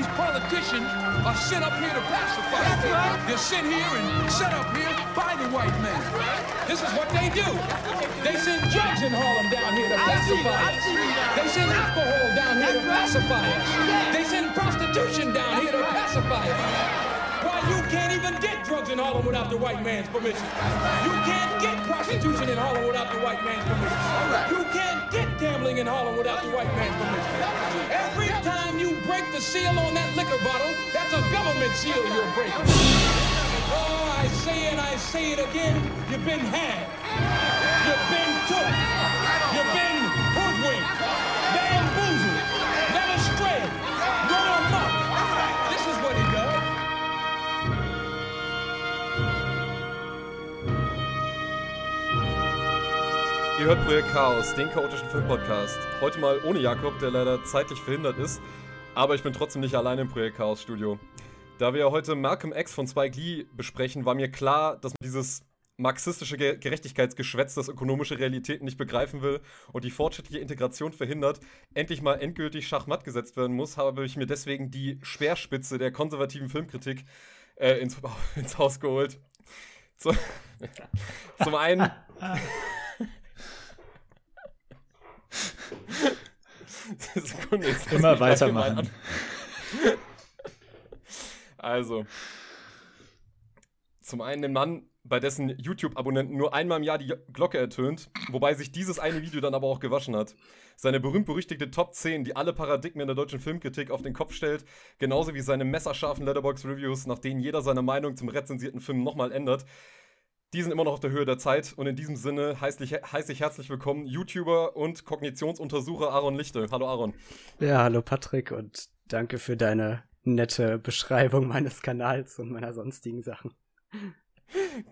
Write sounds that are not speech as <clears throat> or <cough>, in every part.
every election year, these politicians are sent up here to pacify. That's right. They're sent here and set up here by the white man. This is what they do. They send drugs in Harlem down here to pacify us. They send alcohol down here to pacify us. They send prostitution down here to pacify us. Why you can't even get drugs in Harlem without the white man's permission. You can't get prostitution in Harlem without the white man's permission. You can't gambling in Harlem without the white man's permission. Every time you break the seal on that liquor bottle, that's a government seal you're breaking. Oh, I say and I say it again, you've been had. You've been took. Ihr hört Projekt Chaos, den chaotischen Filmpodcast. Heute mal ohne Jakob, der leider zeitlich verhindert ist. Aber ich bin trotzdem nicht alleine im Projekt Chaos Studio. Da wir heute Malcolm X von Spike Lee besprechen, war mir klar, dass man dieses marxistische Ge Gerechtigkeitsgeschwätz, das ökonomische Realitäten nicht begreifen will und die fortschrittliche Integration verhindert, endlich mal endgültig schachmatt gesetzt werden muss, habe ich mir deswegen die Speerspitze der konservativen Filmkritik äh, ins, <laughs> ins Haus geholt. Zu, <laughs> zum einen. <laughs> Sekunde, Immer weitermachen. <laughs> Also. Zum einen den Mann, bei dessen YouTube-Abonnenten nur einmal im Jahr die Glocke ertönt, wobei sich dieses eine Video dann aber auch gewaschen hat. Seine berühmt-berüchtigte Top 10, die alle Paradigmen der deutschen Filmkritik auf den Kopf stellt, genauso wie seine messerscharfen Letterbox-Reviews, nach denen jeder seine Meinung zum rezensierten Film nochmal ändert. Die sind immer noch auf der Höhe der Zeit und in diesem Sinne heiße ich, heiße ich herzlich willkommen YouTuber und Kognitionsuntersucher Aaron Lichte. Hallo Aaron. Ja, hallo Patrick und danke für deine nette Beschreibung meines Kanals und meiner sonstigen Sachen.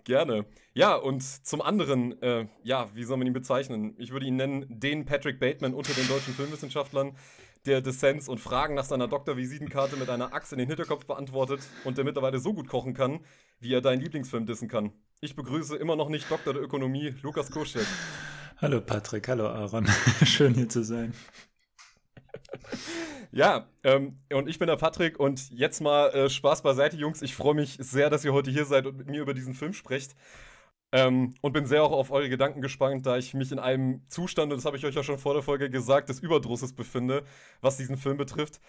Gerne. Ja, und zum anderen, äh, ja, wie soll man ihn bezeichnen? Ich würde ihn nennen den Patrick Bateman unter den deutschen Filmwissenschaftlern, der Dissens und Fragen nach seiner Doktorvisitenkarte mit einer Axt in den Hinterkopf beantwortet und der mittlerweile so gut kochen kann, wie er deinen Lieblingsfilm dissen kann. Ich begrüße immer noch nicht Doktor der Ökonomie, Lukas Koschek. Hallo Patrick, hallo Aaron. <laughs> Schön hier zu sein. Ja, ähm, und ich bin der Patrick und jetzt mal äh, Spaß beiseite, Jungs. Ich freue mich sehr, dass ihr heute hier seid und mit mir über diesen Film sprecht. Ähm, und bin sehr auch auf eure Gedanken gespannt, da ich mich in einem Zustand, und das habe ich euch ja schon vor der Folge gesagt, des Überdrusses befinde, was diesen Film betrifft.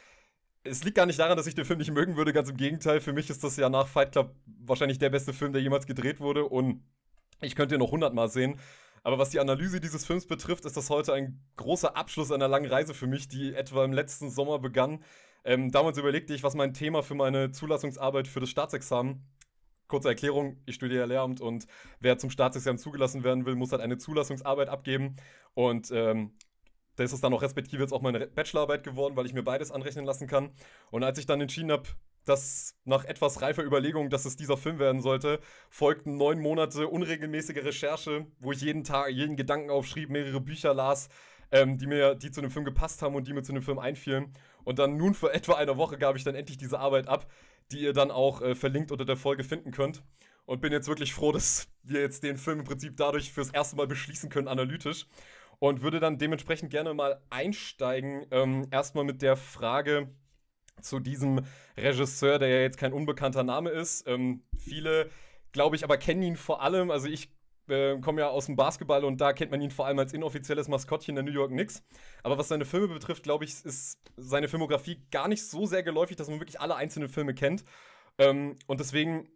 Es liegt gar nicht daran, dass ich den Film nicht mögen würde, ganz im Gegenteil. Für mich ist das ja nach Fight Club wahrscheinlich der beste Film, der jemals gedreht wurde und ich könnte ihn noch hundertmal sehen. Aber was die Analyse dieses Films betrifft, ist das heute ein großer Abschluss einer langen Reise für mich, die etwa im letzten Sommer begann. Ähm, damals überlegte ich, was mein Thema für meine Zulassungsarbeit für das Staatsexamen. Kurze Erklärung, ich studiere Lehramt und wer zum Staatsexamen zugelassen werden will, muss halt eine Zulassungsarbeit abgeben. Und ähm, da ist es dann auch respektive jetzt auch meine Bachelorarbeit geworden, weil ich mir beides anrechnen lassen kann. Und als ich dann entschieden habe, dass nach etwas reifer Überlegung, dass es dieser Film werden sollte, folgten neun Monate unregelmäßige Recherche, wo ich jeden Tag jeden Gedanken aufschrieb, mehrere Bücher las, ähm, die mir, die zu dem Film gepasst haben und die mir zu dem Film einfielen. Und dann nun für <laughs> etwa eine Woche gab ich dann endlich diese Arbeit ab, die ihr dann auch äh, verlinkt unter der Folge finden könnt. Und bin jetzt wirklich froh, dass wir jetzt den Film im Prinzip dadurch fürs erste Mal beschließen können, analytisch. Und würde dann dementsprechend gerne mal einsteigen, ähm, erstmal mit der Frage, zu diesem Regisseur, der ja jetzt kein unbekannter Name ist. Ähm, viele, glaube ich, aber kennen ihn vor allem. Also ich äh, komme ja aus dem Basketball und da kennt man ihn vor allem als inoffizielles Maskottchen der New York Knicks. Aber was seine Filme betrifft, glaube ich, ist seine Filmografie gar nicht so sehr geläufig, dass man wirklich alle einzelnen Filme kennt. Ähm, und deswegen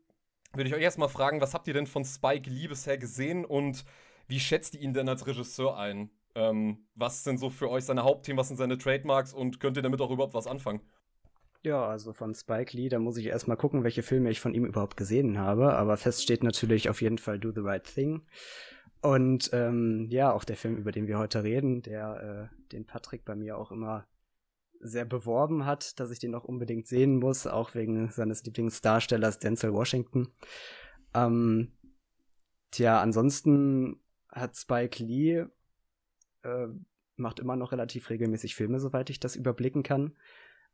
würde ich euch erstmal fragen, was habt ihr denn von Spike Lee bisher gesehen und wie schätzt ihr ihn denn als Regisseur ein? Ähm, was sind so für euch seine Hauptthemen, was sind seine Trademarks und könnt ihr damit auch überhaupt was anfangen? Ja, also von Spike Lee, da muss ich erstmal gucken, welche Filme ich von ihm überhaupt gesehen habe. Aber fest steht natürlich auf jeden Fall Do the Right Thing. Und ähm, ja, auch der Film, über den wir heute reden, der äh, den Patrick bei mir auch immer sehr beworben hat, dass ich den auch unbedingt sehen muss, auch wegen seines Lieblingsdarstellers Denzel Washington. Ähm, tja, ansonsten hat Spike Lee äh, macht immer noch relativ regelmäßig Filme, soweit ich das überblicken kann.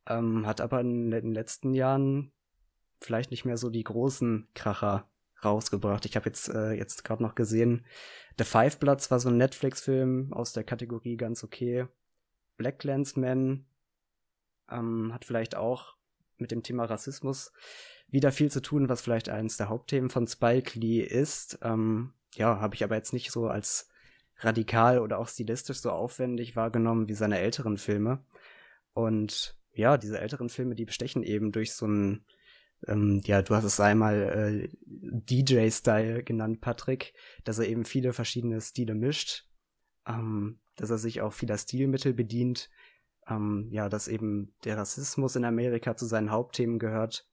Ähm, hat aber in den letzten Jahren vielleicht nicht mehr so die großen Kracher rausgebracht. Ich habe jetzt äh, jetzt gerade noch gesehen, The Five Bloods war so ein Netflix-Film aus der Kategorie ganz okay. Black Landsman Ähm, hat vielleicht auch mit dem Thema Rassismus wieder viel zu tun, was vielleicht eines der Hauptthemen von Spike Lee ist. Ähm, ja, habe ich aber jetzt nicht so als radikal oder auch stilistisch so aufwendig wahrgenommen wie seine älteren Filme. Und ja, diese älteren Filme, die bestechen eben durch so ein, ähm, ja, du hast es einmal äh, DJ-Style genannt, Patrick, dass er eben viele verschiedene Stile mischt, ähm, dass er sich auch vieler Stilmittel bedient, ähm, ja, dass eben der Rassismus in Amerika zu seinen Hauptthemen gehört.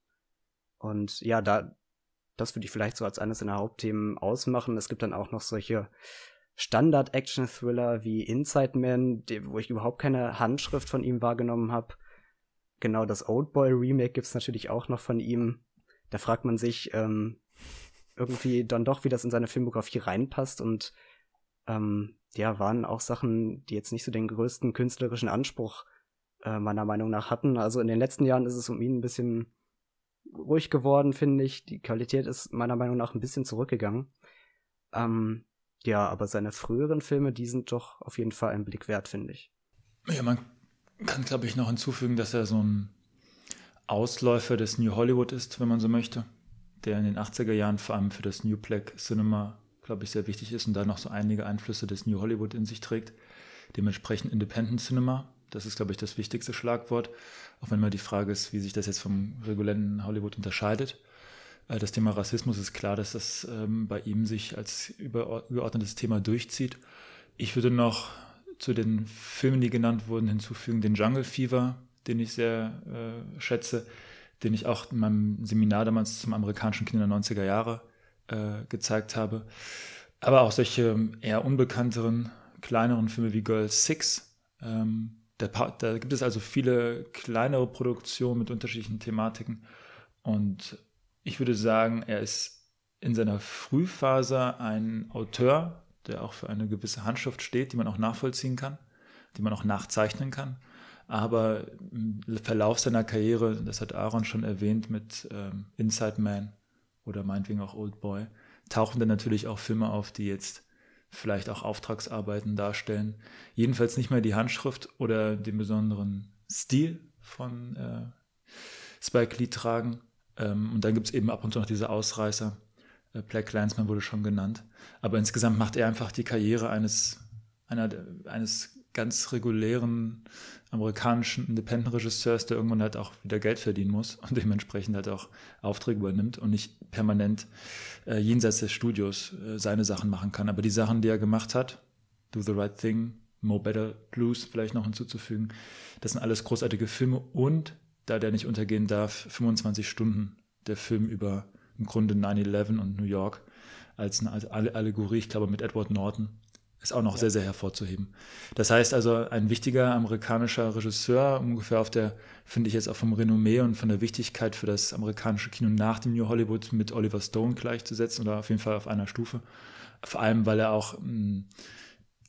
Und ja, da, das würde ich vielleicht so als eines seiner Hauptthemen ausmachen. Es gibt dann auch noch solche Standard-Action-Thriller wie Inside Man, wo ich überhaupt keine Handschrift von ihm wahrgenommen habe. Genau, das Oldboy-Remake gibt's natürlich auch noch von ihm. Da fragt man sich ähm, irgendwie dann doch, wie das in seine Filmografie reinpasst und ähm, ja, waren auch Sachen, die jetzt nicht so den größten künstlerischen Anspruch äh, meiner Meinung nach hatten. Also in den letzten Jahren ist es um ihn ein bisschen ruhig geworden, finde ich. Die Qualität ist meiner Meinung nach ein bisschen zurückgegangen. Ähm, ja, aber seine früheren Filme, die sind doch auf jeden Fall ein Blick wert, finde ich. Ja, man kann, glaube ich, noch hinzufügen, dass er so ein Ausläufer des New Hollywood ist, wenn man so möchte, der in den 80er Jahren vor allem für das New Black Cinema, glaube ich, sehr wichtig ist und da noch so einige Einflüsse des New Hollywood in sich trägt. Dementsprechend Independent Cinema, das ist, glaube ich, das wichtigste Schlagwort, auch wenn mal die Frage ist, wie sich das jetzt vom regulären Hollywood unterscheidet. Äh, das Thema Rassismus ist klar, dass das ähm, bei ihm sich als übergeordnetes Thema durchzieht. Ich würde noch zu den Filmen, die genannt wurden, hinzufügen den Jungle Fever, den ich sehr äh, schätze, den ich auch in meinem Seminar damals zum amerikanischen Kind in der 90er Jahre äh, gezeigt habe. Aber auch solche ähm, eher unbekannteren, kleineren Filme wie Girl Six. Ähm, da, da gibt es also viele kleinere Produktionen mit unterschiedlichen Thematiken. Und ich würde sagen, er ist in seiner Frühphase ein Autor, der auch für eine gewisse Handschrift steht, die man auch nachvollziehen kann, die man auch nachzeichnen kann. Aber im Verlauf seiner Karriere, das hat Aaron schon erwähnt mit ähm, Inside Man oder meinetwegen auch Old Boy, tauchen dann natürlich auch Filme auf, die jetzt vielleicht auch Auftragsarbeiten darstellen. Jedenfalls nicht mehr die Handschrift oder den besonderen Stil von äh, Spike Lee tragen. Ähm, und dann gibt es eben ab und zu noch diese Ausreißer, äh, Black Clansman wurde schon genannt. Aber insgesamt macht er einfach die Karriere eines, einer, eines ganz regulären amerikanischen Independent-Regisseurs, der irgendwann halt auch wieder Geld verdienen muss und dementsprechend halt auch Aufträge übernimmt und nicht permanent äh, jenseits des Studios äh, seine Sachen machen kann. Aber die Sachen, die er gemacht hat, Do the Right Thing, More Better Blues vielleicht noch hinzuzufügen, das sind alles großartige Filme und, da der nicht untergehen darf, 25 Stunden der Film über im Grunde 9-11 und New York als eine Allegorie, ich glaube mit Edward Norton, ist auch noch ja. sehr, sehr hervorzuheben. Das heißt also, ein wichtiger amerikanischer Regisseur, ungefähr auf der, finde ich jetzt auch vom Renommee und von der Wichtigkeit für das amerikanische Kino nach dem New Hollywood mit Oliver Stone gleichzusetzen oder auf jeden Fall auf einer Stufe. Vor allem, weil er auch, hm,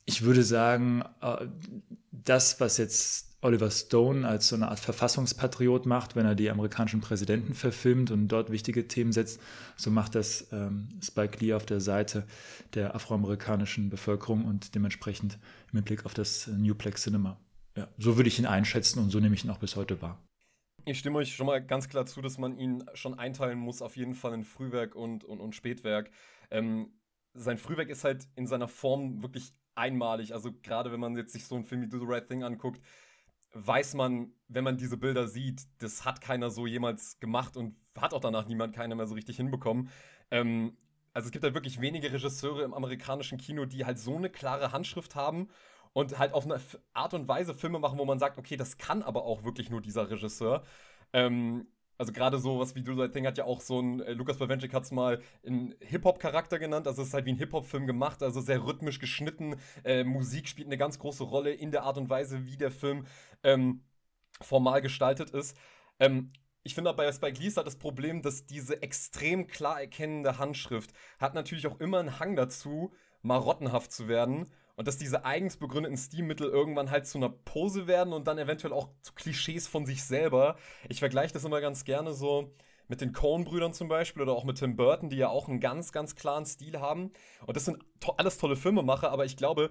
ich würde sagen, äh, das, was jetzt Oliver Stone als so eine Art Verfassungspatriot macht, wenn er die amerikanischen Präsidenten verfilmt und dort wichtige Themen setzt. So macht das ähm, Spike Lee auf der Seite der afroamerikanischen Bevölkerung und dementsprechend im Blick auf das New Black Cinema. Ja, so würde ich ihn einschätzen und so nehme ich ihn auch bis heute wahr. Ich stimme euch schon mal ganz klar zu, dass man ihn schon einteilen muss, auf jeden Fall in Frühwerk und, und, und Spätwerk. Ähm, sein Frühwerk ist halt in seiner Form wirklich einmalig. Also gerade wenn man jetzt sich so einen Film wie Do the Right Thing anguckt, weiß man, wenn man diese Bilder sieht, das hat keiner so jemals gemacht und hat auch danach niemand keiner mehr so richtig hinbekommen. Ähm, also es gibt halt wirklich wenige Regisseure im amerikanischen Kino, die halt so eine klare Handschrift haben und halt auf eine Art und Weise Filme machen, wo man sagt, okay, das kann aber auch wirklich nur dieser Regisseur. Ähm, also gerade so was wie Do That Thing hat ja auch so ein, äh, Lukas Bawenschik hat es mal einen Hip-Hop-Charakter genannt, also es ist halt wie ein Hip-Hop-Film gemacht, also sehr rhythmisch geschnitten, äh, Musik spielt eine ganz große Rolle in der Art und Weise, wie der Film ähm, formal gestaltet ist. Ähm, ich finde bei Spike Lee ist halt das Problem, dass diese extrem klar erkennende Handschrift hat natürlich auch immer einen Hang dazu, marottenhaft zu werden und dass diese eigens begründeten Stilmittel irgendwann halt zu einer Pose werden und dann eventuell auch zu Klischees von sich selber. Ich vergleiche das immer ganz gerne so mit den Coen-Brüdern zum Beispiel oder auch mit Tim Burton, die ja auch einen ganz, ganz klaren Stil haben. Und das sind to alles tolle Filmemacher, aber ich glaube,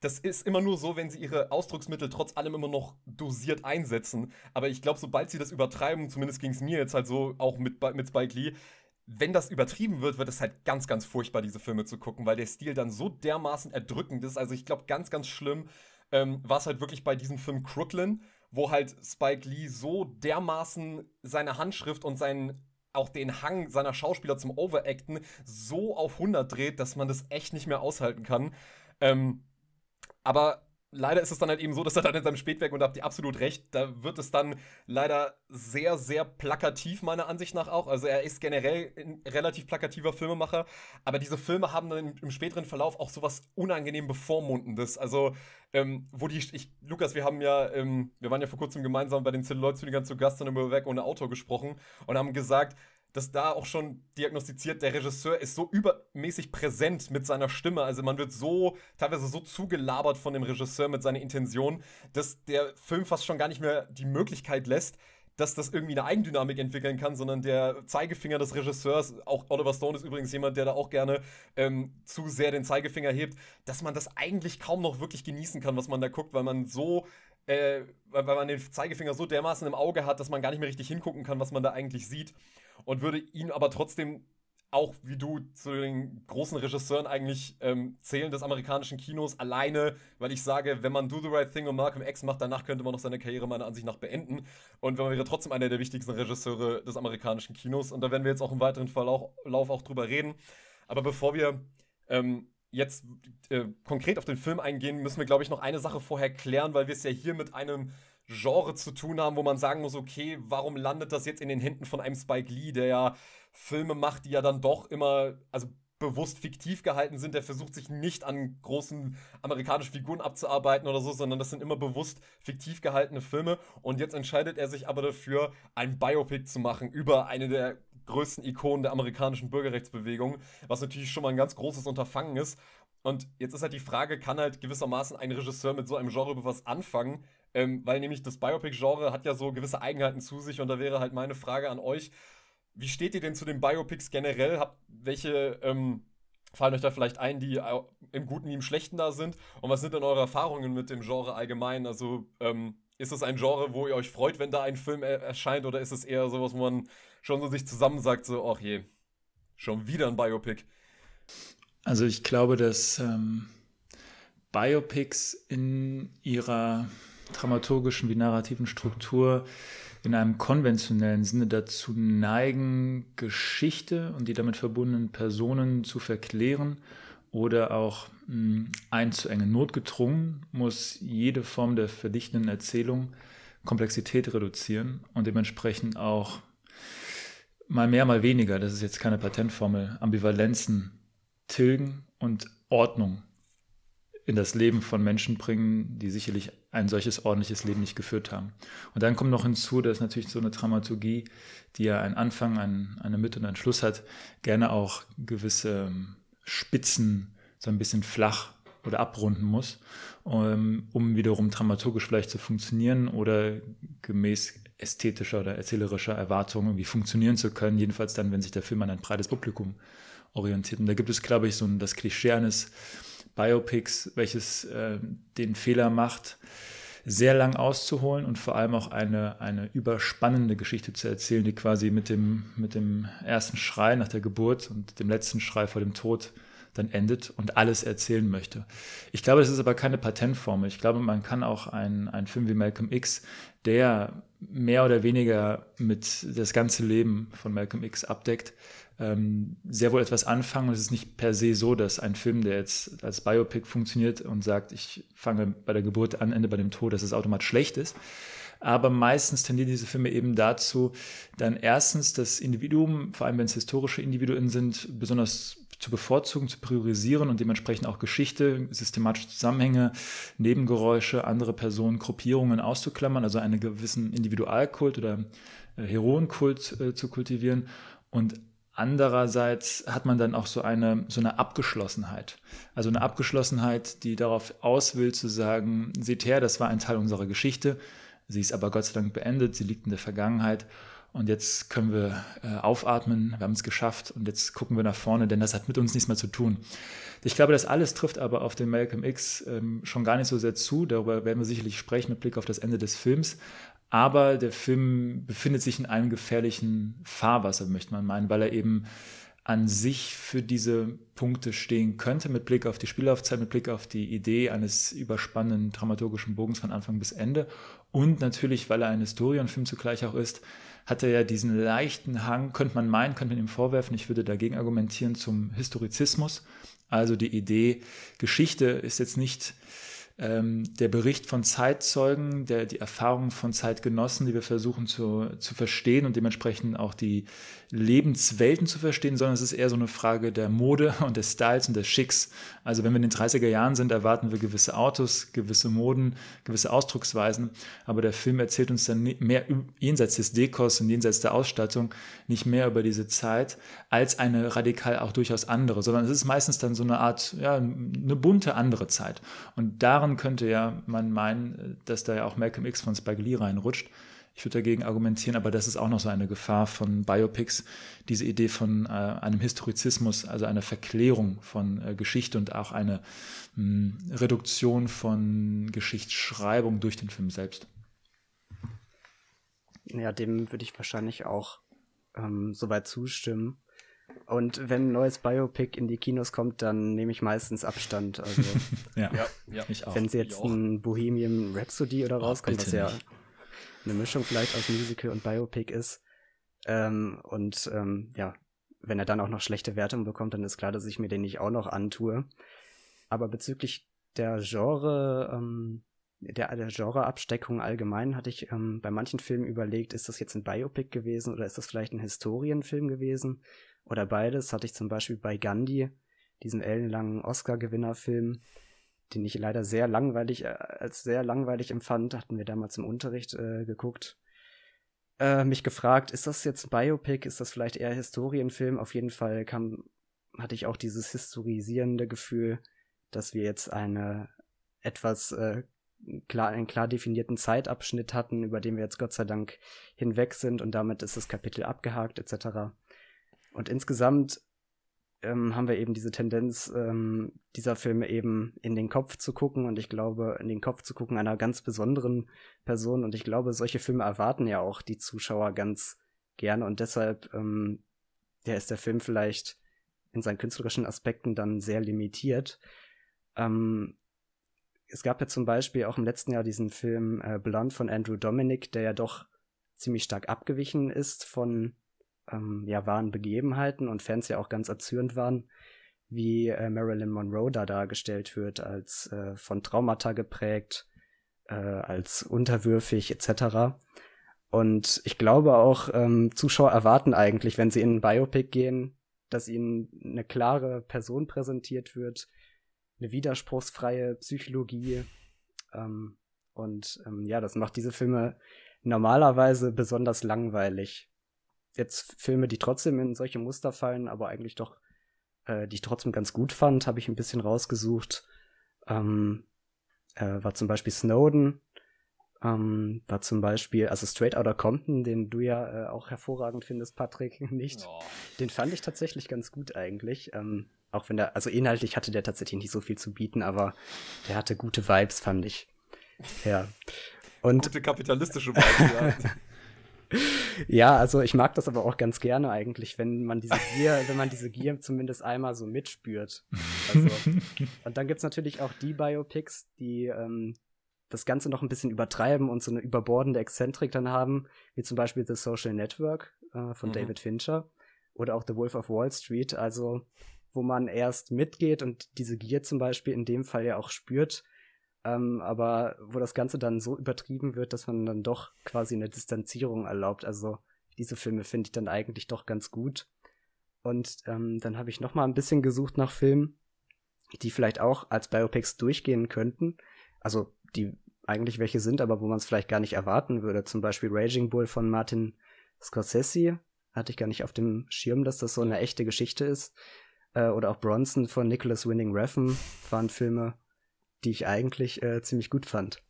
das ist immer nur so, wenn sie ihre Ausdrucksmittel trotz allem immer noch dosiert einsetzen. Aber ich glaube, sobald sie das übertreiben, zumindest ging es mir jetzt halt so, auch mit, mit Spike Lee, wenn das übertrieben wird, wird es halt ganz, ganz furchtbar, diese Filme zu gucken, weil der Stil dann so dermaßen erdrückend ist. Also ich glaube, ganz, ganz schlimm ähm, war es halt wirklich bei diesem Film Crooklyn, wo halt Spike Lee so dermaßen seine Handschrift und seinen auch den Hang seiner Schauspieler zum Overacten so auf 100 dreht, dass man das echt nicht mehr aushalten kann. Ähm, aber leider ist es dann halt eben so, dass er dann in seinem Spätwerk, und da habt ihr absolut recht, da wird es dann leider sehr, sehr plakativ, meiner Ansicht nach auch. Also er ist generell ein relativ plakativer Filmemacher, aber diese Filme haben dann im, späteren Verlauf auch sowas unangenehm bevormundendes. Also, ähm, wo die, ich, Lukas, wir haben ja, ähm, wir waren ja vor kurzem gemeinsam bei den Celluloid-Zügern zu Gast und über Weg ohne Autor gesprochen und haben gesagt, dass da auch schon diagnostiziert, der Regisseur ist so übermäßig präsent mit seiner Stimme. Also man wird so, teilweise so zugelabert von dem Regisseur mit seiner Intention, dass der Film fast schon gar nicht mehr die Möglichkeit lässt, dass das irgendwie eine Eigendynamik entwickeln kann, sondern der Zeigefinger des Regisseurs, auch Oliver Stone ist übrigens jemand, der da auch gerne ähm, zu sehr den Zeigefinger hebt, dass man das eigentlich kaum noch wirklich genießen kann, was man da guckt, weil man so äh, weil man den Zeigefinger so dermaßen im Auge hat, dass man gar nicht mehr richtig hingucken kann, was man da eigentlich sieht und würde ihn aber trotzdem auch wie du zu den großen Regisseuren eigentlich ähm, zählen des amerikanischen Kinos alleine, weil ich sage, wenn man Do the Right Thing und Malcolm X macht, danach könnte man noch seine Karriere meiner Ansicht nach beenden. Und man wäre trotzdem einer der wichtigsten Regisseure des amerikanischen Kinos. Und da werden wir jetzt auch im weiteren Verlauf auch drüber reden. Aber bevor wir ähm, jetzt äh, konkret auf den Film eingehen, müssen wir, glaube ich, noch eine Sache vorher klären, weil wir es ja hier mit einem Genre zu tun haben, wo man sagen muss, okay, warum landet das jetzt in den Händen von einem Spike Lee, der ja Filme macht, die ja dann doch immer, also bewusst fiktiv gehalten sind. Der versucht sich nicht an großen amerikanischen Figuren abzuarbeiten oder so, sondern das sind immer bewusst fiktiv gehaltene Filme. Und jetzt entscheidet er sich aber dafür, ein Biopic zu machen über eine der größten Ikonen der amerikanischen Bürgerrechtsbewegung, was natürlich schon mal ein ganz großes Unterfangen ist. Und jetzt ist halt die Frage, kann halt gewissermaßen ein Regisseur mit so einem Genre über was anfangen? Ähm, weil nämlich das Biopic-Genre hat ja so gewisse Eigenheiten zu sich und da wäre halt meine Frage an euch. Wie steht ihr denn zu den Biopics generell? Habt, welche ähm, fallen euch da vielleicht ein, die im Guten wie im Schlechten da sind? Und was sind denn eure Erfahrungen mit dem Genre allgemein? Also ähm, ist es ein Genre, wo ihr euch freut, wenn da ein Film er erscheint oder ist es eher sowas, wo man schon so sich zusammen sagt, so, ach je, schon wieder ein Biopic? Also ich glaube, dass ähm, Biopics in ihrer dramaturgischen wie narrativen Struktur in einem konventionellen Sinne dazu neigen, Geschichte und die damit verbundenen Personen zu verklären oder auch mh, hm, einzuengen. Notgedrungen muss jede Form der verdichtenden Erzählung Komplexität reduzieren und dementsprechend auch mal mehr, mal weniger, das ist jetzt keine Patentformel, Ambivalenzen tilgen und Ordnung in das Leben von Menschen bringen, die sicherlich ein solches ordentliches Leben nicht geführt haben. Und dann kommt noch hinzu, dass natürlich so eine Dramaturgie, die ja einen Anfang, einen, eine Mitte und einen Schluss hat, gerne auch gewisse ähm, Spitzen so ein bisschen flach oder abrunden muss, um, um wiederum dramaturgisch vielleicht zu funktionieren oder gemäß ästhetischer oder erzählerischer Erwartungen irgendwie funktionieren zu können, jedenfalls dann, wenn sich der Film an ein breites Publikum orientiert. Und da gibt es, glaube ich, so ein, das Klischee eines Biopics, welches äh, den Fehler macht, sehr lang auszuholen und vor allem auch eine, eine überspannende Geschichte zu erzählen, die quasi mit dem, mit dem ersten Schrei nach der Geburt und dem letzten Schrei vor dem Tod dann endet und alles erzählen möchte. Ich glaube, das ist aber keine Patentformel. Ich glaube, man kann auch einen, einen Film wie Malcolm X, der mehr oder weniger mit das ganze Leben von Malcolm X abdeckt, ähm, sehr wohl etwas anfangen. Und es ist nicht per se so, dass ein Film, der jetzt als Biopic funktioniert und sagt, ich fange bei der Geburt an, ende bei dem Tod, dass es automatisch schlecht ist. Aber meistens tendieren diese Filme eben dazu, dann erstens das Individuum, vor allem wenn es historische Individuen sind, besonders zu bevorzugen, zu priorisieren und dementsprechend auch Geschichte, systematische Zusammenhänge, Nebengeräusche, andere Personen, Gruppierungen auszuklammern, also einen gewissen Individualkult oder äh, Heroenkult äh, zu kultivieren und Andererseits hat man dann auch so eine, so eine Abgeschlossenheit. Also eine Abgeschlossenheit, die darauf aus will zu sagen, seht her, das war ein Teil unserer Geschichte. Sie ist aber Gott sei Dank beendet, sie liegt in der Vergangenheit und jetzt können wir äh, aufatmen, wir haben es geschafft und jetzt gucken wir nach vorne, denn das hat mit uns nichts mehr zu tun. Ich glaube, das alles trifft aber auf den Malcolm X ähm, schon gar nicht so sehr zu. Darüber werden wir sicherlich sprechen mit Blick auf das Ende des Films. Aber der Film befindet sich in einem gefährlichen Fahrwasser, möchte man meinen, weil er eben an sich für diese Punkte stehen könnte, mit Blick auf die Spiellaufzeit, mit Blick auf die Idee eines überspannenden dramaturgischen Bogens von Anfang bis Ende und natürlich, weil er ein Historienfilm zugleich auch ist, hat er ja diesen leichten Hang, könnte man meinen, könnte man ihm vorwerfen, ich würde dagegen argumentieren, zum Historizismus. Also die Idee, Geschichte ist jetzt nicht der Bericht von Zeitzeugen, der, die Erfahrungen von Zeitgenossen, die wir versuchen zu, zu verstehen und dementsprechend auch die Lebenswelten zu verstehen, sondern es ist eher so eine Frage der Mode und des Styles und des Schicks. Also wenn wir in den 30er Jahren sind, erwarten wir gewisse Autos, gewisse Moden, gewisse Ausdrucksweisen, aber der Film erzählt uns dann mehr jenseits des Dekors und jenseits der Ausstattung nicht mehr über diese Zeit als eine radikal auch durchaus andere, sondern es ist meistens dann so eine Art, ja, eine bunte andere Zeit. Und daran könnte ja man meinen, dass da ja auch Malcolm X von Spike Lee reinrutscht. Ich würde dagegen argumentieren, aber das ist auch noch so eine Gefahr von Biopics, diese Idee von äh, einem Historizismus, also einer Verklärung von äh, Geschichte und auch eine mh, hm, Reduktion von Geschichtsschreibung durch den Film selbst. Ja, dem würde ich wahrscheinlich auch ähm, soweit zustimmen. Und wenn ein neues Biopic in die Kinos kommt, dann nehme ich meistens Abstand. Also, <laughs> ja, ja, ja, ich auch. Wenn sie jetzt ein Bohemian Rhapsody oder oh, rauskommt, was ja nicht eine Mischung vielleicht aus Musical und Biopic ist. Ähm, und ähm, ja, wenn er dann auch noch schlechte Wertungen bekommt, dann ist klar, dass ich mir den nicht auch noch antue. Aber bezüglich der Genre, ähm, der, der Genreabsteckung allgemein hatte ich ähm, bei manchen Filmen überlegt, ist das jetzt ein Biopic gewesen oder ist das vielleicht ein Historienfilm gewesen? Oder beides hatte ich zum Beispiel bei Gandhi, diesen ellenlangen Oscar-Gewinnerfilm, den ich leider sehr langweilig, äh, als sehr langweilig empfand, hatten wir damals im Unterricht äh, geguckt. Äh, mich gefragt, ist das jetzt ein Biopic, ist das vielleicht eher Historienfilm? Auf jeden Fall kam, hatte ich auch dieses historisierende Gefühl, dass wir jetzt eine etwas äh, klar, einen klar definierten Zeitabschnitt hatten, über den wir jetzt Gott sei Dank hinweg sind und damit ist das Kapitel abgehakt etc. Und insgesamt ähm, haben wir eben diese Tendenz, ähm, dieser Filme eben in den Kopf zu gucken und ich glaube, in den Kopf zu gucken einer ganz besonderen Person und ich glaube, solche Filme erwarten ja auch die Zuschauer ganz gerne und deshalb ähm, ja, ist der Film vielleicht in seinen künstlerischen Aspekten dann sehr limitiert. Ähm, es gab ja zum Beispiel auch im letzten Jahr diesen Film äh, Blonde von Andrew Dominic, der ja doch ziemlich stark abgewichen ist von ähm, ja, wahren Begebenheiten und Fans ja auch ganz erzürnt waren, wie äh, Marilyn Monroe da dargestellt wird, als äh, von Traumata geprägt, äh, als unterwürfig etc. Und ich glaube auch, ähm, Zuschauer erwarten eigentlich, wenn sie in ein Biopic gehen, dass ihnen eine klare Person präsentiert wird, eine widerspruchsfreie Psychologie. Ähm, und ähm, ja, das macht diese Filme normalerweise besonders langweilig jetzt Filme, die trotzdem in solche Muster fallen, aber eigentlich doch, äh, die ich trotzdem ganz gut fand, habe ich ein bisschen rausgesucht. Ähm, äh, war zum Beispiel Snowden, ähm, war zum Beispiel, also Straight Outta Compton, den du ja äh, auch hervorragend findest, Patrick, <laughs> nicht? Oh. Den fand ich tatsächlich ganz gut eigentlich. Ähm, auch wenn der, also inhaltlich hatte der tatsächlich nicht so viel zu bieten, aber der hatte gute Vibes, fand ich. Ja. Und gute kapitalistische Vibes, ja. <laughs> ja, also ich mag das aber auch ganz gerne eigentlich, wenn man diese Gier, wenn man diese Gier zumindest einmal so mitspürt. Also, <laughs> und dann gibt's natürlich auch die Biopics, die ähm, das Ganze noch ein bisschen übertreiben und so eine überbordende Exzentrik dann haben, wie zum Beispiel The Social Network äh, von mhm. David Fincher oder auch The Wolf of Wall Street, also wo man erst mitgeht und diese Gier zum Beispiel in dem Fall ja auch spürt, ähm, aber wo das Ganze dann so übertrieben wird, dass man dann doch quasi eine Distanzierung erlaubt. Also diese Filme finde ich dann eigentlich doch ganz gut. Und ähm, dann habe ich noch mal ein bisschen gesucht nach Filmen, die vielleicht auch als Biopics durchgehen könnten. Also die eigentlich welche sind, aber wo man es vielleicht gar nicht erwarten würde. Zum Beispiel Raging Bull von Martin Scorsese. Hatte ich gar nicht auf dem Schirm, dass das so eine echte Geschichte ist. Äh, oder auch Bronson von Nicholas Winning Refn waren Filme, die ich eigentlich äh, ziemlich gut fand.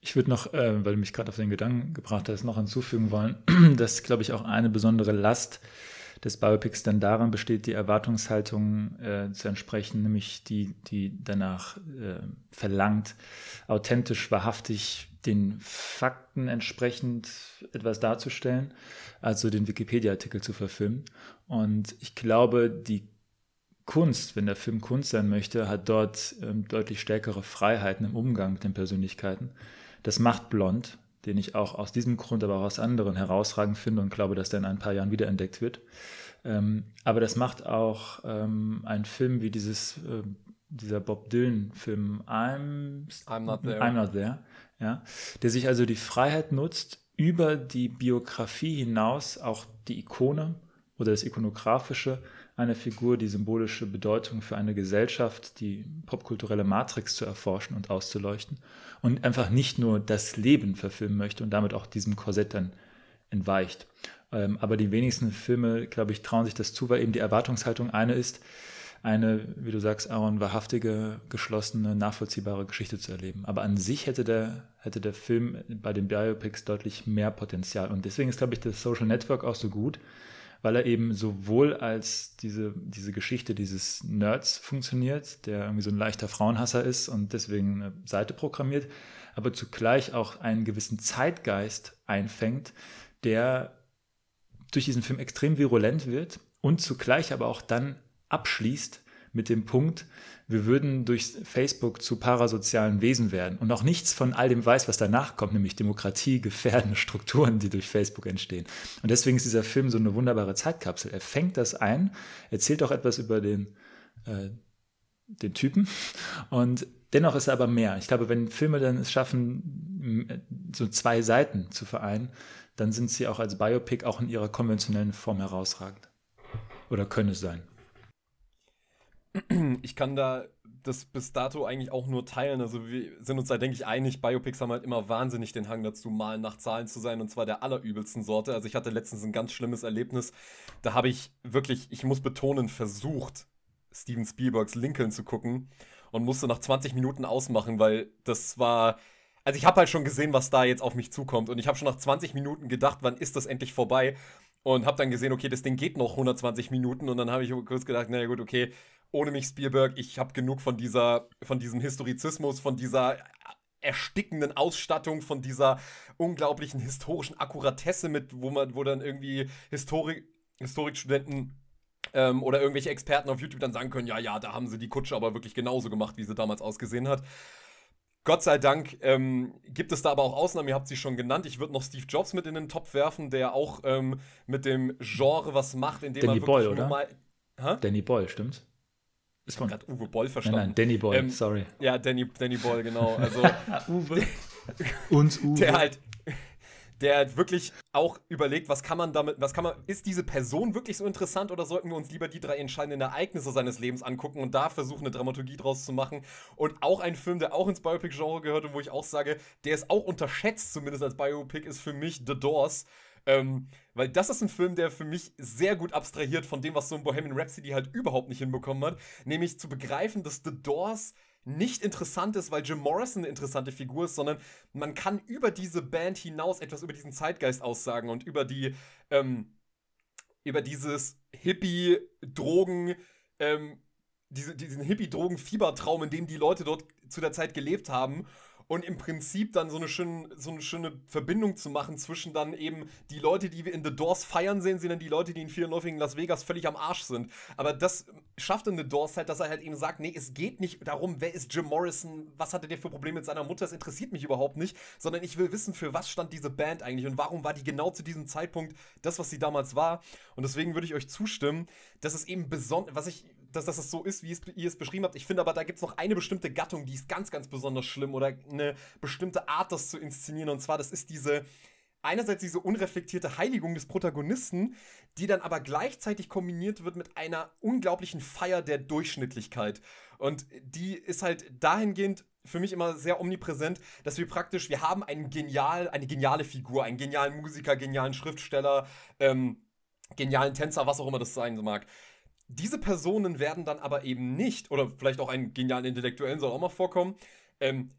Ich würde noch, äh, weil du mich gerade auf den Gedanken gebracht hast, noch hinzufügen wollen, <clears throat> dass, glaube ich, auch eine besondere Last des Biopics dann daran besteht, die Erwartungshaltung äh, zu entsprechen, nämlich die, die danach äh, verlangt, authentisch, wahrhaftig den Fakten entsprechend etwas darzustellen, also den Wikipedia-Artikel zu verfilmen. Und ich glaube, die Kunst, wenn der Film Kunst sein möchte, hat dort ähm, deutlich stärkere Freiheiten im Umgang mit den Persönlichkeiten. Das macht Blond, den ich auch aus diesem Grund, aber auch aus anderen herausragend finde und glaube, dass der in ein paar Jahren wiederentdeckt wird. Ähm, aber das macht auch ähm, ein Film wie dieses, äh, dieser Bob Dylan-Film I'm, I'm, Not There, I'm Not There ja, der sich also die Freiheit nutzt, über die Biografie hinaus auch die Ikone oder das Ikonografische einer Figur, die symbolische Bedeutung für eine Gesellschaft, die popkulturelle Matrix zu erforschen und auszuleuchten und einfach nicht nur das Leben verfilmen möchte und damit auch diesem Korsett dann entweicht. Ähm, aber die wenigsten Filme, glaube ich, trauen sich das zu, weil eben die Erwartungshaltung eine ist, eine, wie du sagst, Aaron, wahrhaftige, geschlossene, nachvollziehbare Geschichte zu erleben. Aber an sich hätte der, hätte der Film bei den Biopics deutlich mehr Potenzial. Und deswegen ist, glaube ich, das Social Network auch so gut, weil er eben sowohl als diese, diese Geschichte dieses Nerds funktioniert, der irgendwie so ein leichter Frauenhasser ist und deswegen eine Seite programmiert, aber zugleich auch einen gewissen Zeitgeist einfängt, der durch diesen Film extrem virulent wird und zugleich aber auch dann abschließt mit dem Punkt, wir würden durch Facebook zu parasozialen Wesen werden und auch nichts von all dem weiß, was danach kommt, nämlich Demokratie, gefährdende Strukturen, die durch Facebook entstehen. Und deswegen ist dieser Film so eine wunderbare Zeitkapsel. Er fängt das ein, erzählt auch etwas über den, äh, den Typen und dennoch ist er aber mehr. Ich glaube, wenn Filme dann es schaffen, so zwei Seiten zu vereinen, dann sind sie auch als Biopic auch in ihrer konventionellen Form herausragend. Oder können es sein. <clears throat> Ich kann da das bis dato eigentlich auch nur teilen. Also wir sind uns da, denke ich, einig. Biopics haben halt immer wahnsinnig den Hang dazu, mal nach Zahlen zu sein und zwar der allerübelsten Sorte. Also ich hatte letztens ein ganz schlimmes Erlebnis. Da habe ich wirklich, ich muss betonen, versucht, Steven Spielbergs Lincoln zu gucken und musste nach 20 Minuten ausmachen, weil das war. Also ich habe halt schon gesehen, was da jetzt auf mich zukommt und ich habe schon nach 20 Minuten gedacht, wann ist das endlich vorbei? Und habe dann gesehen, okay, das Ding geht noch 120 Minuten und dann habe ich kurz gedacht, naja gut, okay, ohne mich Spielberg, ich habe genug von dieser, von diesem Historizismus, von dieser erstickenden Ausstattung, von dieser unglaublichen historischen Akkuratesse mit, wo man, wo dann irgendwie Historik, Historikstudenten ähm, oder irgendwelche Experten auf YouTube dann sagen können, ja, ja, da haben sie die Kutsche aber wirklich genauso gemacht, wie sie damals ausgesehen hat. Gott sei Dank ähm, gibt es da aber auch Ausnahmen, ihr habt sie schon genannt. Ich würde noch Steve Jobs mit in den Topf werfen, der auch ähm, mit dem Genre was macht, indem Danny er wirklich Boyle, oder? Danny Boyle, stimmt's? Ist von gerade Uwe Boll verstanden. Nein, nein, Danny Boyle, ähm, sorry. Ja, Danny, Danny Boyle, genau. Also, <laughs> Uwe. <laughs> Uns Uwe. Der halt, der halt wirklich auch überlegt, was kann man damit, was kann man, ist diese Person wirklich so interessant oder sollten wir uns lieber die drei entscheidenden Ereignisse seines Lebens angucken und da versuchen, eine Dramaturgie draus zu machen? Und auch ein Film, der auch ins Biopic-Genre gehört und wo ich auch sage, der ist auch unterschätzt, zumindest als Biopic, ist für mich The Doors. Ähm, weil das ist ein Film, der für mich sehr gut abstrahiert von dem, was so ein Bohemian Rhapsody halt überhaupt nicht hinbekommen hat. Nämlich zu begreifen, dass The Doors nicht interessant ist, weil Jim Morrison eine interessante Figur ist, sondern man kann über diese Band hinaus etwas über diesen Zeitgeist aussagen und über die, ähm, über dieses Hippie-Drogen, ähm, diese, diesen Hippie-Drogen-Fiebertraum, in dem die Leute dort zu der Zeit gelebt haben und im Prinzip dann so eine, schöne, so eine schöne Verbindung zu machen zwischen dann eben die Leute, die wir in The Doors feiern sehen, sind dann die Leute, die in vielen Läufigen Las Vegas völlig am Arsch sind. Aber das schafft in The Doors halt, dass er halt eben sagt, nee, es geht nicht darum, wer ist Jim Morrison, was hatte der für Probleme mit seiner Mutter, das interessiert mich überhaupt nicht, sondern ich will wissen, für was stand diese Band eigentlich und warum war die genau zu diesem Zeitpunkt das, was sie damals war. Und deswegen würde ich euch zustimmen, dass es eben besonders, was ich dass, dass es so ist, wie es, ihr es beschrieben habt. Ich finde aber, da gibt es noch eine bestimmte Gattung, die ist ganz, ganz besonders schlimm oder eine bestimmte Art, das zu inszenieren. Und zwar, das ist diese, einerseits diese unreflektierte Heiligung des Protagonisten, die dann aber gleichzeitig kombiniert wird mit einer unglaublichen Feier der Durchschnittlichkeit. Und die ist halt dahingehend für mich immer sehr omnipräsent, dass wir praktisch, wir haben einen genial, eine geniale Figur, einen genialen Musiker, genialen Schriftsteller, ähm, genialen Tänzer, was auch immer das sein mag. Diese Personen werden dann aber eben nicht, oder vielleicht auch einen genialen Intellektuellen soll auch mal vorkommen, ähm,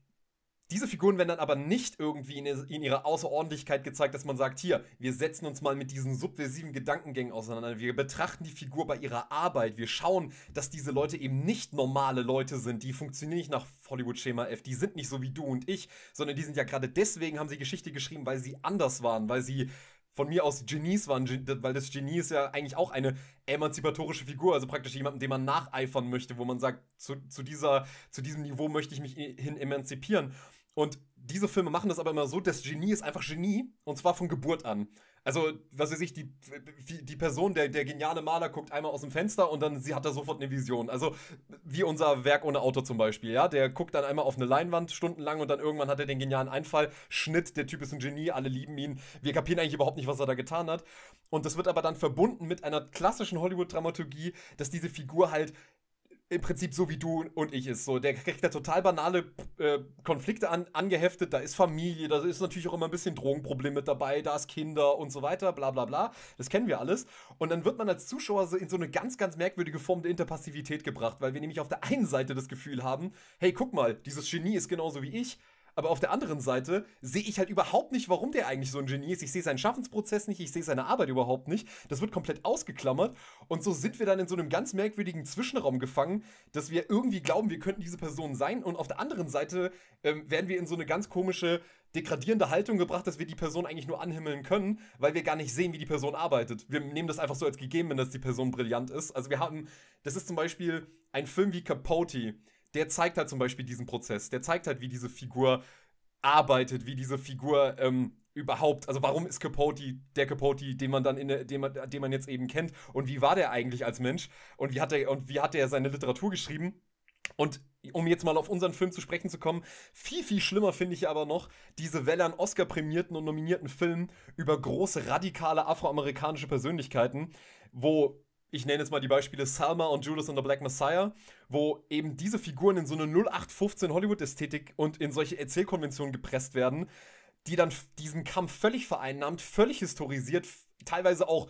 diese Figuren werden dann aber nicht irgendwie in, in, ihrer Außerordentlichkeit gezeigt, dass man sagt, hier, wir setzen uns mal mit diesen subversiven Gedankengängen auseinander. Wir betrachten die Figur bei ihrer Arbeit. Wir schauen, dass diese Leute eben nicht normale Leute sind. Die funktionieren nicht nach Hollywood-Schema F. Die sind nicht so wie du und ich, sondern die sind ja gerade deswegen, haben sie Geschichte geschrieben, weil sie anders waren, weil sie von mir aus Genies waren, weil das Genie ist ja eigentlich auch eine emanzipatorische Figur, also praktisch jemanden, dem man nacheifern möchte, wo man sagt, zu, zu, dieser, zu diesem Niveau möchte ich mich hin emanzipieren. Und diese Filme machen das aber immer so, das Genie ist einfach Genie und zwar von Geburt an. Also, was weiß ich, die, die Person, der, der geniale Maler guckt einmal aus dem Fenster und dann sie hat er sofort eine Vision. Also, wie unser Werk ohne Auto zum Beispiel, ja. Der guckt dann einmal auf eine Leinwand stundenlang und dann irgendwann hat er den genialen Einfall. Schnitt, der Typ ist ein Genie, alle lieben ihn. Wir kapieren eigentlich überhaupt nicht, was er da getan hat. Und das wird aber dann verbunden mit einer klassischen Hollywood-Dramaturgie, dass diese Figur halt im Prinzip so wie du und ich ist. So, der kriegt da total banale äh, Konflikte an, angeheftet. Da ist Familie, da ist natürlich auch immer ein bisschen Drogenproblem mit dabei, da ist Kinder und so weiter, bla bla bla. Das kennen wir alles. Und dann wird man als Zuschauer so in so eine ganz, ganz merkwürdige Form der Interpassivität gebracht, weil wir nämlich auf der einen Seite das Gefühl haben, hey, guck mal, dieses Genie ist genauso wie ich. Aber auf der anderen Seite sehe ich halt überhaupt nicht, warum der eigentlich so ein Genie ist. Ich sehe seinen Schaffensprozess nicht, ich sehe seine Arbeit überhaupt nicht. Das wird komplett ausgeklammert. Und so sind wir dann in so einem ganz merkwürdigen Zwischenraum gefangen, dass wir irgendwie glauben, wir könnten diese Person sein. Und auf der anderen Seite ähm, werden wir in so eine ganz komische, degradierende Haltung gebracht, dass wir die Person eigentlich nur anhimmeln können, weil wir gar nicht sehen, wie die Person arbeitet. Wir nehmen das einfach so als gegeben, dass die Person brillant ist. Also wir haben, das ist zum Beispiel ein Film wie Capote der zeigt halt zum Beispiel diesen Prozess. Der zeigt halt, wie diese Figur arbeitet, wie diese Figur ähm, überhaupt, also warum ist Capote der Capote, den man dann in der, den man, den man jetzt eben kennt und wie war der eigentlich als Mensch und wie hat er und wie hat er seine Literatur geschrieben? Und um jetzt mal auf unseren Film zu sprechen zu kommen, viel, viel schlimmer finde ich aber noch diese Welle an Oscar-prämierten und nominierten Filmen über große, radikale afroamerikanische Persönlichkeiten, wo ich nenne jetzt mal die Beispiele Salma und Judas and the Black Messiah, wo eben diese Figuren in so eine 0815 Hollywood-Ästhetik und in solche Erzählkonventionen gepresst werden, die dann diesen Kampf völlig vereinnahmt, völlig historisiert, teilweise auch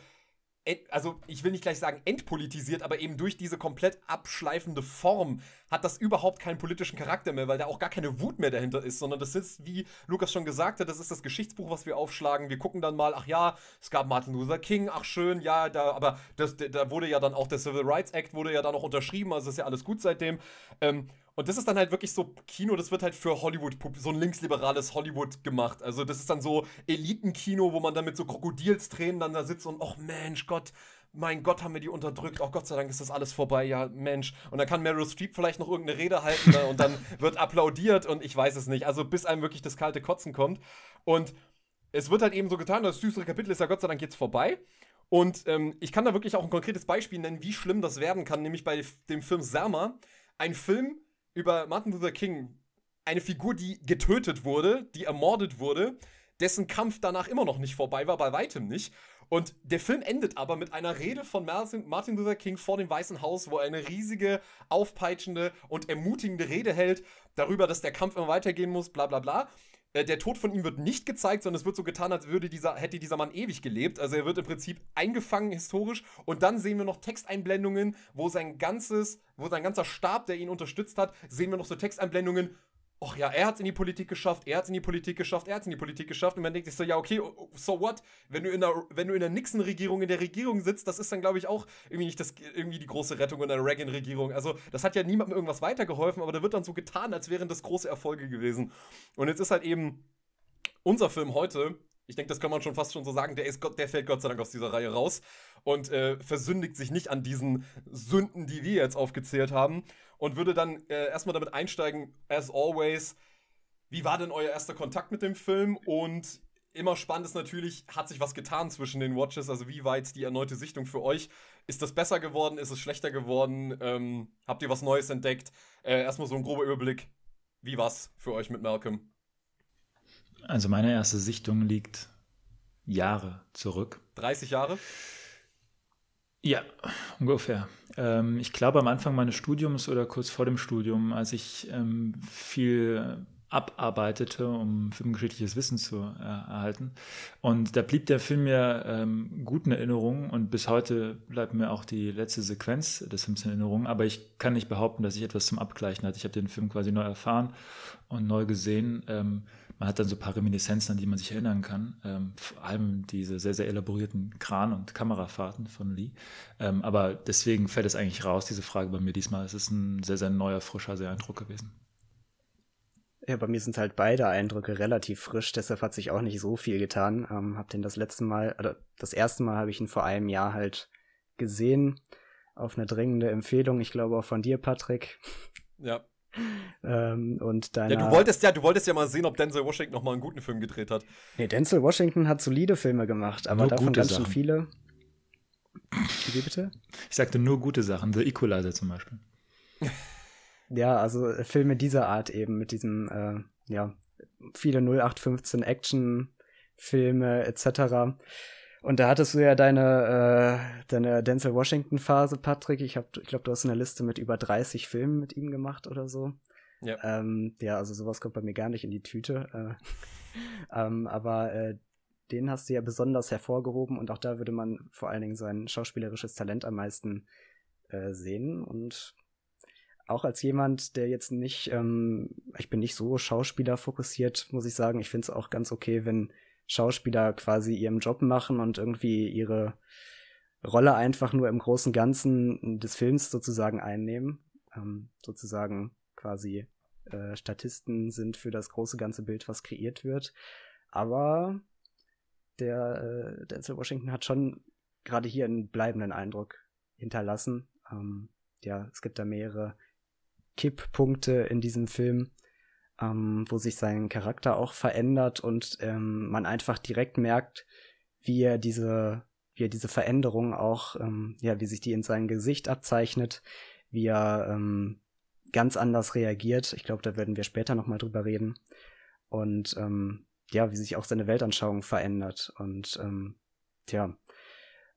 also ich will nicht gleich sagen entpolitisiert, aber eben durch diese komplett abschleifende Form hat das überhaupt keinen politischen Charakter mehr, weil da auch gar keine Wut mehr dahinter ist, sondern das ist, wie Lukas schon gesagt hat, das ist das Geschichtsbuch, was wir aufschlagen. Wir gucken dann mal, ach ja, es gab Martin Luther King, ach schön, ja, da, aber das, da wurde ja dann auch der Civil Rights Act wurde ja dann noch unterschrieben, also ist ja alles gut seitdem. Ähm, und das ist dann halt wirklich so Kino, das wird halt für Hollywood, so ein linksliberales Hollywood gemacht. Also das ist dann so Elitenkino, wo man dann mit so Krokodilstränen dann da sitzt und, ach Mensch, Gott, mein Gott, haben wir die unterdrückt. Auch Gott sei Dank ist das alles vorbei. Ja, Mensch. Und dann kann Meryl Streep vielleicht noch irgendeine Rede halten ne? und dann <laughs> wird applaudiert und ich weiß es nicht. Also bis einem wirklich das kalte Kotzen kommt. Und es wird halt eben so getan, das düstere Kapitel ist ja Gott sei Dank jetzt vorbei. Und ähm, ich kann da wirklich auch ein konkretes Beispiel nennen, wie schlimm das werden kann, nämlich bei dem Film Selma. Ein Film, über Martin Luther King eine Figur, die getötet wurde, die ermordet wurde, dessen Kampf danach immer noch nicht vorbei war, bei weitem nicht. Und der Film endet aber mit einer Rede von Martin Luther King vor dem Weißen Haus, wo er eine riesige, aufpeitschende und ermutigende Rede hält darüber, dass der Kampf immer weitergehen muss, bla bla bla. Äh, der Tod von ihm wird nicht gezeigt, sondern es wird so getan, als würde dieser, hätte dieser Mann ewig gelebt. Also er wird im Prinzip eingefangen historisch und dann sehen wir noch Texteinblendungen, wo sein ganzes, wo sein ganzer Stab, der ihn unterstützt hat, sehen wir noch so Texteinblendungen, ach ja, er hat es in die Politik geschafft, er hat es in die Politik geschafft, er hat es in die Politik geschafft. Und man denkt sich so, ja, okay, so what? Wenn du in der, der Nixon-Regierung in der Regierung sitzt, das ist dann, glaube ich, auch irgendwie nicht das, irgendwie die große Rettung in der Reagan-Regierung. Also, das hat ja niemandem irgendwas weitergeholfen, aber da wird dann so getan, als wären das große Erfolge gewesen. Und jetzt ist halt eben unser Film heute, ich denke, das kann man schon fast schon so sagen, der, ist Gott, der fällt Gott sei Dank aus dieser Reihe raus und äh, versündigt sich nicht an diesen Sünden, die wir jetzt aufgezählt haben und würde dann äh, erstmal damit einsteigen, as always, wie war denn euer erster Kontakt mit dem Film? Und immer spannend ist natürlich, hat sich was getan zwischen den Watches? Also wie weit die erneute Sichtung für euch? Ist das besser geworden? Ist es schlechter geworden? Ähm, habt ihr was Neues entdeckt? Äh, erstmal so ein grober Überblick. Wie war's für euch mit Malcolm? Also meine erste Sichtung liegt Jahre zurück. 30 Jahre? Ja, ungefähr. Ähm, ich glaube am Anfang meines Studiums oder kurz vor dem Studium, als ich ähm, viel abarbeitete, um filmgeschichtliches Wissen zu äh, erhalten. Und da blieb der Film mir ähm, gut in Erinnerung und bis heute bleibt mir auch die letzte Sequenz des Films in Erinnerung. Aber ich kann nicht behaupten, dass ich etwas zum Abgleichen hatte. Ich habe den Film quasi neu erfahren und neu gesehen. Ähm, man hat dann so ein paar Reminiszenzen, an die man sich erinnern kann. Ähm, vor allem diese sehr, sehr elaborierten Kran- und Kamerafahrten von Lee. Ähm, aber deswegen fällt es eigentlich raus, diese Frage bei mir diesmal. Es ist ein sehr, sehr neuer, frischer, sehr Eindruck gewesen. Ja, bei mir sind halt beide Eindrücke relativ frisch, deshalb hat sich auch nicht so viel getan. Ähm, hab den das letzte Mal, oder das erste Mal habe ich ihn vor einem Jahr halt gesehen, auf eine dringende Empfehlung, ich glaube auch von dir, Patrick. Ja. Ähm, und deiner, ja, du wolltest ja, du wolltest ja mal sehen, ob Denzel Washington noch mal einen guten Film gedreht hat. Nee, Denzel Washington hat solide Filme gemacht, aber Nur davon gute ganz schön Sachen. viele. Wie bitte? Ich sagte nur gute Sachen, The Equalizer zum Beispiel. <laughs> Ja, also äh, Filme dieser Art eben mit diesem, äh, ja, viele 0815 Action-Filme etc. Und da hattest du ja deine, äh, deine Denzel Washington-Phase, Patrick. Ich, hab, ich glaube, du hast eine Liste mit über 30 Filmen mit ihm gemacht oder so. Ja. Ähm, ja, also sowas kommt bei mir gar nicht in die Tüte. Äh, <laughs> ähm, aber äh, den hast du ja besonders hervorgehoben und auch da würde man vor allen Dingen sein schauspielerisches Talent am meisten äh, sehen. Und auch als jemand, der jetzt nicht, ähm, ich bin nicht so Schauspieler fokussiert, muss ich sagen, ich finde es auch ganz okay, wenn Schauspieler quasi ihren Job machen und irgendwie ihre Rolle einfach nur im großen Ganzen des Films sozusagen einnehmen. Ähm, sozusagen quasi äh, Statisten sind für das große ganze Bild, was kreiert wird. Aber der äh, Denzel Washington hat schon gerade hier einen bleibenden Eindruck hinterlassen. Ähm, ja, es gibt da mehrere Kipppunkte in diesem Film, ähm, wo sich sein Charakter auch verändert und ähm, man einfach direkt merkt, wie er diese, wie er diese Veränderung auch, ähm, ja, wie sich die in seinem Gesicht abzeichnet, wie er ähm, ganz anders reagiert. Ich glaube, da werden wir später nochmal drüber reden. Und ähm, ja, wie sich auch seine Weltanschauung verändert. Und ähm, tja,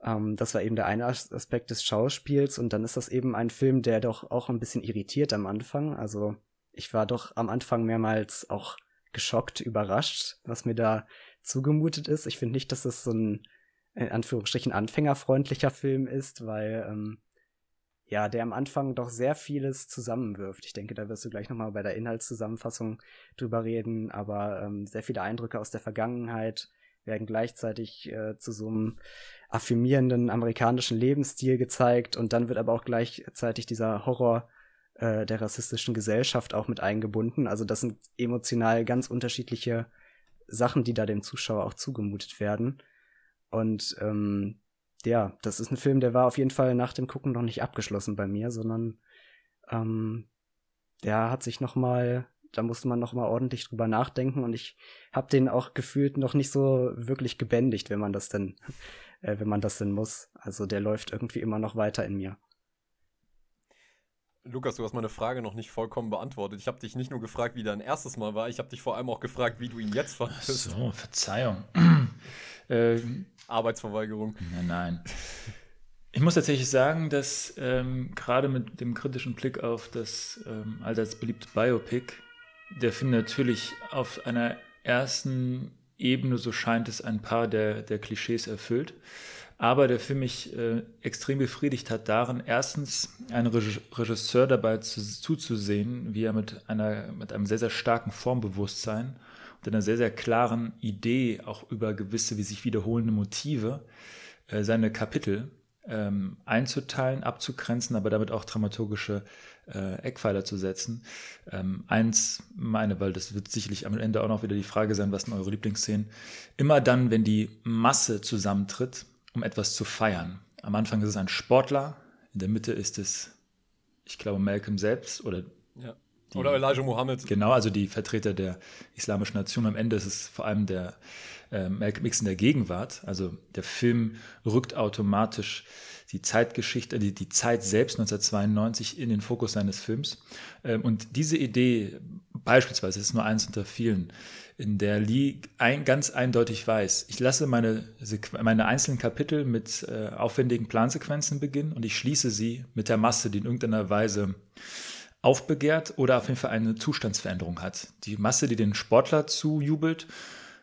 ähm, das war eben der eine As Aspekt des Schauspiels. Und dann ist das eben ein Film, der doch auch ein bisschen irritiert am Anfang. Also ich war doch am Anfang mehrmals auch geschockt, überrascht, was mir da zugemutet ist. Ich finde nicht, dass es so ein in Anführungsstrichen anfängerfreundlicher Film ist, weil ähm, ja, der am Anfang doch sehr vieles zusammenwirft. Ich denke, da wirst du gleich nochmal bei der Inhaltszusammenfassung drüber reden, aber ähm, sehr viele Eindrücke aus der Vergangenheit werden gleichzeitig äh, zu so einem affirmierenden amerikanischen Lebensstil gezeigt und dann wird aber auch gleichzeitig dieser Horror äh, der rassistischen Gesellschaft auch mit eingebunden. Also das sind emotional ganz unterschiedliche Sachen, die da dem Zuschauer auch zugemutet werden. Und ähm, ja, das ist ein Film, der war auf jeden Fall nach dem Gucken noch nicht abgeschlossen bei mir, sondern ähm, der hat sich noch mal, da musste man noch mal ordentlich drüber nachdenken und ich habe den auch gefühlt noch nicht so wirklich gebändigt, wenn man das denn, <laughs> äh, wenn man das denn muss. Also der läuft irgendwie immer noch weiter in mir. Lukas, du hast meine Frage noch nicht vollkommen beantwortet. Ich habe dich nicht nur gefragt, wie dein erstes Mal war, ich habe dich vor allem auch gefragt, wie du ihn jetzt fandest. So, Verzeihung. <clears throat> äh, Arbeitsverweigerung. Nein, nein. Ich muss tatsächlich sagen, dass ähm, gerade mit dem kritischen Blick auf das ähm, allseits beliebte Biopic, der Film natürlich auf einer ersten Ebene, so scheint es, ein paar der, der Klischees erfüllt. Aber der Film mich äh, extrem befriedigt hat darin, erstens einen Regisseur dabei zu, zuzusehen, wie er mit, einer, mit einem sehr, sehr starken Formbewusstsein und einer sehr, sehr klaren Idee auch über gewisse, wie sich wiederholende Motive äh, seine Kapitel ähm, einzuteilen, abzugrenzen, aber damit auch dramaturgische äh, Eckpfeiler zu setzen. Ähm, eins meine, weil das wird sicherlich am Ende auch noch wieder die Frage sein, was sind eure Lieblingsszenen. Immer dann, wenn die Masse zusammentritt, um etwas zu feiern. Am Anfang ist es ein Sportler, in der Mitte ist es, ich glaube, Malcolm selbst oder ja. Oder Elijah Muhammad. Genau, also die Vertreter der islamischen Nation. Am Ende ist es vor allem der äh, Malcolm X in der Gegenwart. Also der Film rückt automatisch die Zeitgeschichte, die, die Zeit selbst 1992 in den Fokus seines Films. Ähm, und diese Idee, beispielsweise, ist nur eins unter vielen, in der Lee ein, ganz eindeutig weiß, ich lasse meine, meine einzelnen Kapitel mit äh, aufwendigen Plansequenzen beginnen und ich schließe sie mit der Masse, die in irgendeiner Weise aufbegehrt oder auf jeden Fall eine Zustandsveränderung hat. Die Masse, die den Sportler zujubelt,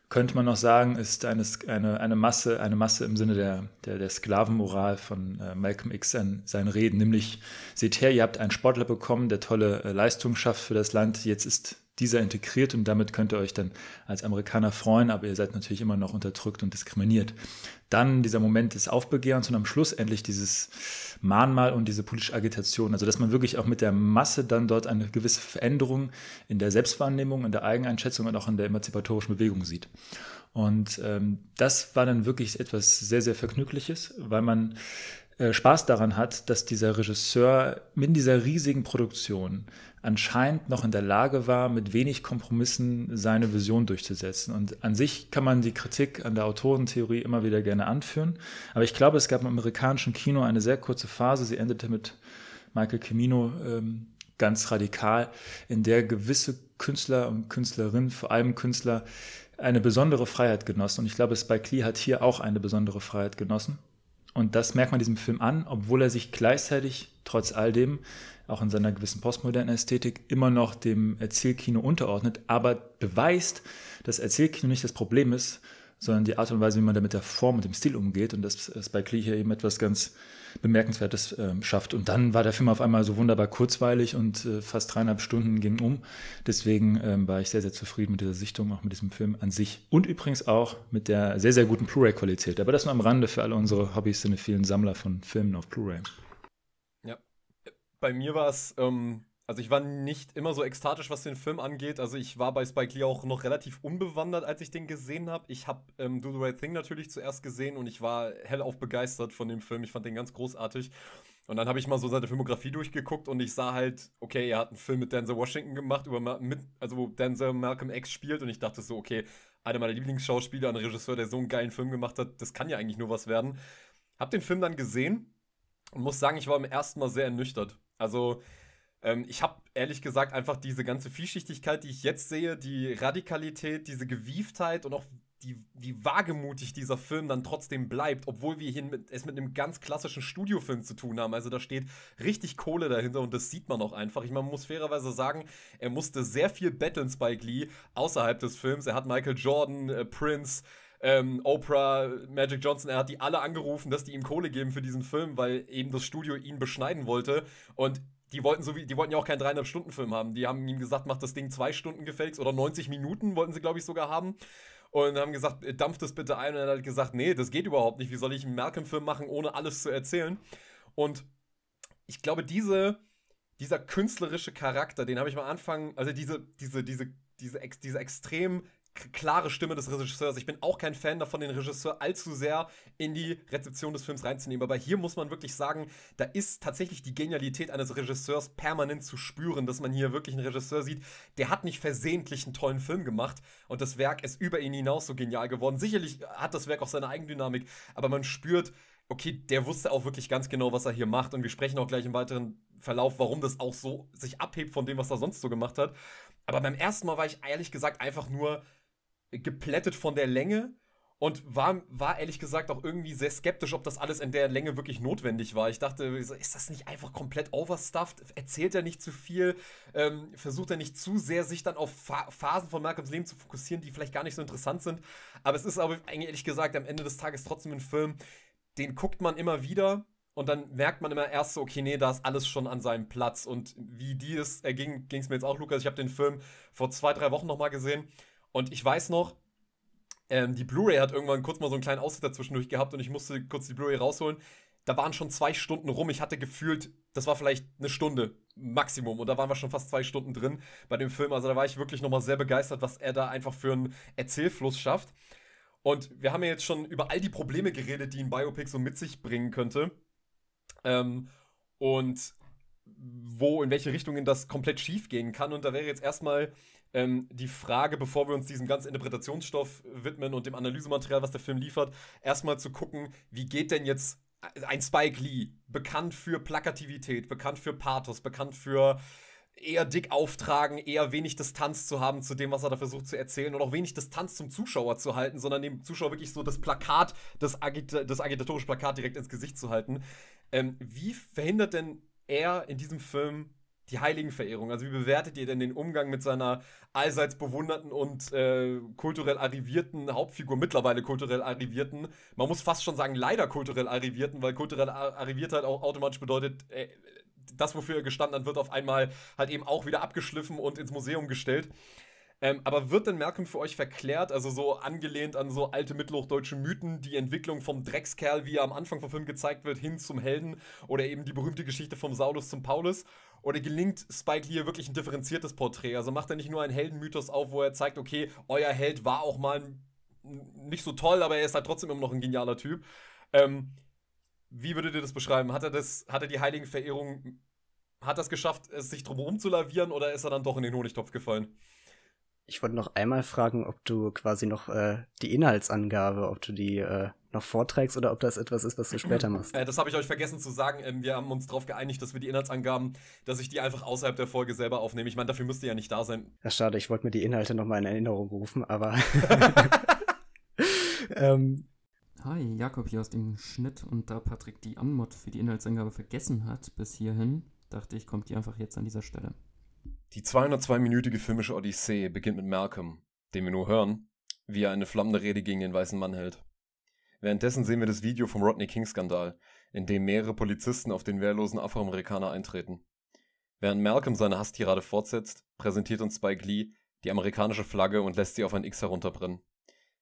könnte man noch sagen, ist eine, eine, eine, Masse, eine Masse im Sinne der, der, der Sklavenmoral von äh, Malcolm X in seinen Reden. Nämlich, seht her, ihr habt einen Sportler bekommen, der tolle äh, Leistungen schafft für das Land. Jetzt ist dieser integriert und damit könnt ihr euch dann als Amerikaner freuen, aber ihr seid natürlich immer noch unterdrückt und diskriminiert. Dann dieser Moment des Aufbegehrens und am Schluss endlich dieses Mahnmal und diese politische Agitation. Also dass man wirklich auch mit der Masse dann dort eine gewisse Veränderung in der Selbstwahrnehmung, in der Eigeneinschätzung und auch in der emanzipatorischen Bewegung sieht. Und ähm, das war dann wirklich etwas sehr, sehr Vergnügliches, weil man äh, Spaß daran hat, dass dieser Regisseur in dieser riesigen Produktion anscheinend noch in der Lage war, mit wenig Kompromissen seine Vision durchzusetzen. Und an sich kann man die Kritik an der Autorentheorie immer wieder gerne anführen. Aber ich glaube, es gab im amerikanischen Kino eine sehr kurze Phase, sie endete mit Michael Cimino ähm, ganz radikal, in der gewisse Künstler und Künstlerinnen, vor allem Künstler, eine besondere Freiheit genossen. Und ich glaube, Spike Lee hat hier auch eine besondere Freiheit genossen. Und das merkt man diesem Film an, obwohl er sich gleichzeitig, trotz all dem, auch in seiner gewissen postmodernen Ästhetik, immer noch dem Erzählkino unterordnet, aber beweist, dass Erzählkino nicht das Problem ist, sondern die Art und Weise, wie man da mit der Form und dem Stil umgeht und dass Spike Lee hier eben etwas ganz Bemerkenswertes äh, schafft. Und dann war der Film auf einmal so wunderbar kurzweilig und äh, fast dreieinhalb Stunden ging um. Deswegen ähm, war ich sehr, sehr zufrieden mit dieser Sichtung, auch mit diesem Film an sich. Und übrigens auch mit der sehr, sehr guten Blu-ray-Qualität. Aber das nur am Rande für alle unsere Hobbys, vielen Sammler von Filmen auf Blu-ray. Bei mir war es ähm, also ich war nicht immer so ekstatisch, was den Film angeht. Also ich war bei Spike Lee auch noch relativ unbewandert, als ich den gesehen habe. Ich habe ähm, Do the Right Thing natürlich zuerst gesehen und ich war hellauf begeistert von dem Film. Ich fand den ganz großartig. Und dann habe ich mal so seine Filmografie durchgeguckt und ich sah halt, okay, er hat einen Film mit Denzel Washington gemacht, über mit, also wo Denzel Malcolm X spielt und ich dachte so, okay, einer meiner Lieblingsschauspieler, ein Regisseur, der so einen geilen Film gemacht hat, das kann ja eigentlich nur was werden. Hab den Film dann gesehen und muss sagen, ich war im ersten Mal sehr ernüchtert. Also ähm, ich habe ehrlich gesagt einfach diese ganze Vielschichtigkeit, die ich jetzt sehe, die Radikalität, diese Gewieftheit und auch die, wie wagemutig dieser Film dann trotzdem bleibt, obwohl wir hier mit, es mit einem ganz klassischen Studiofilm zu tun haben. Also da steht richtig Kohle dahinter und das sieht man auch einfach. Ich meine, man muss fairerweise sagen, er musste sehr viel betteln, Spike Lee, außerhalb des Films. Er hat Michael Jordan, äh, Prince, ähm, Oprah, Magic Johnson, er hat die alle angerufen, dass die ihm Kohle geben für diesen Film, weil eben das Studio ihn beschneiden wollte. Und die wollten so wie, die wollten ja auch keinen dreieinhalb Stunden Film haben. Die haben ihm gesagt, mach das Ding zwei Stunden gefälligst oder 90 Minuten wollten sie, glaube ich, sogar haben. Und haben gesagt, äh, dampft das bitte ein. Und er hat gesagt, nee, das geht überhaupt nicht. Wie soll ich einen Malcolm-Film machen, ohne alles zu erzählen? Und ich glaube, diese, dieser künstlerische Charakter, den habe ich am Anfang, also diese, diese, diese, diese, diese extrem klare Stimme des Regisseurs. Ich bin auch kein Fan davon, den Regisseur allzu sehr in die Rezeption des Films reinzunehmen. Aber hier muss man wirklich sagen, da ist tatsächlich die Genialität eines Regisseurs permanent zu spüren, dass man hier wirklich einen Regisseur sieht, der hat nicht versehentlich einen tollen Film gemacht und das Werk ist über ihn hinaus so genial geworden. Sicherlich hat das Werk auch seine Eigendynamik, aber man spürt, okay, der wusste auch wirklich ganz genau, was er hier macht und wir sprechen auch gleich im weiteren Verlauf, warum das auch so sich abhebt von dem, was er sonst so gemacht hat. Aber beim ersten Mal war ich ehrlich gesagt einfach nur geplättet von der Länge und war, war ehrlich gesagt auch irgendwie sehr skeptisch, ob das alles in der Länge wirklich notwendig war. Ich dachte, ist das nicht einfach komplett overstuffed? Erzählt er nicht zu viel? Ähm, versucht er nicht zu sehr, sich dann auf Phasen von Malcolms Leben zu fokussieren, die vielleicht gar nicht so interessant sind? Aber es ist aber eigentlich ehrlich gesagt am Ende des Tages trotzdem ein Film, den guckt man immer wieder. Und dann merkt man immer erst so, okay, nee, da ist alles schon an seinem Platz. Und wie die es erging, ging es mir jetzt auch, Lukas. Ich habe den Film vor zwei, drei Wochen nochmal gesehen. Und ich weiß noch, ähm, die Blu-ray hat irgendwann kurz mal so einen kleinen Aussetzer zwischendurch gehabt und ich musste kurz die Blu-ray rausholen. Da waren schon zwei Stunden rum. Ich hatte gefühlt, das war vielleicht eine Stunde Maximum. Und da waren wir schon fast zwei Stunden drin bei dem Film. Also da war ich wirklich nochmal sehr begeistert, was er da einfach für einen Erzählfluss schafft. Und wir haben ja jetzt schon über all die Probleme geredet, die ein Biopic so mit sich bringen könnte. Ähm, und wo, in welche Richtungen das komplett schief gehen kann. Und da wäre jetzt erstmal ähm, die Frage, bevor wir uns diesem ganzen Interpretationsstoff widmen und dem Analysematerial, was der Film liefert, erstmal zu gucken, wie geht denn jetzt ein Spike Lee, bekannt für Plakativität, bekannt für Pathos, bekannt für eher dick auftragen, eher wenig Distanz zu haben zu dem, was er da versucht zu erzählen und auch wenig Distanz zum Zuschauer zu halten, sondern dem Zuschauer wirklich so das Plakat, das, Agita das agitatorische Plakat direkt ins Gesicht zu halten. Ähm, wie verhindert denn er in diesem Film die Heiligenverehrung. Also wie bewertet ihr denn den Umgang mit seiner allseits bewunderten und äh, kulturell arrivierten Hauptfigur, mittlerweile kulturell arrivierten, man muss fast schon sagen leider kulturell arrivierten, weil kulturell arriviert halt auch automatisch bedeutet, äh, das, wofür er gestanden hat, wird auf einmal halt eben auch wieder abgeschliffen und ins Museum gestellt. Ähm, aber wird denn Malcolm für euch verklärt, also so angelehnt an so alte mittelhochdeutsche Mythen, die Entwicklung vom Dreckskerl, wie er am Anfang vom Film gezeigt wird, hin zum Helden oder eben die berühmte Geschichte vom Saulus zum Paulus? Oder gelingt Spike hier wirklich ein differenziertes Porträt? Also macht er nicht nur einen Heldenmythos auf, wo er zeigt, okay, euer Held war auch mal nicht so toll, aber er ist halt trotzdem immer noch ein genialer Typ. Ähm, wie würdet ihr das beschreiben? Hat er das, hat er die Heiligenverehrung, hat das geschafft, es sich drumherum zu lavieren oder ist er dann doch in den Honigtopf gefallen? Ich wollte noch einmal fragen, ob du quasi noch äh, die Inhaltsangabe, ob du die äh, noch vorträgst oder ob das etwas ist, was du später machst. Äh, das habe ich euch vergessen zu sagen. Ähm, wir haben uns darauf geeinigt, dass wir die Inhaltsangaben, dass ich die einfach außerhalb der Folge selber aufnehme. Ich meine, dafür müsst ihr ja nicht da sein. Ja, schade, ich wollte mir die Inhalte nochmal in Erinnerung rufen, aber. <laughs> ähm. Hi, Jakob hier aus dem Schnitt und da Patrick die Anmod für die Inhaltsangabe vergessen hat bis hierhin, dachte ich, kommt die einfach jetzt an dieser Stelle. Die 202-minütige filmische Odyssee beginnt mit Malcolm, den wir nur hören, wie er eine flammende Rede gegen den weißen Mann hält. Währenddessen sehen wir das Video vom Rodney King-Skandal, in dem mehrere Polizisten auf den wehrlosen Afroamerikaner eintreten. Während Malcolm seine Hasstirade fortsetzt, präsentiert uns Spike Lee die amerikanische Flagge und lässt sie auf ein X herunterbrennen.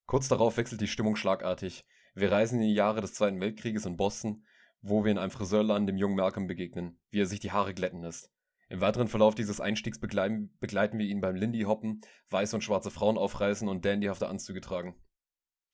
Kurz darauf wechselt die Stimmung schlagartig. Wir reisen in die Jahre des Zweiten Weltkrieges in Boston, wo wir in einem Friseurladen dem jungen Malcolm begegnen, wie er sich die Haare glätten lässt. Im weiteren Verlauf dieses Einstiegs begleiten, begleiten wir ihn beim Lindy-Hoppen, weiße und schwarze Frauen aufreißen und dandyhafte Anzüge tragen.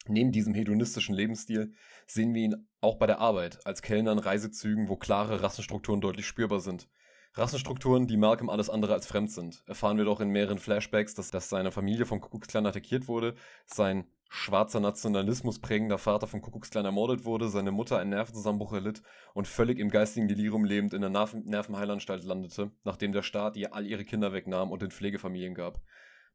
Neben diesem hedonistischen Lebensstil sehen wir ihn auch bei der Arbeit, als Kellner in Reisezügen, wo klare Rassenstrukturen deutlich spürbar sind. Rassenstrukturen, die Malcolm alles andere als fremd sind. Erfahren wir doch in mehreren Flashbacks, dass, dass seine Familie vom Kuckucksklan attackiert wurde, sein schwarzer Nationalismus prägender Vater vom Kuckucksklan ermordet wurde, seine Mutter einen Nervenzusammenbruch erlitt und völlig im geistigen Delirium lebend in der Nerven Nervenheilanstalt landete, nachdem der Staat ihr all ihre Kinder wegnahm und in Pflegefamilien gab.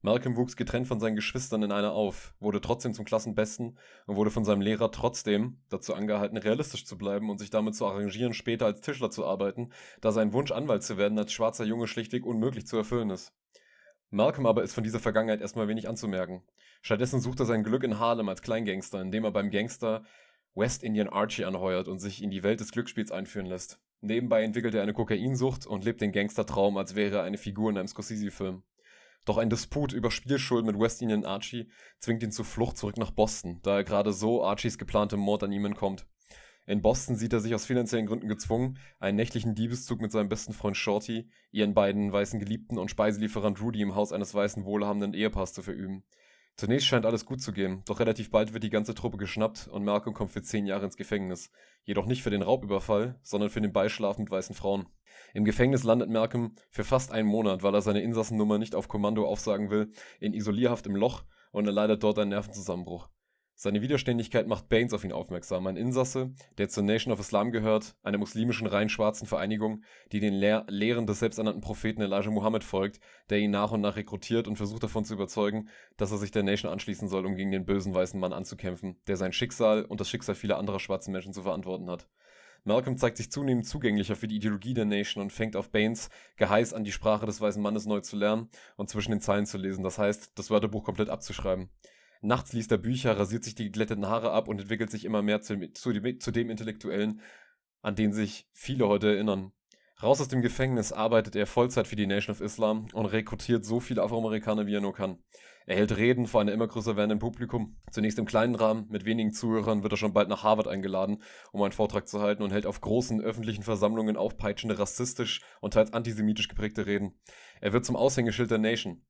Malcolm wuchs getrennt von seinen Geschwistern in einer auf, wurde trotzdem zum Klassenbesten und wurde von seinem Lehrer trotzdem dazu angehalten, realistisch zu bleiben und sich damit zu arrangieren, später als Tischler zu arbeiten, da sein Wunsch, Anwalt zu werden, als schwarzer Junge schlichtweg unmöglich zu erfüllen ist. Malcolm aber ist von dieser Vergangenheit erstmal wenig anzumerken. Stattdessen sucht er sein Glück in Harlem als Kleingangster, indem er beim Gangster West Indian Archie anheuert und sich in die Welt des Glücksspiels einführen lässt. Nebenbei entwickelt er eine Kokainsucht und lebt den Gangstertraum, als wäre er eine Figur in einem Scorsese-Film. Doch ein Disput über Spielschuld mit West Indian Archie zwingt ihn zur Flucht zurück nach Boston, da er gerade so Archies geplantem Mord an ihm entkommt. In Boston sieht er sich aus finanziellen Gründen gezwungen, einen nächtlichen Diebeszug mit seinem besten Freund Shorty, ihren beiden weißen Geliebten und Speiselieferant Rudy im Haus eines weißen wohlhabenden Ehepaars zu verüben. Zunächst scheint alles gut zu gehen, doch relativ bald wird die ganze Truppe geschnappt und Malcolm kommt für zehn Jahre ins Gefängnis. Jedoch nicht für den Raubüberfall, sondern für den Beischlaf mit weißen Frauen. Im Gefängnis landet Malcolm für fast einen Monat, weil er seine Insassennummer nicht auf Kommando aufsagen will, in Isolierhaft im Loch und er leidet dort einen Nervenzusammenbruch. Seine Widerständigkeit macht Baines auf ihn aufmerksam, ein Insasse, der zur Nation of Islam gehört, einer muslimischen rein schwarzen Vereinigung, die den Lehr Lehren des selbsternannten Propheten Elijah Muhammad folgt, der ihn nach und nach rekrutiert und versucht davon zu überzeugen, dass er sich der Nation anschließen soll, um gegen den bösen weißen Mann anzukämpfen, der sein Schicksal und das Schicksal vieler anderer schwarzen Menschen zu verantworten hat. Malcolm zeigt sich zunehmend zugänglicher für die Ideologie der Nation und fängt auf Baines Geheiß an, die Sprache des weißen Mannes neu zu lernen und zwischen den Zeilen zu lesen, das heißt, das Wörterbuch komplett abzuschreiben. Nachts liest er Bücher, rasiert sich die geglätteten Haare ab und entwickelt sich immer mehr zu, zu, dem, zu dem Intellektuellen, an den sich viele heute erinnern. Raus aus dem Gefängnis arbeitet er Vollzeit für die Nation of Islam und rekrutiert so viele Afroamerikaner, wie er nur kann. Er hält Reden vor einem immer größer werdenden Publikum. Zunächst im kleinen Rahmen, mit wenigen Zuhörern wird er schon bald nach Harvard eingeladen, um einen Vortrag zu halten und hält auf großen öffentlichen Versammlungen aufpeitschende rassistisch und teils antisemitisch geprägte Reden. Er wird zum Aushängeschild der Nation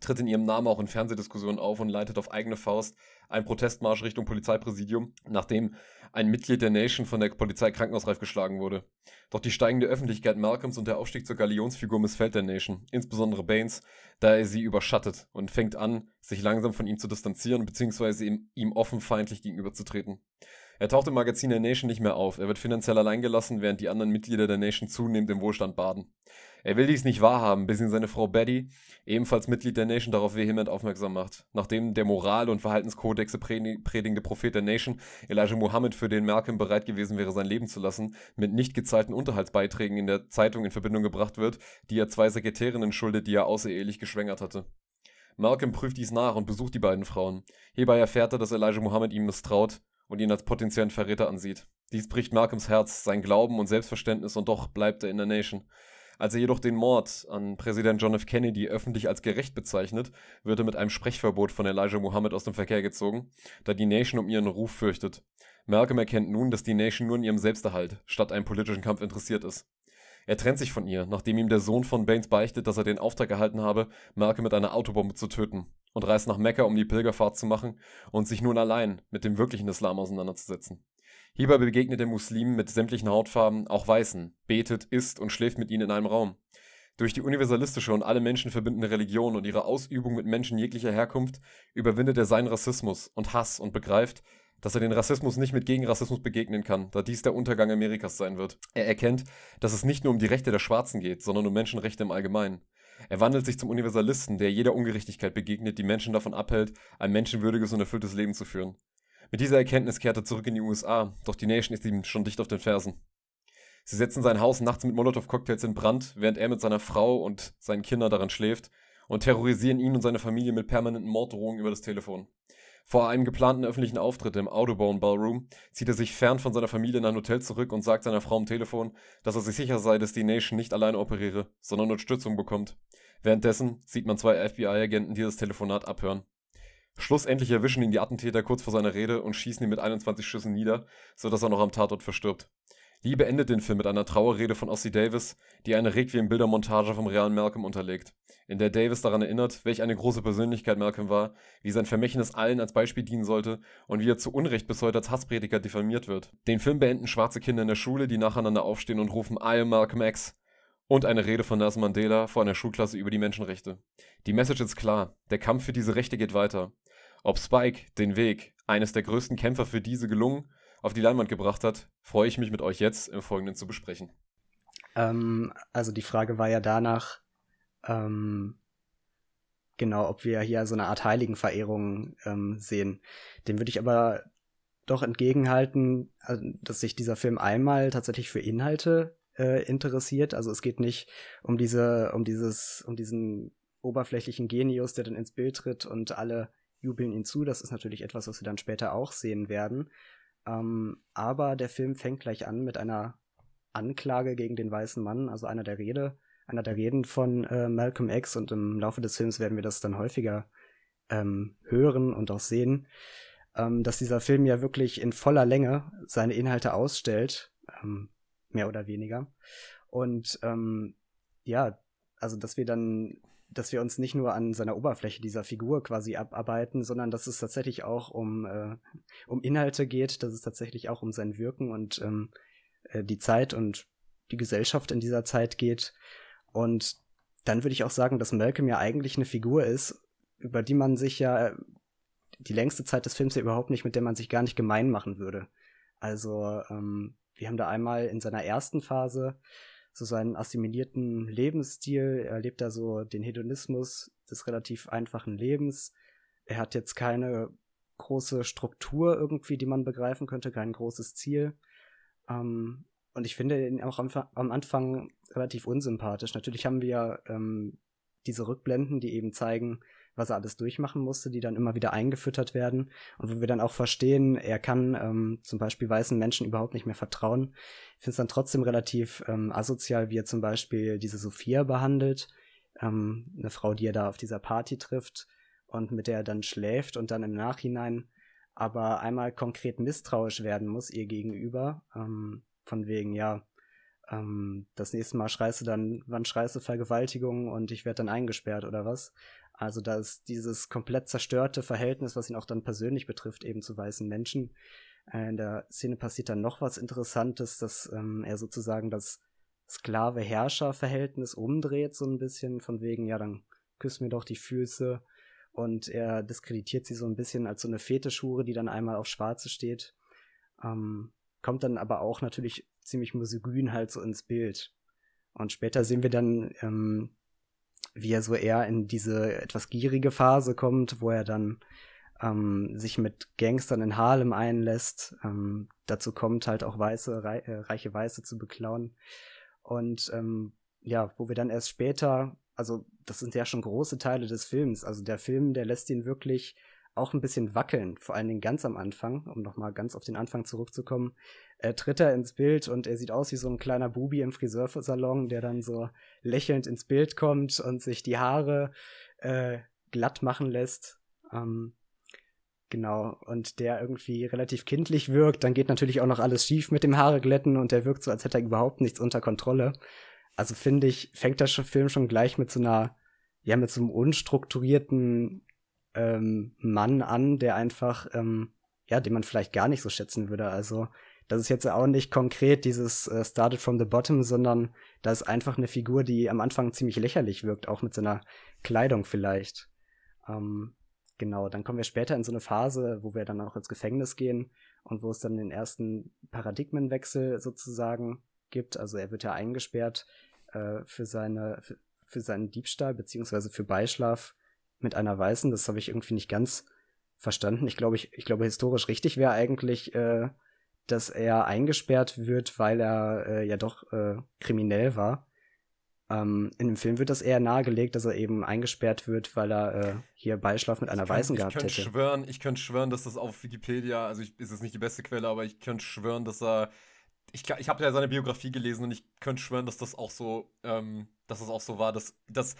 tritt in ihrem Namen auch in Fernsehdiskussionen auf und leitet auf eigene Faust einen Protestmarsch Richtung Polizeipräsidium, nachdem ein Mitglied der Nation von der Polizei krankenhausreif geschlagen wurde. Doch die steigende Öffentlichkeit Malcolms und der Aufstieg zur Galionsfigur missfällt der Nation, insbesondere Baines, da er sie überschattet und fängt an, sich langsam von ihm zu distanzieren bzw. ihm, offen feindlich gegenüberzutreten. Er taucht im Magazin der Nation nicht mehr auf. Er wird finanziell allein gelassen, während die anderen Mitglieder der Nation zunehmend im Wohlstand baden. Er will dies nicht wahrhaben, bis ihn seine Frau Betty, ebenfalls Mitglied der Nation, darauf vehement aufmerksam macht. Nachdem der Moral- und Verhaltenskodexe predigende Prophet der Nation, Elijah Muhammad, für den Malcolm bereit gewesen wäre, sein Leben zu lassen, mit nicht gezahlten Unterhaltsbeiträgen in der Zeitung in Verbindung gebracht wird, die er zwei Sekretärinnen schuldet, die er außerehelich geschwängert hatte. Malcolm prüft dies nach und besucht die beiden Frauen. Hierbei erfährt er, dass Elijah Muhammad ihm misstraut und ihn als potenziellen Verräter ansieht. Dies bricht Malcolms Herz, sein Glauben und Selbstverständnis und doch bleibt er in der Nation. Als er jedoch den Mord an Präsident John F. Kennedy öffentlich als gerecht bezeichnet, wird er mit einem Sprechverbot von Elijah Muhammad aus dem Verkehr gezogen, da die Nation um ihren Ruf fürchtet. Malcolm erkennt nun, dass die Nation nur in ihrem Selbsterhalt statt einem politischen Kampf interessiert ist. Er trennt sich von ihr, nachdem ihm der Sohn von Baines beichtet, dass er den Auftrag erhalten habe, Malcolm mit einer Autobombe zu töten, und reist nach Mekka, um die Pilgerfahrt zu machen und sich nun allein mit dem wirklichen Islam auseinanderzusetzen. Hierbei begegnet er Muslimen mit sämtlichen Hautfarben, auch Weißen, betet, isst und schläft mit ihnen in einem Raum. Durch die universalistische und alle Menschen verbindende Religion und ihre Ausübung mit Menschen jeglicher Herkunft überwindet er seinen Rassismus und Hass und begreift, dass er den Rassismus nicht mit Gegenrassismus begegnen kann, da dies der Untergang Amerikas sein wird. Er erkennt, dass es nicht nur um die Rechte der Schwarzen geht, sondern um Menschenrechte im Allgemeinen. Er wandelt sich zum Universalisten, der jeder Ungerechtigkeit begegnet, die Menschen davon abhält, ein menschenwürdiges und erfülltes Leben zu führen. Mit dieser Erkenntnis kehrt er zurück in die USA, doch die Nation ist ihm schon dicht auf den Fersen. Sie setzen sein Haus nachts mit Molotow-Cocktails in Brand, während er mit seiner Frau und seinen Kindern daran schläft, und terrorisieren ihn und seine Familie mit permanenten Morddrohungen über das Telefon. Vor einem geplanten öffentlichen Auftritt im Audubon Ballroom zieht er sich fern von seiner Familie in ein Hotel zurück und sagt seiner Frau am Telefon, dass er sich sicher sei, dass die Nation nicht alleine operiere, sondern Unterstützung bekommt. Währenddessen sieht man zwei FBI-Agenten, die das Telefonat abhören. Schlussendlich erwischen ihn die Attentäter kurz vor seiner Rede und schießen ihn mit 21 Schüssen nieder, sodass er noch am Tatort verstirbt. Lee beendet den Film mit einer Trauerrede von Ossie Davis, die eine Requiem-Bildermontage vom realen Malcolm unterlegt, in der Davis daran erinnert, welch eine große Persönlichkeit Malcolm war, wie sein Vermächtnis allen als Beispiel dienen sollte und wie er zu Unrecht bis heute als Hassprediger diffamiert wird. Den Film beenden schwarze Kinder in der Schule, die nacheinander aufstehen und rufen I am Malcolm X und eine Rede von Nelson Mandela vor einer Schulklasse über die Menschenrechte. Die Message ist klar, der Kampf für diese Rechte geht weiter. Ob Spike den Weg, eines der größten Kämpfer für diese gelungen, auf die Leinwand gebracht hat, freue ich mich mit euch jetzt im Folgenden zu besprechen. Ähm, also die Frage war ja danach, ähm, genau, ob wir hier so eine Art Heiligenverehrung ähm, sehen. Dem würde ich aber doch entgegenhalten, also, dass sich dieser Film einmal tatsächlich für Inhalte äh, interessiert. Also es geht nicht um diese, um dieses, um diesen oberflächlichen Genius, der dann ins Bild tritt und alle jubeln ihn zu. Das ist natürlich etwas, was wir dann später auch sehen werden. Ähm, aber der Film fängt gleich an mit einer Anklage gegen den weißen Mann, also einer der Rede, einer der Reden von äh, Malcolm X und im Laufe des Films werden wir das dann häufiger ähm, hören und auch sehen, ähm, dass dieser Film ja wirklich in voller Länge seine Inhalte ausstellt, ähm, mehr oder weniger. Und ähm, ja, also dass wir dann dass wir uns nicht nur an seiner Oberfläche dieser Figur quasi abarbeiten, sondern dass es tatsächlich auch um, äh, um Inhalte geht, dass es tatsächlich auch um sein Wirken und ähm, äh, die Zeit und die Gesellschaft in dieser Zeit geht. Und dann würde ich auch sagen, dass Malcolm ja eigentlich eine Figur ist, über die man sich ja die längste Zeit des Films ja überhaupt nicht, mit der man sich gar nicht gemein machen würde. Also ähm, wir haben da einmal in seiner ersten Phase so seinen assimilierten Lebensstil. Er lebt da so den Hedonismus des relativ einfachen Lebens. Er hat jetzt keine große Struktur irgendwie, die man begreifen könnte, kein großes Ziel. Ähm, und ich finde ihn auch am, am, Anfang relativ unsympathisch. Natürlich haben wir ähm, diese Rückblenden, die eben zeigen, was er alles durchmachen musste, die dann immer wieder eingefüttert werden und wo wir dann auch verstehen, er kann ähm, zum Beispiel weißen Menschen überhaupt nicht mehr vertrauen. Ich finde es dann trotzdem relativ ähm, asozial, wie er zum Beispiel diese Sophia behandelt, ähm, eine Frau, die er da auf dieser Party trifft und mit der er dann schläft und dann im Nachhinein aber einmal konkret misstrauisch werden muss ihr gegenüber, ähm, von wegen, ja, ähm, das nächste Mal schreist du dann, wann schreist du Vergewaltigung und ich werde dann eingesperrt oder was? Also da ist dieses komplett zerstörte Verhältnis, was ihn auch dann persönlich betrifft, eben zu weißen Menschen. Äh, in der Szene passiert dann noch was Interessantes, dass ähm, er sozusagen das Sklave-Herrscher-Verhältnis umdreht, so ein bisschen, von wegen, ja, dann küsst mir doch die Füße. Und er diskreditiert sie so ein bisschen als so eine Fetischhure, die dann einmal auf Schwarze steht. ähm, kommt dann aber auch natürlich ziemlich misogyn halt so ins Bild. Und später sehen wir dann, ähm, wie er so eher in diese etwas gierige Phase kommt, wo er dann ähm, sich mit Gangstern in Harlem einlässt. Ähm, dazu kommt halt auch weiße, rei äh, reiche Weiße zu beklauen. Und ähm, ja, wo wir dann erst später, also das sind ja schon große Teile des Films. Also der Film, der lässt ihn wirklich auch ein bisschen wackeln, vor allen Dingen ganz am Anfang, um nochmal ganz auf den Anfang zurückzukommen, äh, tritt er ins Bild und er sieht aus wie so ein kleiner Bubi im Friseursalon, der dann so lächelnd ins Bild kommt und sich die Haare äh, glatt machen lässt. Ähm, genau, und der irgendwie relativ kindlich wirkt. Dann geht natürlich auch noch alles schief mit dem Haare glätten und der wirkt so, als hätte er überhaupt nichts unter Kontrolle. Also finde ich, fängt der Film schon gleich mit so einer, ja, mit so einem unstrukturierten ähm, Mann an, der einfach, ähm, ja, den man vielleicht gar nicht so schätzen würde. Also, das ist jetzt auch nicht konkret dieses äh, Started from the Bottom, sondern da ist einfach eine Figur, die am Anfang ziemlich lächerlich wirkt, auch mit seiner Kleidung vielleicht. Ähm, genau, dann kommen wir später in so eine Phase, wo wir dann auch ins Gefängnis gehen und wo es dann den ersten Paradigmenwechsel sozusagen gibt. Also er wird ja eingesperrt äh, für seine für, für seinen Diebstahl beziehungsweise für Beischlaf mit einer Weißen. Das habe ich irgendwie nicht ganz verstanden. Ich glaube, ich, ich glaube, historisch richtig wäre eigentlich, äh, dass er eingesperrt wird, weil er äh, ja doch äh, kriminell war. Ähm, in dem Film wird das eher nahegelegt, dass er eben eingesperrt wird, weil er äh, hier Beischlaf mit einer kann, Weißen gehabt ich hätte. Schwören, ich könnte schwören, dass das auf Wikipedia, also ich, ist es nicht die beste Quelle, aber ich könnte schwören, dass er ich, ich habe ja seine Biografie gelesen und ich könnte schwören, dass das auch so, ähm, dass das auch so war, dass, dass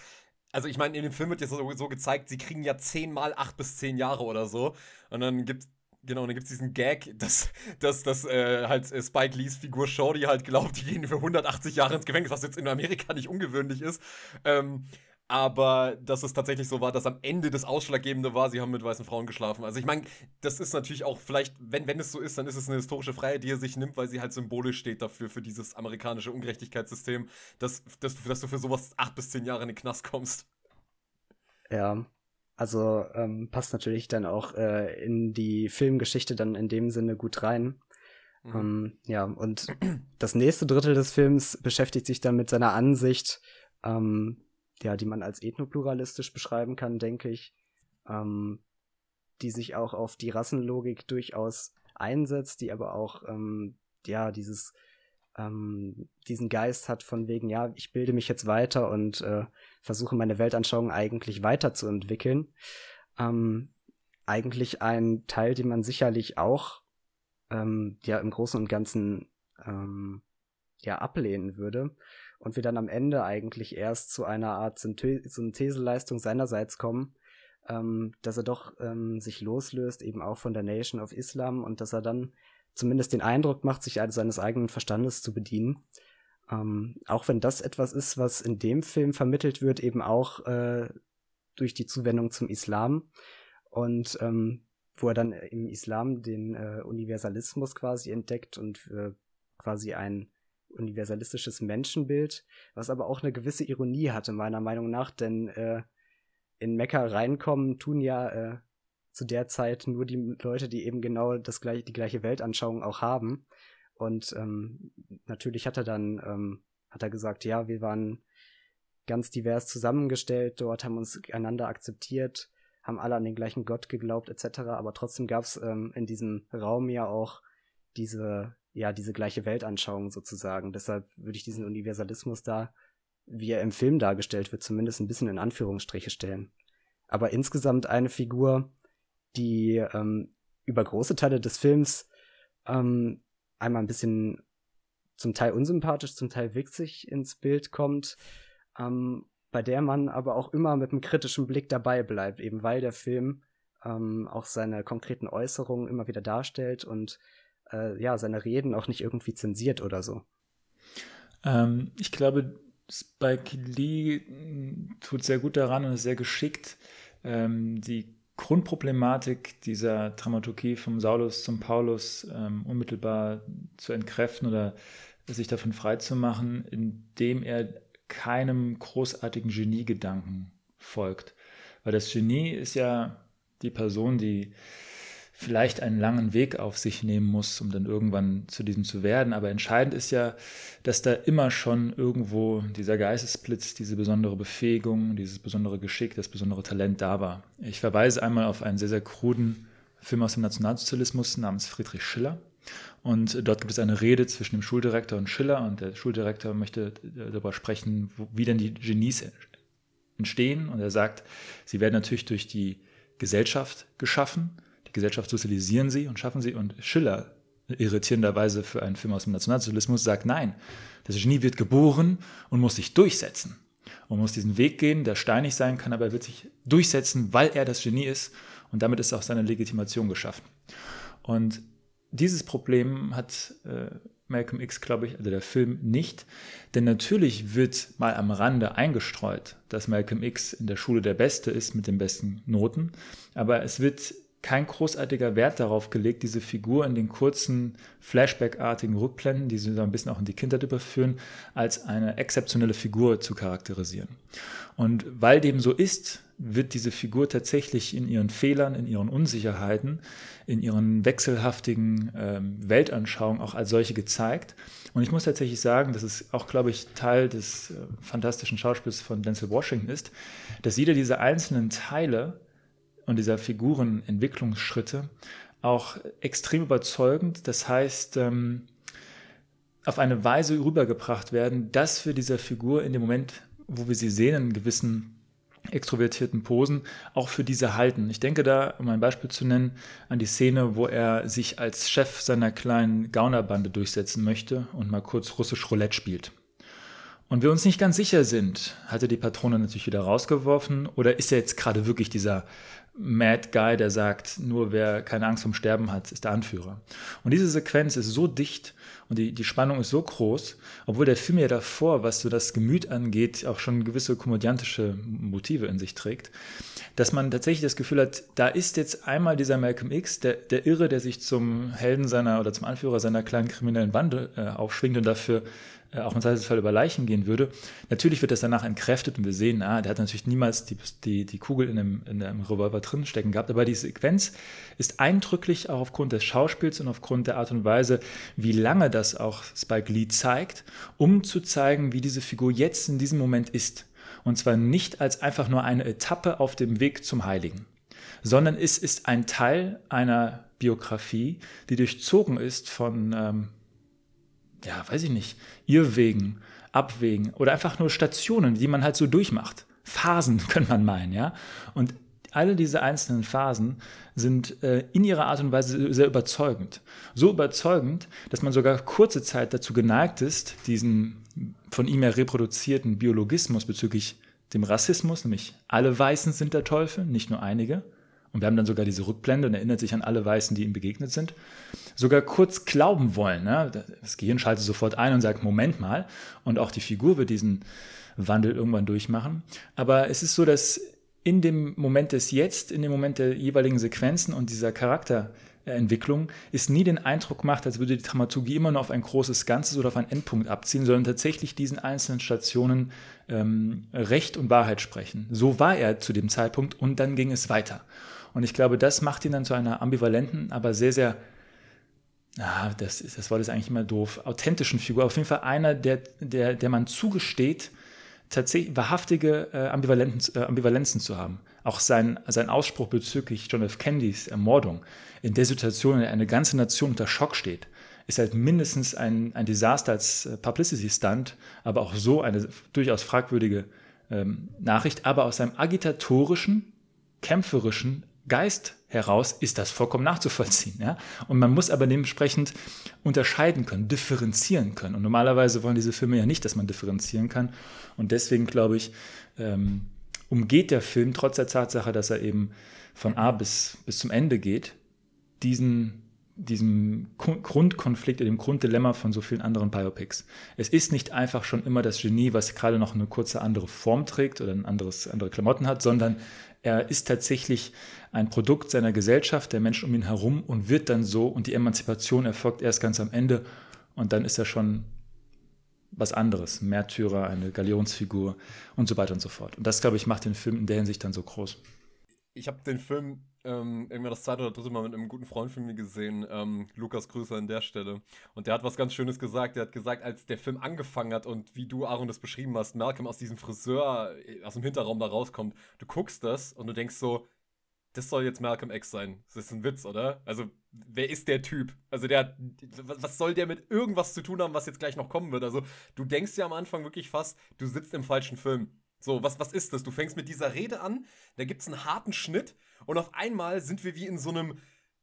also ich meine, in dem Film wird jetzt so, so, gezeigt, sie kriegen ja zehnmal acht bis zehn Jahre oder so. Und dann gibt genau, dann gibt es diesen Gag, dass, dass, dass äh, halt äh, Spike Lees Figur Shorty halt glaubt, die gehen für 180 Jahre ins Gefängnis, was jetzt in Amerika nicht ungewöhnlich ist. Ähm, aber dass es tatsächlich so war, dass am Ende das Ausschlaggebende war, sie haben mit weißen Frauen geschlafen. Also ich meine, das ist natürlich auch vielleicht, wenn, wenn es so ist, dann ist es eine historische Freiheit, die er sich nimmt, weil sie halt symbolisch steht dafür, für dieses amerikanische Ungerechtigkeitssystem, dass, dass, dass du für sowas acht bis zehn Jahre in den Knast kommst. Ja, also ähm, passt natürlich dann auch äh, in die Filmgeschichte dann in dem Sinne gut rein. Mhm. Ähm, ja, und das nächste Drittel des Films beschäftigt sich dann mit seiner Ansicht, ähm, ja, die man als ethnopluralistisch beschreiben kann, denke ich, ähm, die sich auch auf die Rassenlogik durchaus einsetzt, die aber auch, ähm, ja, dieses, ähm, diesen Geist hat von wegen, ja, ich bilde mich jetzt weiter und äh, versuche meine Weltanschauung eigentlich weiterzuentwickeln. Ähm, eigentlich ein Teil, den man sicherlich auch ähm, ja im Großen und Ganzen ähm, ja ablehnen würde und wir dann am Ende eigentlich erst zu einer Art Syntheseleistung seinerseits kommen, ähm, dass er doch ähm, sich loslöst, eben auch von der Nation of Islam und dass er dann zumindest den Eindruck macht, sich seines eigenen Verstandes zu bedienen. Ähm, auch wenn das etwas ist, was in dem Film vermittelt wird, eben auch äh, durch die Zuwendung zum Islam und ähm, wo er dann im Islam den äh, Universalismus quasi entdeckt und äh, quasi ein universalistisches Menschenbild, was aber auch eine gewisse Ironie hatte, meiner Meinung nach, denn äh, in Mekka reinkommen tun ja äh, zu der Zeit nur die Leute, die eben genau das gleiche, die gleiche Weltanschauung auch haben. Und ähm, natürlich hat er dann, ähm, hat er gesagt, ja, wir waren ganz divers zusammengestellt, dort haben uns einander akzeptiert, haben alle an den gleichen Gott geglaubt, etc. Aber trotzdem gab es ähm, in diesem Raum ja auch diese ja, diese gleiche Weltanschauung sozusagen. Deshalb würde ich diesen Universalismus da, wie er im Film dargestellt wird, zumindest ein bisschen in Anführungsstriche stellen. Aber insgesamt eine Figur, die ähm, über große Teile des Films ähm, einmal ein bisschen zum Teil unsympathisch, zum Teil witzig ins Bild kommt, ähm, bei der man aber auch immer mit einem kritischen Blick dabei bleibt, eben weil der Film ähm, auch seine konkreten Äußerungen immer wieder darstellt und äh, ja, seine Reden auch nicht irgendwie zensiert oder so. Ähm, ich glaube, Spike Lee hm, tut sehr gut daran und ist sehr geschickt, ähm, die Grundproblematik dieser Dramaturgie vom Saulus zum Paulus ähm, unmittelbar zu entkräften oder sich davon freizumachen, indem er keinem großartigen Geniegedanken folgt. Weil das Genie ist ja die Person, die vielleicht einen langen Weg auf sich nehmen muss, um dann irgendwann zu diesem zu werden. Aber entscheidend ist ja, dass da immer schon irgendwo dieser Geistesblitz, diese besondere Befähigung, dieses besondere Geschick, das besondere Talent da war. Ich verweise einmal auf einen sehr, sehr kruden Film aus dem Nationalsozialismus namens Friedrich Schiller. Und dort gibt es eine Rede zwischen dem Schuldirektor und Schiller und der Schuldirektor möchte darüber sprechen, wie denn die Genies entstehen. Und er sagt, sie werden natürlich durch die Gesellschaft geschaffen, die Gesellschaft sozialisieren sie und schaffen sie. Und Schiller, irritierenderweise für einen Film aus dem Nationalsozialismus, sagt, nein, das Genie wird geboren und muss sich durchsetzen. Und muss diesen Weg gehen, der steinig sein kann, aber er wird sich durchsetzen, weil er das Genie ist. Und damit ist auch seine Legitimation geschaffen. Und dieses Problem hat äh, Malcolm X, glaube ich, also der Film nicht. Denn natürlich wird mal am Rande eingestreut, dass Malcolm X in der Schule der Beste ist mit den besten Noten. Aber es wird kein großartiger Wert darauf gelegt, diese Figur in den kurzen Flashback-artigen Rückblenden, die sie so ein bisschen auch in die Kindheit überführen, als eine exzeptionelle Figur zu charakterisieren. Und weil dem so ist, wird diese Figur tatsächlich in ihren Fehlern, in ihren Unsicherheiten, in ihren wechselhaftigen ähm, Weltanschauungen auch als solche gezeigt. Und ich muss tatsächlich sagen, dass es auch, glaube ich, Teil des äh, fantastischen Schauspiels von Denzel Washington ist, dass jeder dieser einzelnen Teile und dieser Figurenentwicklungsschritte auch extrem überzeugend, das heißt, ähm, auf eine Weise rübergebracht werden, dass wir dieser Figur in dem Moment, wo wir sie sehen, in gewissen extrovertierten Posen auch für diese halten. Ich denke da, um ein Beispiel zu nennen, an die Szene, wo er sich als Chef seiner kleinen Gaunerbande durchsetzen möchte und mal kurz russisch Roulette spielt. Und wir uns nicht ganz sicher sind, hat er die Patrone natürlich wieder rausgeworfen oder ist er jetzt gerade wirklich dieser Mad Guy, der sagt, nur wer keine Angst vom Sterben hat, ist der Anführer. Und diese Sequenz ist so dicht und die, die Spannung ist so groß, obwohl der Film ja davor, was so das Gemüt angeht, auch schon gewisse komödiantische Motive in sich trägt, dass man tatsächlich das Gefühl hat, da ist jetzt einmal dieser Malcolm X, der, der Irre, der sich zum Helden seiner oder zum Anführer seiner kleinen kriminellen Bande äh, aufschwingt und dafür auch im Zweifelsfall über Leichen gehen würde. Natürlich wird das danach entkräftet und wir sehen, ah, der hat natürlich niemals die, die, die Kugel in einem, in einem Revolver drin stecken gehabt, aber die Sequenz ist eindrücklich auch aufgrund des Schauspiels und aufgrund der Art und Weise, wie lange das auch Spike Lee zeigt, um zu zeigen, wie diese Figur jetzt in diesem Moment ist. Und zwar nicht als einfach nur eine Etappe auf dem Weg zum Heiligen, sondern es ist ein Teil einer Biografie, die durchzogen ist von ähm, ja, weiß ich nicht, Irrwegen, Abwägen oder einfach nur Stationen, die man halt so durchmacht. Phasen <laughs> könnte man meinen, ja. Und alle diese einzelnen Phasen sind äh, in ihrer Art und Weise sehr überzeugend. So überzeugend, dass man sogar kurze Zeit dazu geneigt ist, diesen von ihm ja reproduzierten Biologismus bezüglich dem Rassismus, nämlich alle Weißen sind der Teufel, nicht nur einige, und wir haben dann sogar diese Rückblende und erinnert sich an alle Weißen, die ihm begegnet sind, sogar kurz glauben wollen. Ne? Das Gehirn schaltet sofort ein und sagt, Moment mal, und auch die Figur wird diesen Wandel irgendwann durchmachen. Aber es ist so, dass in dem Moment des Jetzt, in dem Moment der jeweiligen Sequenzen und dieser Charakterentwicklung ist nie den Eindruck gemacht, als würde die Dramaturgie immer nur auf ein großes Ganzes oder auf einen Endpunkt abziehen, sondern tatsächlich diesen einzelnen Stationen ähm, Recht und Wahrheit sprechen. So war er zu dem Zeitpunkt und dann ging es weiter. Und ich glaube, das macht ihn dann zu einer ambivalenten, aber sehr, sehr, ah, das, das Wort ist eigentlich immer doof, authentischen Figur. Auf jeden Fall einer, der, der, der man zugesteht, tatsächlich wahrhaftige äh, Ambivalenzen, äh, Ambivalenzen zu haben. Auch sein, sein Ausspruch bezüglich John F. Kennedys Ermordung, in der Situation, in der eine ganze Nation unter Schock steht, ist halt mindestens ein, ein Desaster als äh, Publicity-Stunt, aber auch so eine durchaus fragwürdige ähm, Nachricht. Aber aus seinem agitatorischen, kämpferischen Geist heraus ist das vollkommen nachzuvollziehen. Ja? Und man muss aber dementsprechend unterscheiden können, differenzieren können. Und normalerweise wollen diese Filme ja nicht, dass man differenzieren kann. Und deswegen glaube ich, ähm, umgeht der Film trotz der Tatsache, dass er eben von A bis, bis zum Ende geht, diesen, diesem Grundkonflikt, dem Grunddilemma von so vielen anderen Biopics. Es ist nicht einfach schon immer das Genie, was gerade noch eine kurze andere Form trägt oder ein anderes, andere Klamotten hat, sondern er ist tatsächlich ein Produkt seiner Gesellschaft, der Menschen um ihn herum und wird dann so und die Emanzipation erfolgt erst ganz am Ende und dann ist er schon was anderes, Märtyrer, eine Galionsfigur und so weiter und so fort. Und das, glaube ich, macht den Film in der Hinsicht dann so groß. Ich habe den Film ähm, irgendwann das zweite oder dritte Mal mit einem guten Freund von mir gesehen, ähm, Lukas Grüße an der Stelle. Und der hat was ganz Schönes gesagt. Der hat gesagt, als der Film angefangen hat und wie du, Aaron, das beschrieben hast, Malcolm aus diesem Friseur, äh, aus dem Hinterraum da rauskommt, du guckst das und du denkst so, das soll jetzt Malcolm X sein. Das ist ein Witz, oder? Also, wer ist der Typ? Also, der, was soll der mit irgendwas zu tun haben, was jetzt gleich noch kommen wird? Also, du denkst ja am Anfang wirklich fast, du sitzt im falschen Film. So, was, was ist das? Du fängst mit dieser Rede an, da gibt es einen harten Schnitt und auf einmal sind wir wie in so einem,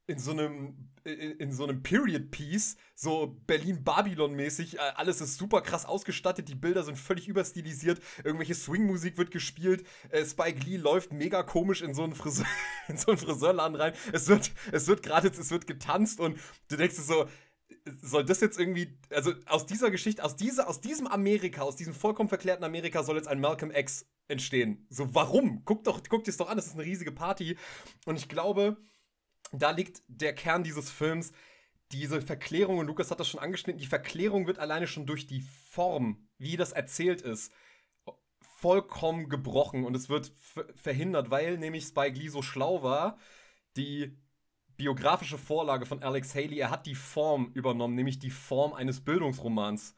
in so einem, in, in so einem Period Piece, so Berlin-Babylon-mäßig. Äh, alles ist super krass ausgestattet, die Bilder sind völlig überstilisiert, irgendwelche Swing-Musik wird gespielt, äh, Spike Lee läuft mega komisch in so einen, Friseur, <laughs> in so einen Friseurladen rein. Es wird, es wird gerade, es wird getanzt und du denkst so, soll das jetzt irgendwie, also aus dieser Geschichte, aus, dieser, aus diesem Amerika, aus diesem vollkommen verklärten Amerika soll jetzt ein Malcolm X entstehen. So, warum? Guck doch, guck dir es doch an, das ist eine riesige Party. Und ich glaube, da liegt der Kern dieses Films. Diese Verklärung, und Lukas hat das schon angeschnitten, die Verklärung wird alleine schon durch die Form, wie das erzählt ist, vollkommen gebrochen und es wird verhindert, weil nämlich Spike Lee so schlau war, die biografische Vorlage von Alex Haley. Er hat die Form übernommen, nämlich die Form eines Bildungsromans.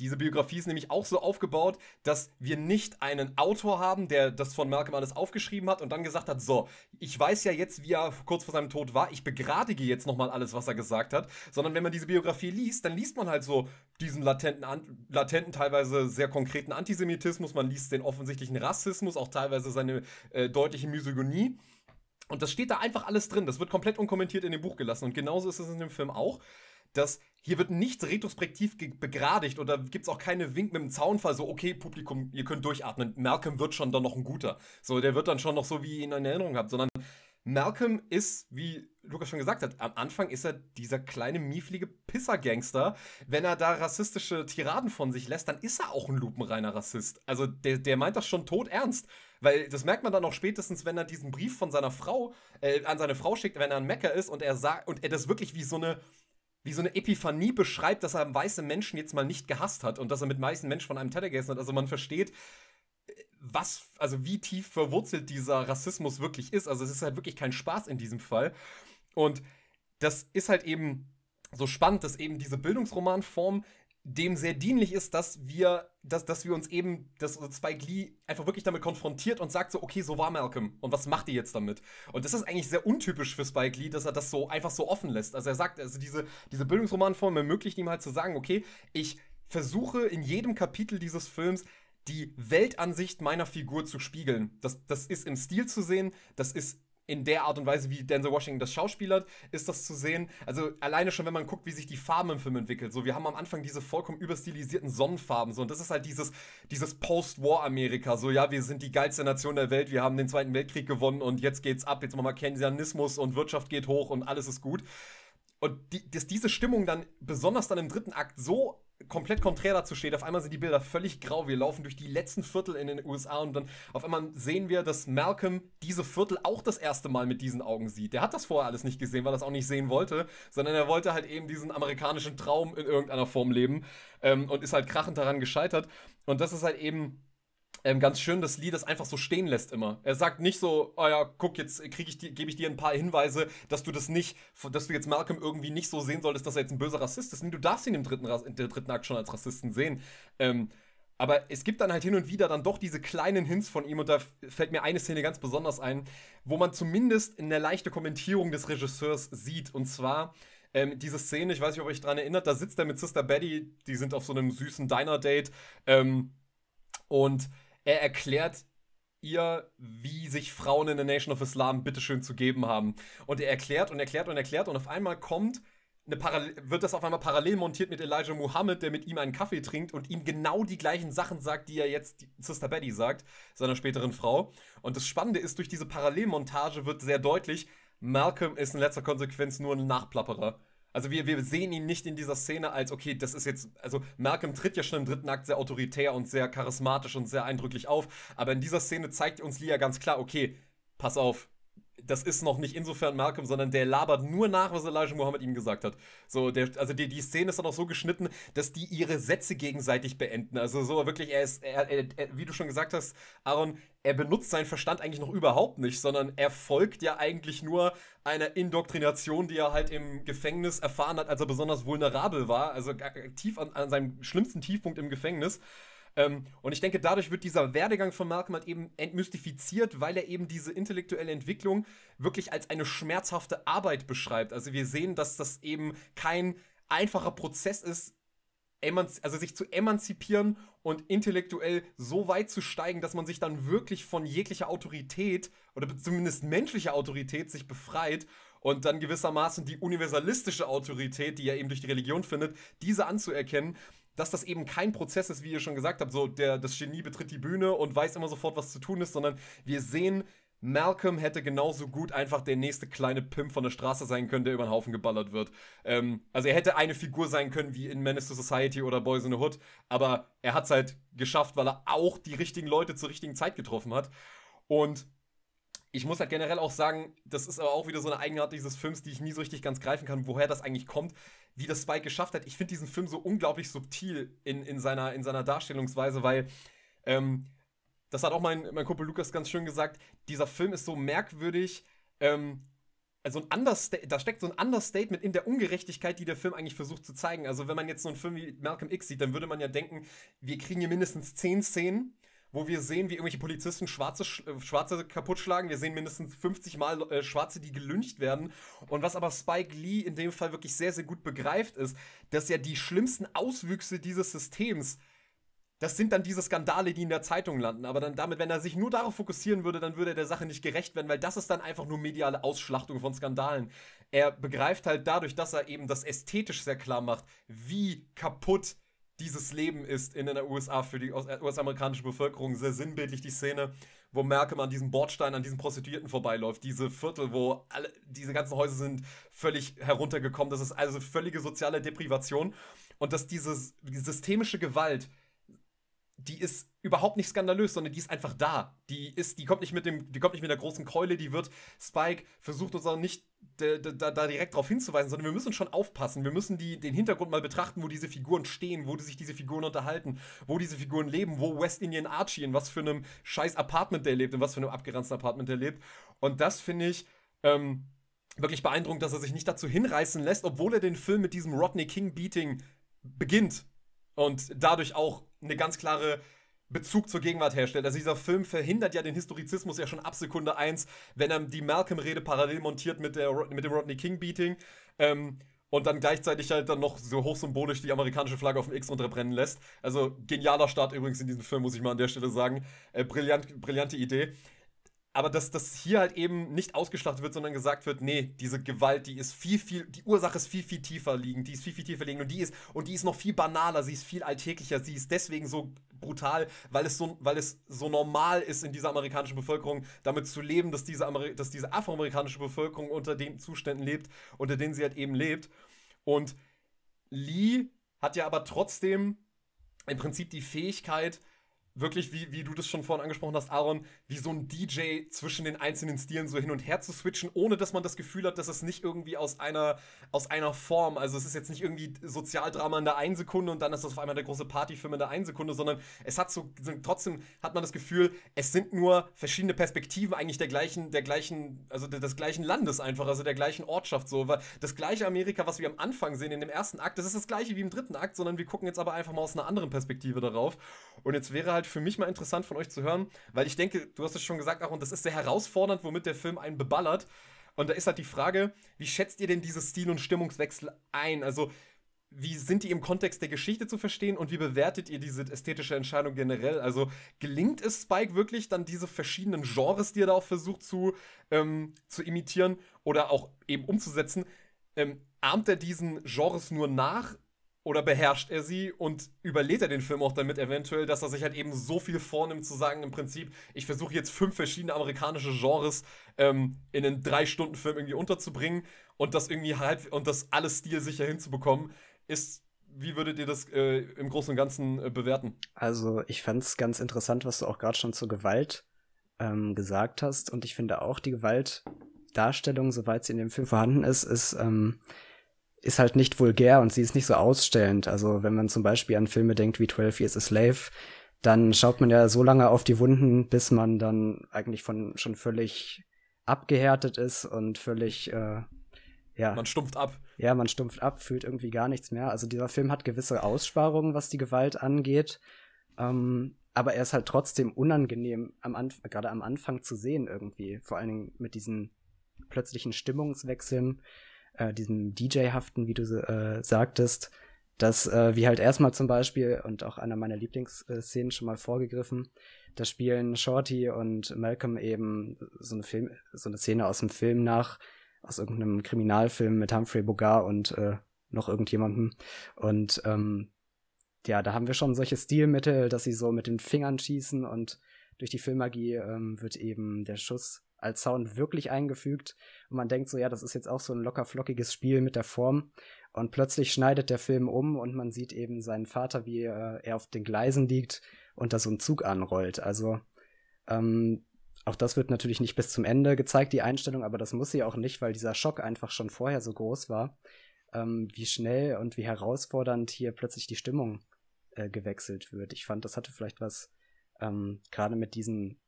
Diese Biografie ist nämlich auch so aufgebaut, dass wir nicht einen Autor haben, der das von Malcolm alles aufgeschrieben hat und dann gesagt hat, so, ich weiß ja jetzt, wie er kurz vor seinem Tod war, ich begradige jetzt nochmal alles, was er gesagt hat, sondern wenn man diese Biografie liest, dann liest man halt so diesen latenten, latenten teilweise sehr konkreten Antisemitismus, man liest den offensichtlichen Rassismus, auch teilweise seine äh, deutliche Misogynie. Und das steht da einfach alles drin. Das wird komplett unkommentiert in dem Buch gelassen. Und genauso ist es in dem Film auch, dass hier wird nichts retrospektiv begradigt oder gibt es auch keine Wink mit dem Zaunfall, so, okay, Publikum, ihr könnt durchatmen. Malcolm wird schon dann noch ein guter. So, der wird dann schon noch so, wie ihr ihn in Erinnerung habt, sondern Malcolm ist, wie Lukas schon gesagt hat, am Anfang ist er dieser kleine, mieflige Pisser-Gangster. Wenn er da rassistische Tiraden von sich lässt, dann ist er auch ein lupenreiner Rassist. Also der, der meint das schon tot ernst. Weil das merkt man dann auch spätestens, wenn er diesen Brief von seiner Frau äh, an seine Frau schickt, wenn er ein Mecker ist und er sagt, und er das wirklich wie so eine wie so eine Epiphanie beschreibt, dass er weiße Menschen jetzt mal nicht gehasst hat und dass er mit weißen Menschen von einem Teller gegessen hat. Also man versteht, was, also wie tief verwurzelt dieser Rassismus wirklich ist. Also es ist halt wirklich kein Spaß in diesem Fall. Und das ist halt eben so spannend, dass eben diese Bildungsromanform dem sehr dienlich ist, dass wir, dass, dass wir uns eben, dass Spike Lee einfach wirklich damit konfrontiert und sagt so, okay, so war Malcolm und was macht ihr jetzt damit? Und das ist eigentlich sehr untypisch für Spike Lee, dass er das so einfach so offen lässt. Also er sagt, also diese, diese Bildungsromanform ermöglicht ihm halt zu sagen, okay, ich versuche in jedem Kapitel dieses Films die Weltansicht meiner Figur zu spiegeln. Das, das ist im Stil zu sehen, das ist in der Art und Weise, wie Denzel Washington das schauspielert, ist das zu sehen. Also alleine schon, wenn man guckt, wie sich die Farben im Film entwickeln. So, wir haben am Anfang diese vollkommen überstilisierten Sonnenfarben. So, und das ist halt dieses, dieses Post-War-Amerika. So, ja, wir sind die geilste Nation der Welt, wir haben den Zweiten Weltkrieg gewonnen und jetzt geht's ab. Jetzt machen wir Keynesianismus und Wirtschaft geht hoch und alles ist gut. Und die, dass diese Stimmung dann, besonders dann im dritten Akt, so komplett konträr dazu steht. Auf einmal sind die Bilder völlig grau. Wir laufen durch die letzten Viertel in den USA und dann auf einmal sehen wir, dass Malcolm diese Viertel auch das erste Mal mit diesen Augen sieht. Der hat das vorher alles nicht gesehen, weil er es auch nicht sehen wollte, sondern er wollte halt eben diesen amerikanischen Traum in irgendeiner Form leben ähm, und ist halt krachend daran gescheitert. Und das ist halt eben ähm, ganz schön, dass Lee das einfach so stehen lässt immer. Er sagt nicht so, oh ja, guck, jetzt krieg ich gebe ich dir ein paar Hinweise, dass du das nicht, dass du jetzt Malcolm irgendwie nicht so sehen solltest, dass er jetzt ein böser Rassist ist. Nee, du darfst ihn im dritten, in der dritten Akt schon als Rassisten sehen. Ähm, aber es gibt dann halt hin und wieder dann doch diese kleinen Hints von ihm und da fällt mir eine Szene ganz besonders ein, wo man zumindest in der leichte Kommentierung des Regisseurs sieht. Und zwar ähm, diese Szene, ich weiß nicht, ob ihr euch daran erinnert, da sitzt er mit Sister Betty, die sind auf so einem süßen Diner-Date ähm, und er erklärt ihr, wie sich Frauen in der Nation of Islam bitteschön zu geben haben. Und er erklärt und erklärt und erklärt und auf einmal kommt eine Parallel wird das auf einmal parallel montiert mit Elijah Muhammad, der mit ihm einen Kaffee trinkt und ihm genau die gleichen Sachen sagt, die er jetzt Sister Betty sagt, seiner späteren Frau. Und das Spannende ist, durch diese Parallelmontage wird sehr deutlich, Malcolm ist in letzter Konsequenz nur ein Nachplapperer. Also wir, wir sehen ihn nicht in dieser Szene als, okay, das ist jetzt, also Malcolm tritt ja schon im dritten Akt sehr autoritär und sehr charismatisch und sehr eindrücklich auf, aber in dieser Szene zeigt uns Lia ganz klar, okay, pass auf, das ist noch nicht insofern Malcolm, sondern der labert nur nach, was Elijah Muhammad ihm gesagt hat. So, der, also die, die Szene ist dann auch so geschnitten, dass die ihre Sätze gegenseitig beenden. Also so wirklich, er ist, er, er, er, wie du schon gesagt hast, Aaron, er benutzt seinen Verstand eigentlich noch überhaupt nicht, sondern er folgt ja eigentlich nur einer Indoktrination, die er halt im Gefängnis erfahren hat, als er besonders vulnerabel war, also tief an, an seinem schlimmsten Tiefpunkt im Gefängnis. Ähm, und ich denke, dadurch wird dieser Werdegang von Malcolm halt eben entmystifiziert, weil er eben diese intellektuelle Entwicklung wirklich als eine schmerzhafte Arbeit beschreibt. Also wir sehen, dass das eben kein einfacher Prozess ist, also sich zu emanzipieren und intellektuell so weit zu steigen, dass man sich dann wirklich von jeglicher Autorität oder zumindest menschlicher Autorität sich befreit und dann gewissermaßen die universalistische Autorität, die er eben durch die Religion findet, diese anzuerkennen dass das eben kein Prozess ist, wie ihr schon gesagt habt, so der, das Genie betritt die Bühne und weiß immer sofort, was zu tun ist, sondern wir sehen, Malcolm hätte genauso gut einfach der nächste kleine Pimp von der Straße sein können, der über den Haufen geballert wird. Ähm, also er hätte eine Figur sein können wie in Menace to Society oder Boys in the Hood, aber er hat es halt geschafft, weil er auch die richtigen Leute zur richtigen Zeit getroffen hat. Und ich muss halt generell auch sagen, das ist aber auch wieder so eine Eigenart dieses Films, die ich nie so richtig ganz greifen kann, woher das eigentlich kommt wie das Spike geschafft hat. Ich finde diesen Film so unglaublich subtil in, in, seiner, in seiner Darstellungsweise, weil ähm, das hat auch mein, mein Kumpel Lukas ganz schön gesagt, dieser Film ist so merkwürdig, ähm, also ein Understa da steckt so ein Understatement in der Ungerechtigkeit, die der Film eigentlich versucht zu zeigen. Also wenn man jetzt so einen Film wie Malcolm X sieht, dann würde man ja denken, wir kriegen hier mindestens zehn Szenen, wo wir sehen, wie irgendwelche Polizisten Schwarze, äh, Schwarze kaputt schlagen. Wir sehen mindestens 50 Mal äh, Schwarze, die gelüncht werden. Und was aber Spike Lee in dem Fall wirklich sehr, sehr gut begreift, ist, dass ja die schlimmsten Auswüchse dieses Systems das sind dann diese Skandale, die in der Zeitung landen. Aber dann damit, wenn er sich nur darauf fokussieren würde, dann würde er der Sache nicht gerecht werden, weil das ist dann einfach nur mediale Ausschlachtung von Skandalen. Er begreift halt dadurch, dass er eben das ästhetisch sehr klar macht, wie kaputt dieses Leben ist in den USA für die US-amerikanische Bevölkerung. Sehr sinnbildlich die Szene, wo Malcolm an diesem Bordstein, an diesen Prostituierten vorbeiläuft. Diese Viertel, wo alle, diese ganzen Häuser sind völlig heruntergekommen. Das ist also völlige soziale Deprivation. Und dass diese, die systemische Gewalt die ist überhaupt nicht skandalös, sondern die ist einfach da. Die ist, die kommt nicht mit dem, die kommt nicht mit der großen Keule, die wird Spike versucht uns auch nicht da, da, da direkt darauf hinzuweisen, sondern wir müssen schon aufpassen. Wir müssen die, den Hintergrund mal betrachten, wo diese Figuren stehen, wo sich diese Figuren unterhalten, wo diese Figuren leben, wo West Indian Archie, in was für einem scheiß Apartment der lebt, in was für einem abgeranzten Apartment der lebt. Und das finde ich, ähm, wirklich beeindruckend, dass er sich nicht dazu hinreißen lässt, obwohl er den Film mit diesem Rodney King Beating beginnt und dadurch auch eine ganz klare Bezug zur Gegenwart herstellt. Also dieser Film verhindert ja den Historizismus ja schon ab Sekunde 1, wenn er die Malcolm-Rede parallel montiert mit, der, mit dem Rodney King-Beating. Ähm, und dann gleichzeitig halt dann noch so hochsymbolisch die amerikanische Flagge auf dem X unterbrennen lässt. Also genialer Start übrigens in diesem Film, muss ich mal an der Stelle sagen. Äh, brillant, brillante Idee aber dass das hier halt eben nicht ausgeschlachtet wird, sondern gesagt wird, nee, diese Gewalt, die ist viel, viel, die Ursache ist viel, viel tiefer liegend, die ist viel, viel tiefer liegend und die ist, und die ist noch viel banaler, sie ist viel alltäglicher, sie ist deswegen so brutal, weil es so, weil es so normal ist in dieser amerikanischen Bevölkerung, damit zu leben, dass diese, Ameri dass diese afroamerikanische Bevölkerung unter den Zuständen lebt, unter denen sie halt eben lebt. Und Lee hat ja aber trotzdem im Prinzip die Fähigkeit, wirklich, wie, wie du das schon vorhin angesprochen hast, Aaron, wie so ein DJ zwischen den einzelnen Stilen so hin und her zu switchen, ohne dass man das Gefühl hat, dass es nicht irgendwie aus einer, aus einer Form, also es ist jetzt nicht irgendwie Sozialdrama in der einen Sekunde und dann ist das auf einmal der große Partyfilm in der einen Sekunde, sondern es hat so, trotzdem hat man das Gefühl, es sind nur verschiedene Perspektiven eigentlich der gleichen, der gleichen, also des gleichen Landes einfach, also der gleichen Ortschaft so, weil das gleiche Amerika, was wir am Anfang sehen in dem ersten Akt, das ist das gleiche wie im dritten Akt, sondern wir gucken jetzt aber einfach mal aus einer anderen Perspektive darauf. Und jetzt wäre halt halt für mich mal interessant von euch zu hören, weil ich denke, du hast es schon gesagt, Aaron, das ist sehr herausfordernd, womit der Film einen beballert. Und da ist halt die Frage, wie schätzt ihr denn diese Stil- und Stimmungswechsel ein? Also, wie sind die im Kontext der Geschichte zu verstehen und wie bewertet ihr diese ästhetische Entscheidung generell? Also gelingt es Spike wirklich dann diese verschiedenen Genres, die er da auch versucht zu, ähm, zu imitieren oder auch eben umzusetzen? Ähm, ahmt er diesen Genres nur nach oder beherrscht er sie und überlädt er den Film auch damit eventuell, dass er sich halt eben so viel vornimmt zu sagen, im Prinzip, ich versuche jetzt fünf verschiedene amerikanische Genres ähm, in einen Drei-Stunden-Film irgendwie unterzubringen und das irgendwie halt und das alles stilsicher hinzubekommen, ist, wie würdet ihr das äh, im Großen und Ganzen äh, bewerten? Also, ich fand es ganz interessant, was du auch gerade schon zur Gewalt ähm, gesagt hast und ich finde auch, die Gewalt Darstellung, soweit sie in dem Film vorhanden ist, ist, ähm, ist halt nicht vulgär und sie ist nicht so ausstellend. Also wenn man zum Beispiel an Filme denkt wie 12 Years a Slave, dann schaut man ja so lange auf die Wunden, bis man dann eigentlich von schon völlig abgehärtet ist und völlig, äh, ja. Man stumpft ab. Ja, man stumpft ab, fühlt irgendwie gar nichts mehr. Also dieser Film hat gewisse Aussparungen, was die Gewalt angeht. Ähm, aber er ist halt trotzdem unangenehm, am Anf gerade am Anfang zu sehen irgendwie. Vor allen Dingen mit diesen plötzlichen Stimmungswechseln, äh, diesem DJ-haften, wie du äh, sagtest, dass äh, wie halt erstmal zum Beispiel, und auch einer meiner Lieblingsszenen schon mal vorgegriffen, da spielen Shorty und Malcolm eben so eine Film, so eine Szene aus dem Film nach, aus irgendeinem Kriminalfilm mit Humphrey Bogart und äh, noch irgendjemandem. Und ähm, ja, da haben wir schon solche Stilmittel, dass sie so mit den Fingern schießen und durch die Filmmagie ähm, wird eben der Schuss als Sound wirklich eingefügt. Und man denkt so, ja, das ist jetzt auch so ein locker flockiges Spiel mit der Form. Und plötzlich schneidet der Film um und man sieht eben seinen Vater, wie äh, er auf den Gleisen liegt und da so ein Zug anrollt. Also ähm, auch das wird natürlich nicht bis zum Ende gezeigt, die Einstellung, aber das muss sie auch nicht, weil dieser Schock einfach schon vorher so groß war, ähm, wie schnell und wie herausfordernd hier plötzlich die Stimmung äh, gewechselt wird. Ich fand, das hatte vielleicht was ähm, gerade mit diesen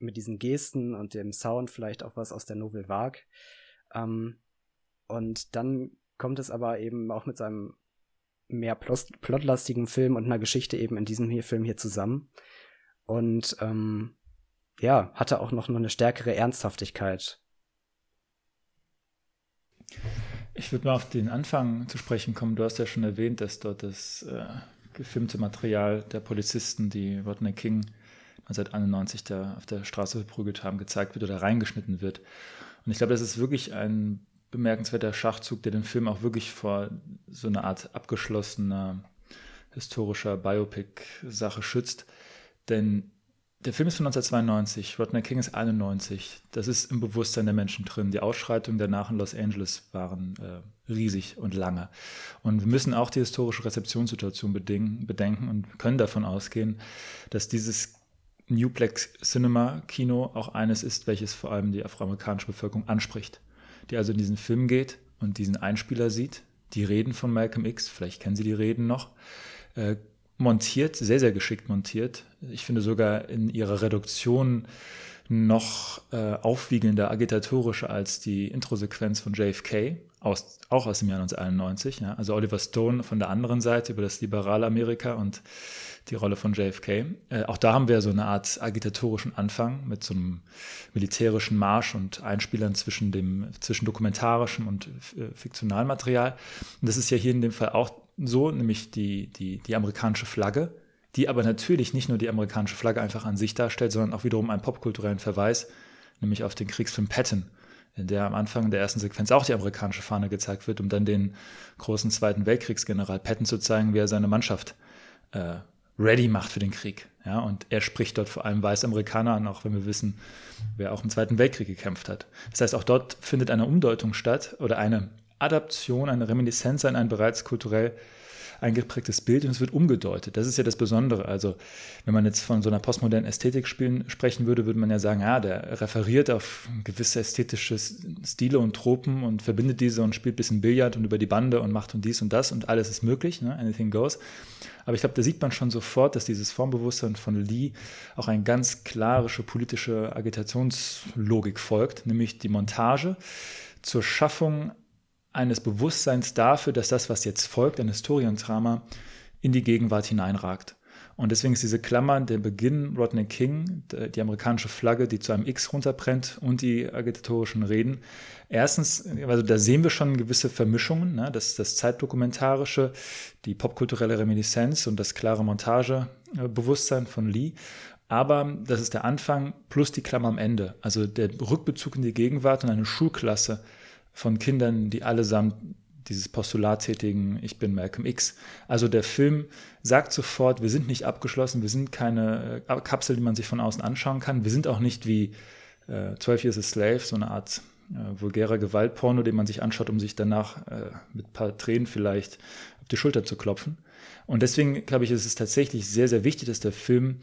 mit diesen Gesten und dem Sound vielleicht auch was aus der Novel Vague. Ähm, und dann kommt es aber eben auch mit seinem mehr plot plotlastigen Film und einer Geschichte eben in diesem hier Film hier zusammen. Und ähm, ja, hatte auch noch eine stärkere Ernsthaftigkeit. Ich würde mal auf den Anfang zu sprechen kommen. Du hast ja schon erwähnt, dass dort das äh, gefilmte Material der Polizisten, die Rodney King 1991 da auf der Straße verprügelt haben, gezeigt wird oder reingeschnitten wird. Und ich glaube, das ist wirklich ein bemerkenswerter Schachzug, der den Film auch wirklich vor so einer Art abgeschlossener historischer Biopic-Sache schützt. Denn der Film ist von 1992, Rodney King ist 91. Das ist im Bewusstsein der Menschen drin. Die Ausschreitungen danach in Los Angeles waren äh, riesig und lange. Und wir müssen auch die historische Rezeptionssituation bedenken und können davon ausgehen, dass dieses Newplex Cinema Kino auch eines ist, welches vor allem die afroamerikanische Bevölkerung anspricht. Die also in diesen Film geht und diesen Einspieler sieht, die Reden von Malcolm X, vielleicht kennen Sie die Reden noch, äh, montiert, sehr, sehr geschickt montiert. Ich finde sogar in ihrer Reduktion noch äh, aufwiegelnder, agitatorischer als die Introsequenz von JFK, aus, auch aus dem Jahr 1991. Ja? Also Oliver Stone von der anderen Seite über das liberale Amerika und die Rolle von JFK. Äh, auch da haben wir so eine Art agitatorischen Anfang mit so einem militärischen Marsch und Einspielern zwischen dem zwischen dokumentarischem und äh, fiktionalem Material. Und das ist ja hier in dem Fall auch so, nämlich die, die, die amerikanische Flagge, die aber natürlich nicht nur die amerikanische Flagge einfach an sich darstellt, sondern auch wiederum einen popkulturellen Verweis, nämlich auf den Kriegsfilm Patton, in der am Anfang der ersten Sequenz auch die amerikanische Fahne gezeigt wird, um dann den großen Zweiten Weltkriegsgeneral Patton zu zeigen, wie er seine Mannschaft äh, ready macht für den Krieg. Ja, und er spricht dort vor allem Weißamerikaner an, auch wenn wir wissen, wer auch im Zweiten Weltkrieg gekämpft hat. Das heißt, auch dort findet eine Umdeutung statt oder eine Adaption, eine Reminiszenz an ein bereits kulturell eingeprägtes Bild und es wird umgedeutet. Das ist ja das Besondere. Also, wenn man jetzt von so einer postmodernen Ästhetik spielen, sprechen würde, würde man ja sagen, ja, der referiert auf gewisse ästhetische Stile und Tropen und verbindet diese und spielt ein bisschen Billard und über die Bande und macht und dies und das und alles ist möglich, ne? anything goes. Aber ich glaube, da sieht man schon sofort, dass dieses Formbewusstsein von Lee auch eine ganz klarische politische Agitationslogik folgt, nämlich die Montage zur Schaffung eines Bewusstseins dafür, dass das, was jetzt folgt, ein Historiendrama, in die Gegenwart hineinragt. Und deswegen ist diese Klammer der Beginn Rodney King, die amerikanische Flagge, die zu einem X runterbrennt und die agitatorischen Reden. Erstens, also da sehen wir schon gewisse Vermischungen, ne? das, das Zeitdokumentarische, die popkulturelle Reminiszenz und das klare Montagebewusstsein von Lee. Aber das ist der Anfang plus die Klammer am Ende, also der Rückbezug in die Gegenwart und eine Schulklasse, von Kindern, die allesamt dieses Postulat tätigen, ich bin Malcolm X. Also der Film sagt sofort, wir sind nicht abgeschlossen, wir sind keine äh, Kapsel, die man sich von außen anschauen kann. Wir sind auch nicht wie äh, 12 Years a Slave, so eine Art äh, vulgärer Gewaltporno, den man sich anschaut, um sich danach äh, mit ein paar Tränen vielleicht auf die Schulter zu klopfen. Und deswegen glaube ich, ist es tatsächlich sehr, sehr wichtig, dass der Film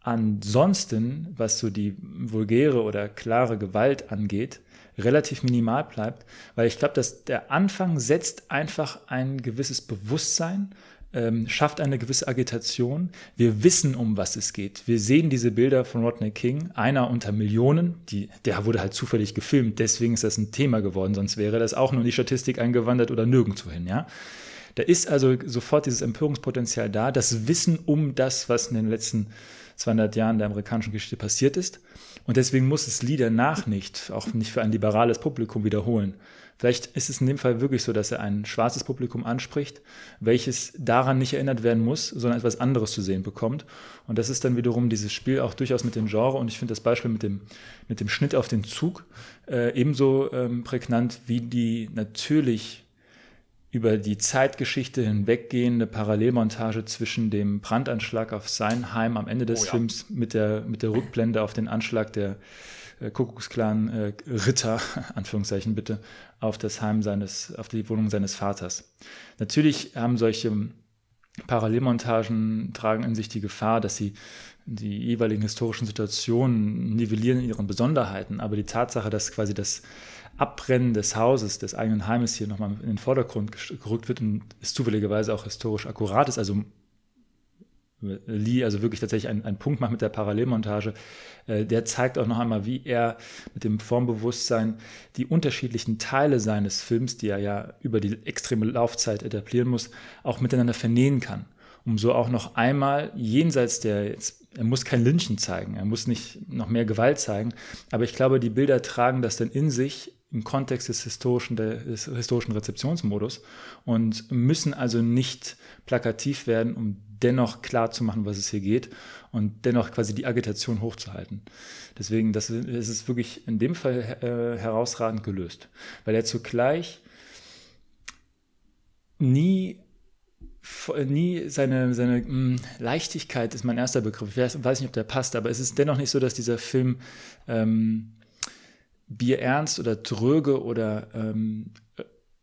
ansonsten, was so die vulgäre oder klare Gewalt angeht, relativ minimal bleibt, weil ich glaube, dass der Anfang setzt einfach ein gewisses Bewusstsein, ähm, schafft eine gewisse Agitation. Wir wissen, um was es geht. Wir sehen diese Bilder von Rodney King, einer unter Millionen. Die, der wurde halt zufällig gefilmt, deswegen ist das ein Thema geworden, sonst wäre das auch nur in die Statistik eingewandert oder nirgendwohin, ja. Da ist also sofort dieses Empörungspotenzial da, das Wissen um das, was in den letzten 200 Jahren der amerikanischen Geschichte passiert ist. Und deswegen muss es Lee danach nicht, auch nicht für ein liberales Publikum wiederholen. Vielleicht ist es in dem Fall wirklich so, dass er ein schwarzes Publikum anspricht, welches daran nicht erinnert werden muss, sondern etwas anderes zu sehen bekommt. Und das ist dann wiederum dieses Spiel auch durchaus mit dem Genre. Und ich finde das Beispiel mit dem, mit dem Schnitt auf den Zug äh, ebenso ähm, prägnant wie die natürlich über die Zeitgeschichte hinweggehende Parallelmontage zwischen dem Brandanschlag auf sein Heim am Ende des oh, ja. Films mit der, mit der Rückblende auf den Anschlag der äh, Kuckucksklan äh, Ritter, <laughs> Anführungszeichen bitte, auf das Heim seines, auf die Wohnung seines Vaters. Natürlich haben solche Parallelmontagen tragen in sich die Gefahr, dass sie die jeweiligen historischen Situationen nivellieren in ihren Besonderheiten, aber die Tatsache, dass quasi das Abbrennen des Hauses, des eigenen Heimes hier nochmal in den Vordergrund gerückt wird und es zufälligerweise auch historisch akkurat ist, also Lee also wirklich tatsächlich einen, einen Punkt macht mit der Parallelmontage, äh, der zeigt auch noch einmal, wie er mit dem Formbewusstsein die unterschiedlichen Teile seines Films, die er ja über die extreme Laufzeit etablieren muss, auch miteinander vernähen kann. Um so auch noch einmal jenseits der, jetzt, er muss kein Lynchen zeigen, er muss nicht noch mehr Gewalt zeigen, aber ich glaube, die Bilder tragen das dann in sich im Kontext des historischen, des historischen Rezeptionsmodus und müssen also nicht plakativ werden, um dennoch klar zu machen, was es hier geht und dennoch quasi die Agitation hochzuhalten. Deswegen, das, das ist wirklich in dem Fall äh, herausragend gelöst, weil er zugleich nie nie seine, seine mh, hm, Leichtigkeit ist mein erster Begriff. Ich weiß, weiß, nicht, ob der passt, aber es ist dennoch nicht so, dass dieser Film ähm, bierernst oder tröge oder ähm,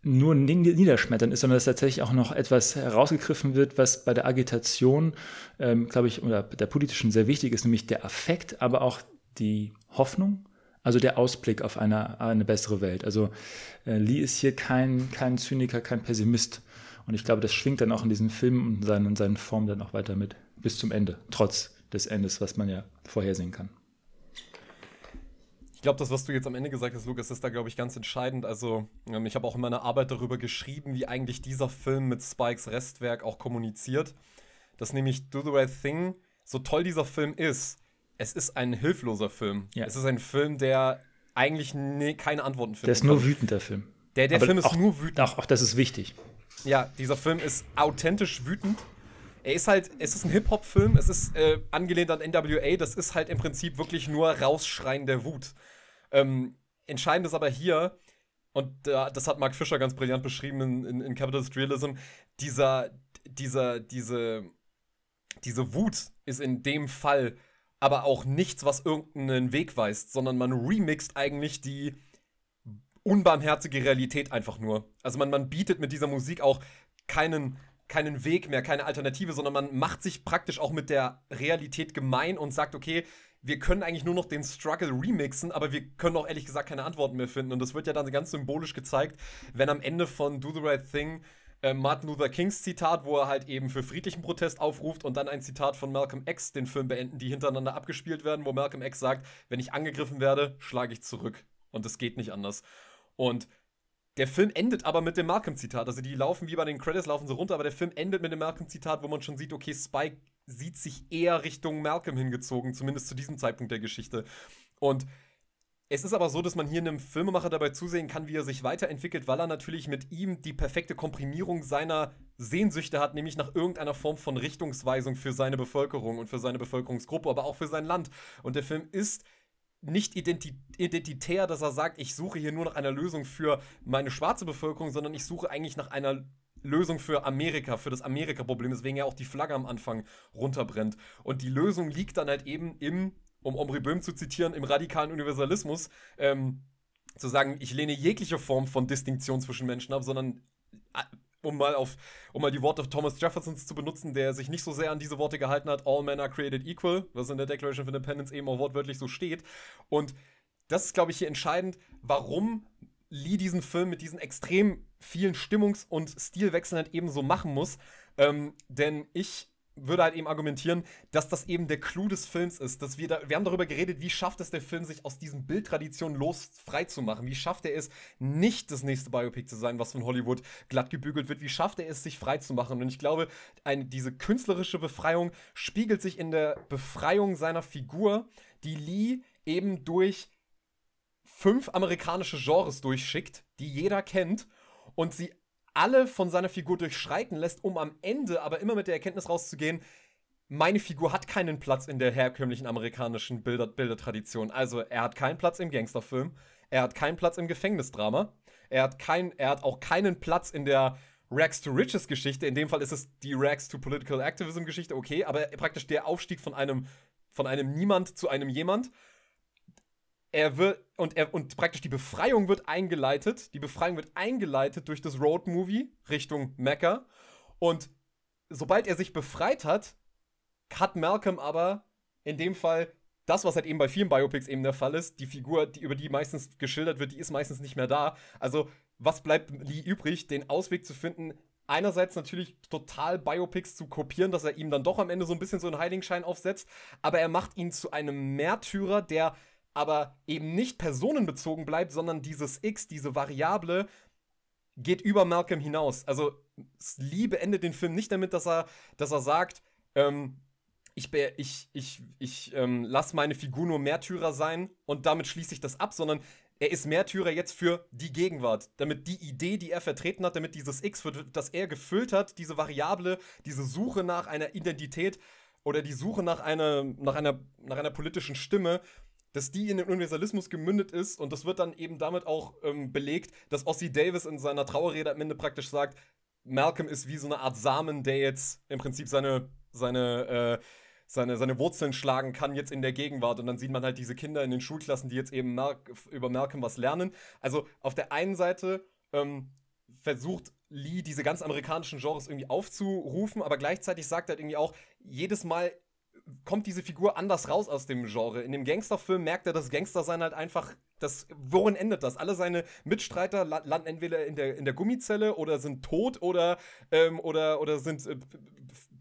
nur niederschmettern ist, sondern dass tatsächlich auch noch etwas herausgegriffen wird, was bei der Agitation, ähm, glaube ich, oder der politischen sehr wichtig ist, nämlich der Affekt, aber auch die Hoffnung, also der Ausblick auf eine, eine bessere Welt. Also äh, Lee ist hier kein, kein Zyniker, kein Pessimist. Und ich glaube, das schwingt dann auch in diesem Film und seinen, seinen Formen dann auch weiter mit bis zum Ende, trotz des Endes, was man ja vorhersehen kann glaube, das, was du jetzt am Ende gesagt hast, Lukas, ist da, glaube ich, ganz entscheidend. Also, ähm, ich habe auch in meiner Arbeit darüber geschrieben, wie eigentlich dieser Film mit Spikes Restwerk auch kommuniziert. Dass nämlich Do the Right Thing, so toll dieser Film ist, es ist ein hilfloser Film. Ja. Es ist ein Film, der eigentlich ne, keine Antworten findet. Der ist nur wütend, der Film. Der, der Film ist auch, nur wütend. Auch, auch das ist wichtig. Ja, dieser Film ist authentisch wütend. Er ist halt, es ist ein Hip-Hop-Film, es ist äh, angelehnt an NWA, das ist halt im Prinzip wirklich nur Rausschreien der Wut. Ähm, entscheidend ist aber hier, und äh, das hat Mark Fischer ganz brillant beschrieben in, in, in Capitalist Realism, dieser, dieser, diese, diese Wut ist in dem Fall aber auch nichts, was irgendeinen Weg weist, sondern man remixt eigentlich die unbarmherzige Realität einfach nur. Also man, man bietet mit dieser Musik auch keinen, keinen Weg mehr, keine Alternative, sondern man macht sich praktisch auch mit der Realität gemein und sagt, okay, wir können eigentlich nur noch den Struggle remixen, aber wir können auch ehrlich gesagt keine Antworten mehr finden. Und das wird ja dann ganz symbolisch gezeigt, wenn am Ende von Do the Right Thing äh, Martin Luther Kings Zitat, wo er halt eben für friedlichen Protest aufruft und dann ein Zitat von Malcolm X den Film beenden, die hintereinander abgespielt werden, wo Malcolm X sagt, wenn ich angegriffen werde, schlage ich zurück. Und es geht nicht anders. Und der Film endet aber mit dem Malcolm-Zitat. Also die laufen wie bei den Credits, laufen so runter, aber der Film endet mit dem Malcolm-Zitat, wo man schon sieht, okay, Spike sieht sich eher Richtung Malcolm hingezogen, zumindest zu diesem Zeitpunkt der Geschichte. Und es ist aber so, dass man hier einem Filmemacher dabei zusehen kann, wie er sich weiterentwickelt, weil er natürlich mit ihm die perfekte Komprimierung seiner Sehnsüchte hat, nämlich nach irgendeiner Form von Richtungsweisung für seine Bevölkerung und für seine Bevölkerungsgruppe, aber auch für sein Land. Und der Film ist nicht identitär, dass er sagt, ich suche hier nur nach einer Lösung für meine schwarze Bevölkerung, sondern ich suche eigentlich nach einer Lösung für Amerika, für das Amerika-Problem, deswegen ja auch die Flagge am Anfang runterbrennt. Und die Lösung liegt dann halt eben im, um Omri Böhm zu zitieren, im radikalen Universalismus, ähm, zu sagen, ich lehne jegliche Form von Distinktion zwischen Menschen ab, sondern äh, um mal auf, um mal die Worte Thomas Jeffersons zu benutzen, der sich nicht so sehr an diese Worte gehalten hat, all men are created equal, was in der Declaration of Independence eben auch wortwörtlich so steht. Und das ist, glaube ich, hier entscheidend, warum Lee diesen Film mit diesen extrem vielen Stimmungs- und Stilwechseln halt eben so machen muss. Ähm, denn ich würde halt eben argumentieren, dass das eben der Clou des Films ist. Dass wir, da, wir haben darüber geredet, wie schafft es der Film, sich aus diesen Bildtraditionen los frei zu machen? Wie schafft er es, nicht das nächste Biopic zu sein, was von Hollywood glatt gebügelt wird? Wie schafft er es, sich frei zu machen? Und ich glaube, eine, diese künstlerische Befreiung spiegelt sich in der Befreiung seiner Figur, die Lee eben durch fünf amerikanische Genres durchschickt, die jeder kennt und sie alle von seiner Figur durchschreiten lässt, um am Ende aber immer mit der Erkenntnis rauszugehen, meine Figur hat keinen Platz in der herkömmlichen amerikanischen Bilder Bildertradition. Also er hat keinen Platz im Gangsterfilm, er hat keinen Platz im Gefängnisdrama, er hat, kein, er hat auch keinen Platz in der Rags to Riches Geschichte. In dem Fall ist es die Rags to Political Activism Geschichte, okay, aber praktisch der Aufstieg von einem, von einem Niemand zu einem Jemand er wird und er und praktisch die Befreiung wird eingeleitet. Die Befreiung wird eingeleitet durch das Road Movie Richtung Mecca und sobald er sich befreit hat, hat Malcolm aber in dem Fall das, was halt eben bei vielen Biopics eben der Fall ist, die Figur, die über die meistens geschildert wird, die ist meistens nicht mehr da. Also, was bleibt Lee übrig, den Ausweg zu finden, einerseits natürlich total Biopics zu kopieren, dass er ihm dann doch am Ende so ein bisschen so einen Heiligenschein aufsetzt, aber er macht ihn zu einem Märtyrer, der aber eben nicht personenbezogen bleibt, sondern dieses X, diese Variable, geht über Malcolm hinaus. Also Lee beendet den Film nicht damit, dass er, dass er sagt, ähm, ich, ich, ich, ich ähm, lasse meine Figur nur Märtyrer sein und damit schließe ich das ab, sondern er ist Märtyrer jetzt für die Gegenwart, damit die Idee, die er vertreten hat, damit dieses X, das er gefüllt hat, diese Variable, diese Suche nach einer Identität oder die Suche nach einer, nach einer, nach einer politischen Stimme, dass die in den Universalismus gemündet ist und das wird dann eben damit auch ähm, belegt, dass Ossie Davis in seiner Trauerrede am Ende praktisch sagt, Malcolm ist wie so eine Art Samen, der jetzt im Prinzip seine, seine, äh, seine, seine Wurzeln schlagen kann jetzt in der Gegenwart. Und dann sieht man halt diese Kinder in den Schulklassen, die jetzt eben Mal über Malcolm was lernen. Also auf der einen Seite ähm, versucht Lee diese ganz amerikanischen Genres irgendwie aufzurufen, aber gleichzeitig sagt er halt irgendwie auch, jedes Mal kommt diese Figur anders raus aus dem Genre. In dem Gangsterfilm merkt er, dass Gangstersein halt einfach, das, worin endet das? Alle seine Mitstreiter landen entweder in der, in der Gummizelle oder sind tot oder, ähm, oder, oder sind äh,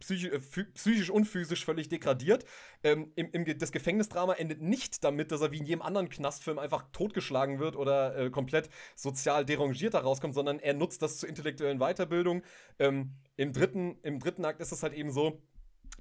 psychisch, äh, psychisch und physisch völlig degradiert. Ähm, im, im, das Gefängnisdrama endet nicht damit, dass er wie in jedem anderen Knastfilm einfach totgeschlagen wird oder äh, komplett sozial derangiert da rauskommt, sondern er nutzt das zur intellektuellen Weiterbildung. Ähm, im, dritten, Im dritten Akt ist es halt eben so,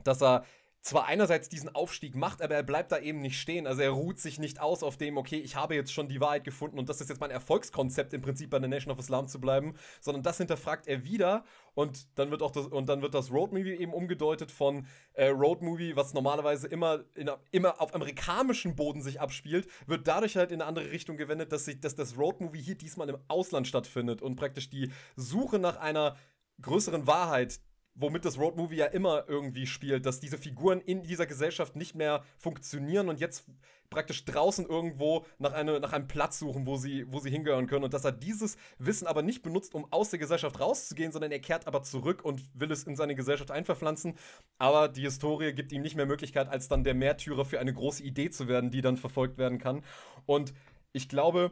dass er zwar einerseits diesen Aufstieg macht, aber er bleibt da eben nicht stehen. Also er ruht sich nicht aus auf dem, okay, ich habe jetzt schon die Wahrheit gefunden und das ist jetzt mein Erfolgskonzept im Prinzip bei der Nation of Islam zu bleiben, sondern das hinterfragt er wieder und dann wird auch das und dann wird das Road Movie eben umgedeutet von äh, Road Movie, was normalerweise immer in, immer auf amerikanischem Boden sich abspielt, wird dadurch halt in eine andere Richtung gewendet, dass sich dass das Road Movie hier diesmal im Ausland stattfindet und praktisch die Suche nach einer größeren Wahrheit womit das Road Movie ja immer irgendwie spielt, dass diese Figuren in dieser Gesellschaft nicht mehr funktionieren und jetzt praktisch draußen irgendwo nach, eine, nach einem Platz suchen, wo sie, wo sie hingehören können. Und dass er dieses Wissen aber nicht benutzt, um aus der Gesellschaft rauszugehen, sondern er kehrt aber zurück und will es in seine Gesellschaft einverpflanzen. Aber die Historie gibt ihm nicht mehr Möglichkeit, als dann der Märtyrer für eine große Idee zu werden, die dann verfolgt werden kann. Und ich glaube,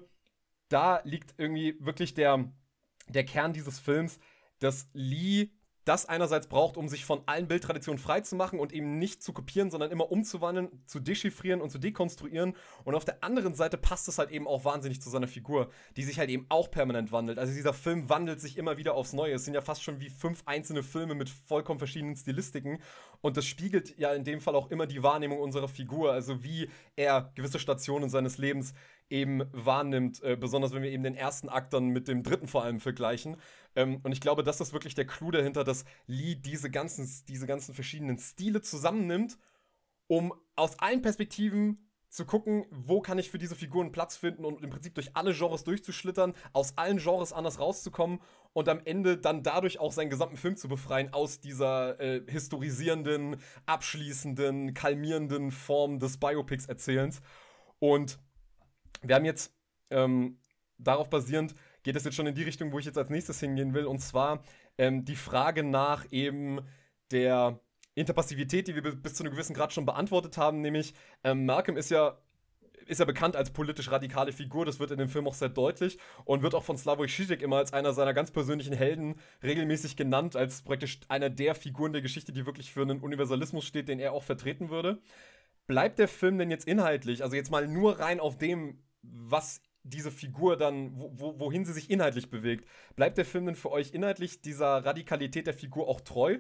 da liegt irgendwie wirklich der, der Kern dieses Films, dass Lee das einerseits braucht, um sich von allen Bildtraditionen freizumachen und eben nicht zu kopieren, sondern immer umzuwandeln, zu dechiffrieren und zu dekonstruieren. Und auf der anderen Seite passt es halt eben auch wahnsinnig zu seiner Figur, die sich halt eben auch permanent wandelt. Also dieser Film wandelt sich immer wieder aufs Neue. Es sind ja fast schon wie fünf einzelne Filme mit vollkommen verschiedenen Stilistiken. Und das spiegelt ja in dem Fall auch immer die Wahrnehmung unserer Figur, also wie er gewisse Stationen seines Lebens eben wahrnimmt, äh, besonders wenn wir eben den ersten Akt dann mit dem dritten vor allem vergleichen. Ähm, und ich glaube, das ist wirklich der Clou dahinter, dass Lee diese ganzen, diese ganzen verschiedenen Stile zusammennimmt, um aus allen Perspektiven zu gucken, wo kann ich für diese Figuren Platz finden und im Prinzip durch alle Genres durchzuschlittern, aus allen Genres anders rauszukommen und am Ende dann dadurch auch seinen gesamten Film zu befreien aus dieser äh, historisierenden, abschließenden, kalmierenden Form des Biopics-Erzählens. Und wir haben jetzt ähm, darauf basierend, geht es jetzt schon in die Richtung, wo ich jetzt als nächstes hingehen will, und zwar ähm, die Frage nach eben der Interpassivität, die wir bis zu einem gewissen Grad schon beantwortet haben, nämlich ähm, Malcolm ist ja ist er bekannt als politisch radikale Figur, das wird in dem Film auch sehr deutlich und wird auch von Slavoj Žižek immer als einer seiner ganz persönlichen Helden regelmäßig genannt, als praktisch einer der Figuren der Geschichte, die wirklich für einen Universalismus steht, den er auch vertreten würde. Bleibt der Film denn jetzt inhaltlich, also jetzt mal nur rein auf dem, was diese Figur dann, wo, wohin sie sich inhaltlich bewegt, bleibt der Film denn für euch inhaltlich dieser Radikalität der Figur auch treu?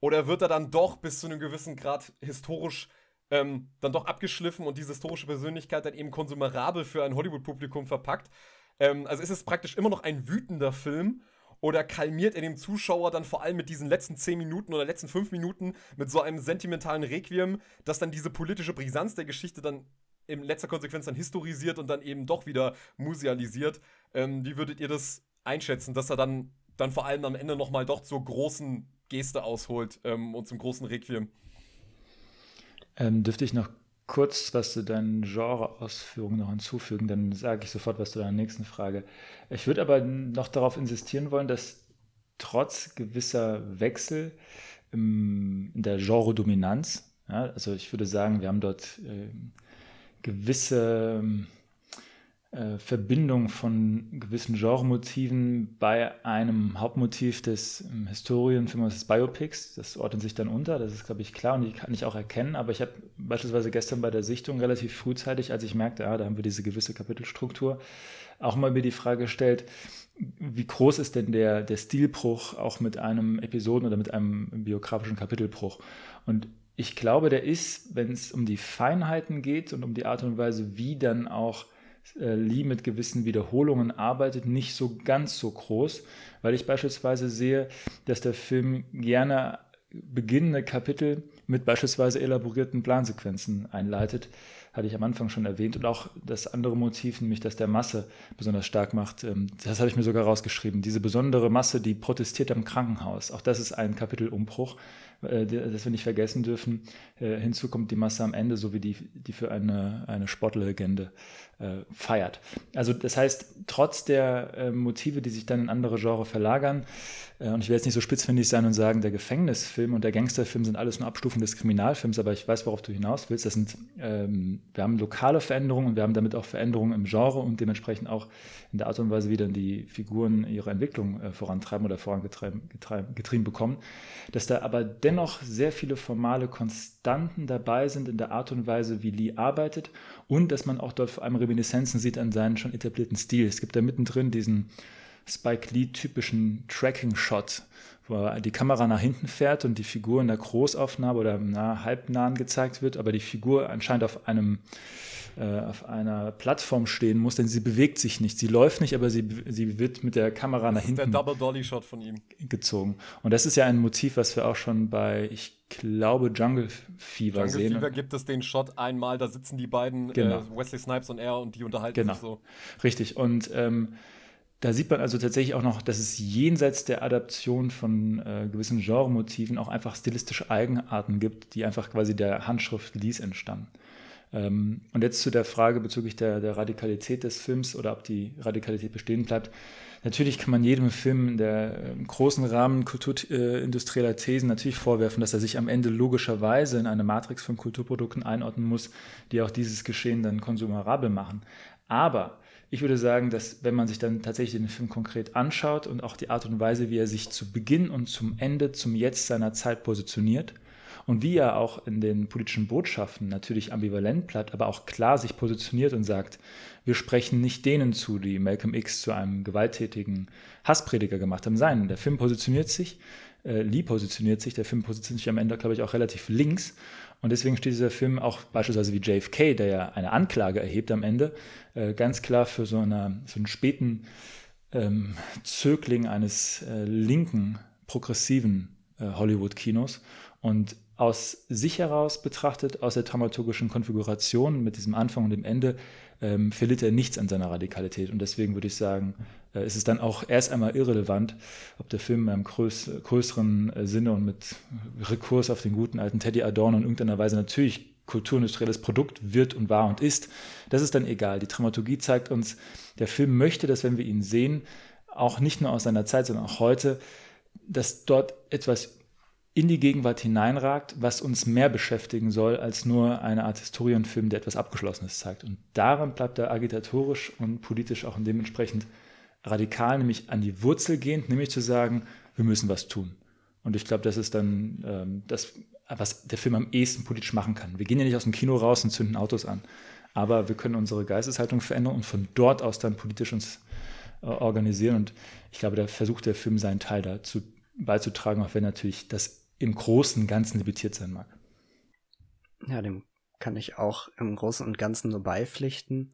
Oder wird er dann doch bis zu einem gewissen Grad historisch ähm, dann doch abgeschliffen und diese historische Persönlichkeit dann eben konsumerabel für ein Hollywood-Publikum verpackt? Ähm, also ist es praktisch immer noch ein wütender Film oder kalmiert er dem Zuschauer dann vor allem mit diesen letzten 10 Minuten oder letzten 5 Minuten mit so einem sentimentalen Requiem, dass dann diese politische Brisanz der Geschichte dann in letzter Konsequenz dann historisiert und dann eben doch wieder musealisiert. Ähm, wie würdet ihr das einschätzen, dass er dann, dann vor allem am Ende nochmal doch zur großen Geste ausholt ähm, und zum großen Requiem? Ähm, dürfte ich noch kurz was zu deinen Genre-Ausführungen noch hinzufügen, dann sage ich sofort was zu deiner nächsten Frage. Ich würde aber noch darauf insistieren wollen, dass trotz gewisser Wechsel im, in der Genre-Dominanz, ja, also ich würde sagen, wir haben dort äh, gewisse äh, Verbindung von gewissen Genremotiven bei einem Hauptmotiv des ähm, Historienfilms des Biopics. Das ordnet sich dann unter, das ist, glaube ich, klar und die kann ich auch erkennen. Aber ich habe beispielsweise gestern bei der Sichtung relativ frühzeitig, als ich merkte, ja, da haben wir diese gewisse Kapitelstruktur, auch mal mir die Frage gestellt, wie groß ist denn der, der Stilbruch auch mit einem Episoden- oder mit einem biografischen Kapitelbruch? Und ich glaube, der ist, wenn es um die Feinheiten geht und um die Art und Weise, wie dann auch äh, Lee mit gewissen Wiederholungen arbeitet, nicht so ganz so groß, weil ich beispielsweise sehe, dass der Film gerne beginnende Kapitel mit beispielsweise elaborierten Plansequenzen einleitet, hatte ich am Anfang schon erwähnt. Und auch das andere Motiv, nämlich das der Masse besonders stark macht, ähm, das habe ich mir sogar rausgeschrieben. Diese besondere Masse, die protestiert am Krankenhaus. Auch das ist ein Kapitelumbruch, äh, das wir nicht vergessen dürfen. Äh, hinzu kommt die Masse am Ende, so wie die, die für eine, eine Sportlegende äh, feiert. Also das heißt, trotz der Motive, die sich dann in andere Genres verlagern, und ich will jetzt nicht so spitzfindig sein und sagen, der Gefängnisfilm und der Gangsterfilm sind alles nur Abstufen des Kriminalfilms, aber ich weiß, worauf du hinaus willst. Das sind, ähm, wir haben lokale Veränderungen und wir haben damit auch Veränderungen im Genre und dementsprechend auch in der Art und Weise, wie dann die Figuren ihre Entwicklung äh, vorantreiben oder vorangetrieben getrieben bekommen. Dass da aber dennoch sehr viele formale Konstanten dabei sind in der Art und Weise, wie Lee arbeitet und dass man auch dort vor allem Reminiszenzen sieht an seinen schon etablierten Stil. Es gibt da mittendrin diesen Spike Lee-typischen Tracking-Shot, wo die Kamera nach hinten fährt und die Figur in der Großaufnahme oder na, halbnahen gezeigt wird, aber die Figur anscheinend auf einem äh, auf einer Plattform stehen muss, denn sie bewegt sich nicht. Sie läuft nicht, aber sie, sie wird mit der Kamera nach hinten. Das ist der Double Dolly Shot von ihm. Gezogen. Und das ist ja ein Motiv, was wir auch schon bei, ich glaube, Jungle Fever Jungle sehen. Jungle Fever gibt es den Shot einmal, da sitzen die beiden, genau. äh, Wesley Snipes und er, und die unterhalten genau. sich so. Richtig. Und ähm, da sieht man also tatsächlich auch noch, dass es jenseits der Adaption von äh, gewissen Genremotiven auch einfach stilistische Eigenarten gibt, die einfach quasi der Handschrift Lees entstammen. Ähm, und jetzt zu der Frage bezüglich der, der Radikalität des Films oder ob die Radikalität bestehen bleibt. Natürlich kann man jedem Film in der äh, großen Rahmen kulturindustrieller Thesen natürlich vorwerfen, dass er sich am Ende logischerweise in eine Matrix von Kulturprodukten einordnen muss, die auch dieses Geschehen dann konsumerabel machen. Aber ich würde sagen, dass wenn man sich dann tatsächlich den Film konkret anschaut und auch die Art und Weise, wie er sich zu Beginn und zum Ende, zum Jetzt seiner Zeit positioniert und wie er auch in den politischen Botschaften natürlich ambivalent bleibt, aber auch klar sich positioniert und sagt, wir sprechen nicht denen zu, die Malcolm X zu einem gewalttätigen Hassprediger gemacht haben. Sein, der Film positioniert sich, äh, Lee positioniert sich, der Film positioniert sich am Ende, glaube ich, auch relativ links und deswegen steht dieser Film auch beispielsweise wie JFK, der ja eine Anklage erhebt am Ende, äh, ganz klar für so, eine, so einen späten ähm, Zögling eines äh, linken, progressiven äh, Hollywood-Kinos. Und aus sich heraus betrachtet, aus der dramaturgischen Konfiguration mit diesem Anfang und dem Ende, ähm, verliert er nichts an seiner Radikalität. Und deswegen würde ich sagen, äh, ist es dann auch erst einmal irrelevant, ob der Film im größ größeren äh, Sinne und mit Rekurs auf den guten alten Teddy Adorno in irgendeiner Weise natürlich kulturindustrielles Produkt wird und war und ist. Das ist dann egal. Die Dramaturgie zeigt uns, der Film möchte, dass wenn wir ihn sehen, auch nicht nur aus seiner Zeit, sondern auch heute, dass dort etwas in die Gegenwart hineinragt, was uns mehr beschäftigen soll, als nur eine Art Historienfilm, der etwas Abgeschlossenes zeigt. Und darin bleibt er agitatorisch und politisch auch dementsprechend radikal, nämlich an die Wurzel gehend, nämlich zu sagen, wir müssen was tun. Und ich glaube, das ist dann ähm, das, was der Film am ehesten politisch machen kann. Wir gehen ja nicht aus dem Kino raus und zünden Autos an, aber wir können unsere Geisteshaltung verändern und von dort aus dann politisch uns äh, organisieren. Und ich glaube, da versucht der Film seinen Teil dazu beizutragen, auch wenn natürlich das im Großen und Ganzen limitiert sein mag. Ja, dem kann ich auch im Großen und Ganzen nur beipflichten.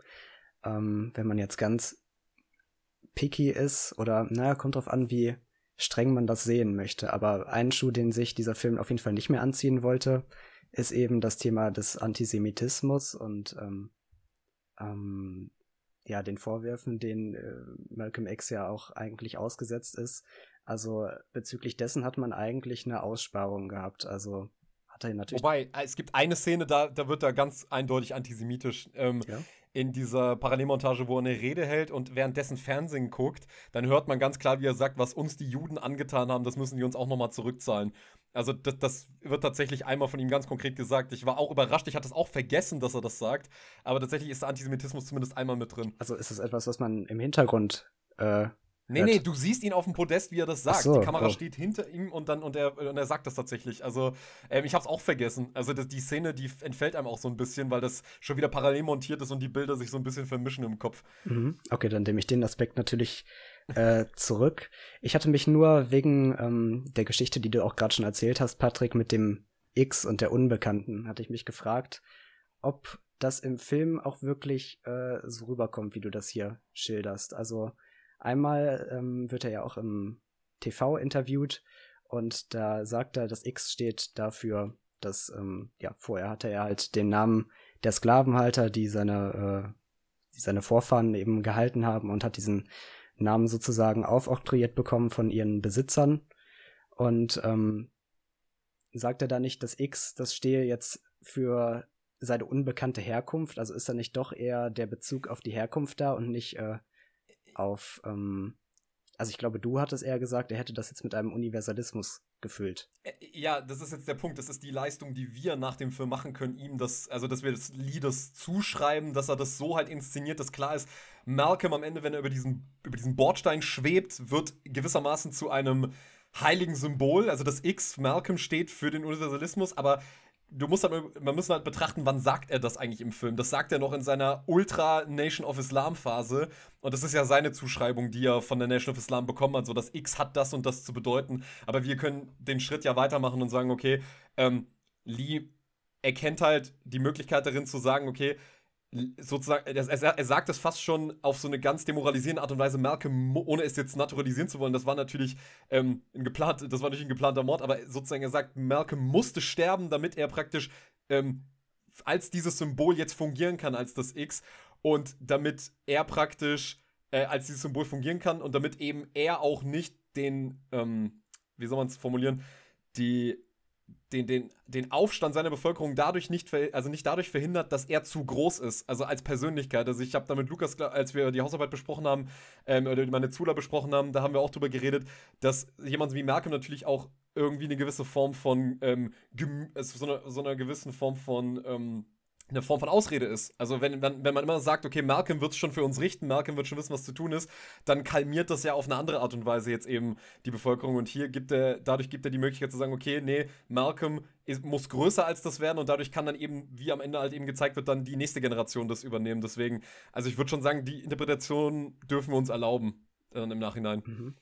Ähm, wenn man jetzt ganz picky ist oder, naja, kommt drauf an, wie streng man das sehen möchte. Aber ein Schuh, den sich dieser Film auf jeden Fall nicht mehr anziehen wollte, ist eben das Thema des Antisemitismus und ähm, ähm, ja, den Vorwürfen, den äh, Malcolm X ja auch eigentlich ausgesetzt ist. Also bezüglich dessen hat man eigentlich eine Aussparung gehabt. Also hat er natürlich. Wobei, es gibt eine Szene, da, da wird er ganz eindeutig antisemitisch. Ähm, ja? in dieser Parallelmontage, wo er eine Rede hält und währenddessen Fernsehen guckt, dann hört man ganz klar, wie er sagt, was uns die Juden angetan haben, das müssen die uns auch nochmal zurückzahlen. Also das, das, wird tatsächlich einmal von ihm ganz konkret gesagt. Ich war auch überrascht, ich hatte es auch vergessen, dass er das sagt, aber tatsächlich ist der Antisemitismus zumindest einmal mit drin. Also ist es etwas, was man im Hintergrund äh, Nee, nee, du siehst ihn auf dem Podest, wie er das sagt. So, die Kamera oh. steht hinter ihm und dann und er, und er sagt das tatsächlich. Also, ähm, ich hab's auch vergessen. Also, das, die Szene, die entfällt einem auch so ein bisschen, weil das schon wieder parallel montiert ist und die Bilder sich so ein bisschen vermischen im Kopf. Mhm. Okay, dann nehme ich den Aspekt natürlich äh, zurück. Ich hatte mich nur wegen ähm, der Geschichte, die du auch gerade schon erzählt hast, Patrick, mit dem X und der Unbekannten, hatte ich mich gefragt, ob das im Film auch wirklich äh, so rüberkommt, wie du das hier schilderst. Also, Einmal ähm, wird er ja auch im TV interviewt und da sagt er, das X steht dafür, dass, ähm, ja, vorher hatte er halt den Namen der Sklavenhalter, die seine, äh, die seine Vorfahren eben gehalten haben und hat diesen Namen sozusagen aufoktroyiert bekommen von ihren Besitzern. Und ähm, sagt er da nicht, das X, das stehe jetzt für seine unbekannte Herkunft? Also ist da nicht doch eher der Bezug auf die Herkunft da und nicht äh, auf, ähm, also ich glaube, du hattest eher gesagt, er hätte das jetzt mit einem Universalismus gefüllt. Ja, das ist jetzt der Punkt. Das ist die Leistung, die wir nach dem Film machen können, ihm das, also dass wir das Liedes zuschreiben, dass er das so halt inszeniert, dass klar ist, Malcolm am Ende, wenn er über diesen, über diesen Bordstein schwebt, wird gewissermaßen zu einem heiligen Symbol. Also das X, Malcolm steht für den Universalismus, aber du musst halt, man muss halt betrachten, wann sagt er das eigentlich im Film. Das sagt er noch in seiner Ultra Nation of Islam Phase. Und das ist ja seine Zuschreibung, die er von der Nation of Islam bekommen hat. So, das X hat das und das zu bedeuten. Aber wir können den Schritt ja weitermachen und sagen, okay, ähm, Lee erkennt halt die Möglichkeit darin zu sagen, okay, sozusagen, er, er, sagt es fast schon auf so eine ganz demoralisierende Art und Weise, Malcolm, ohne es jetzt naturalisieren zu wollen, das war natürlich ähm, ein geplant, das war natürlich ein geplanter Mord, aber sozusagen er sagt, Malcolm musste sterben, damit er praktisch ähm, als dieses Symbol jetzt fungieren kann, als das X und damit er praktisch äh, als dieses Symbol fungieren kann und damit eben er auch nicht den, ähm, wie soll man es formulieren, die den, den, den Aufstand seiner Bevölkerung dadurch nicht, also nicht dadurch verhindert, dass er zu groß ist, also als Persönlichkeit. Also ich habe da mit Lukas, als wir die Hausarbeit besprochen haben, ähm, oder meine Zula besprochen haben, da haben wir auch drüber geredet, dass jemand wie Malcolm natürlich auch irgendwie eine gewisse Form von, ähm, also so, eine, so einer gewissen Form von, ähm, eine Form von Ausrede ist. Also wenn, wenn, wenn man immer sagt, okay, Malcolm wird es schon für uns richten, Malcolm wird schon wissen, was zu tun ist, dann kalmiert das ja auf eine andere Art und Weise jetzt eben die Bevölkerung. Und hier gibt er, dadurch gibt er die Möglichkeit zu sagen, okay, nee, Malcolm ist, muss größer als das werden und dadurch kann dann eben, wie am Ende halt eben gezeigt wird, dann die nächste Generation das übernehmen. Deswegen, also ich würde schon sagen, die Interpretation dürfen wir uns erlauben, dann im Nachhinein. Mhm.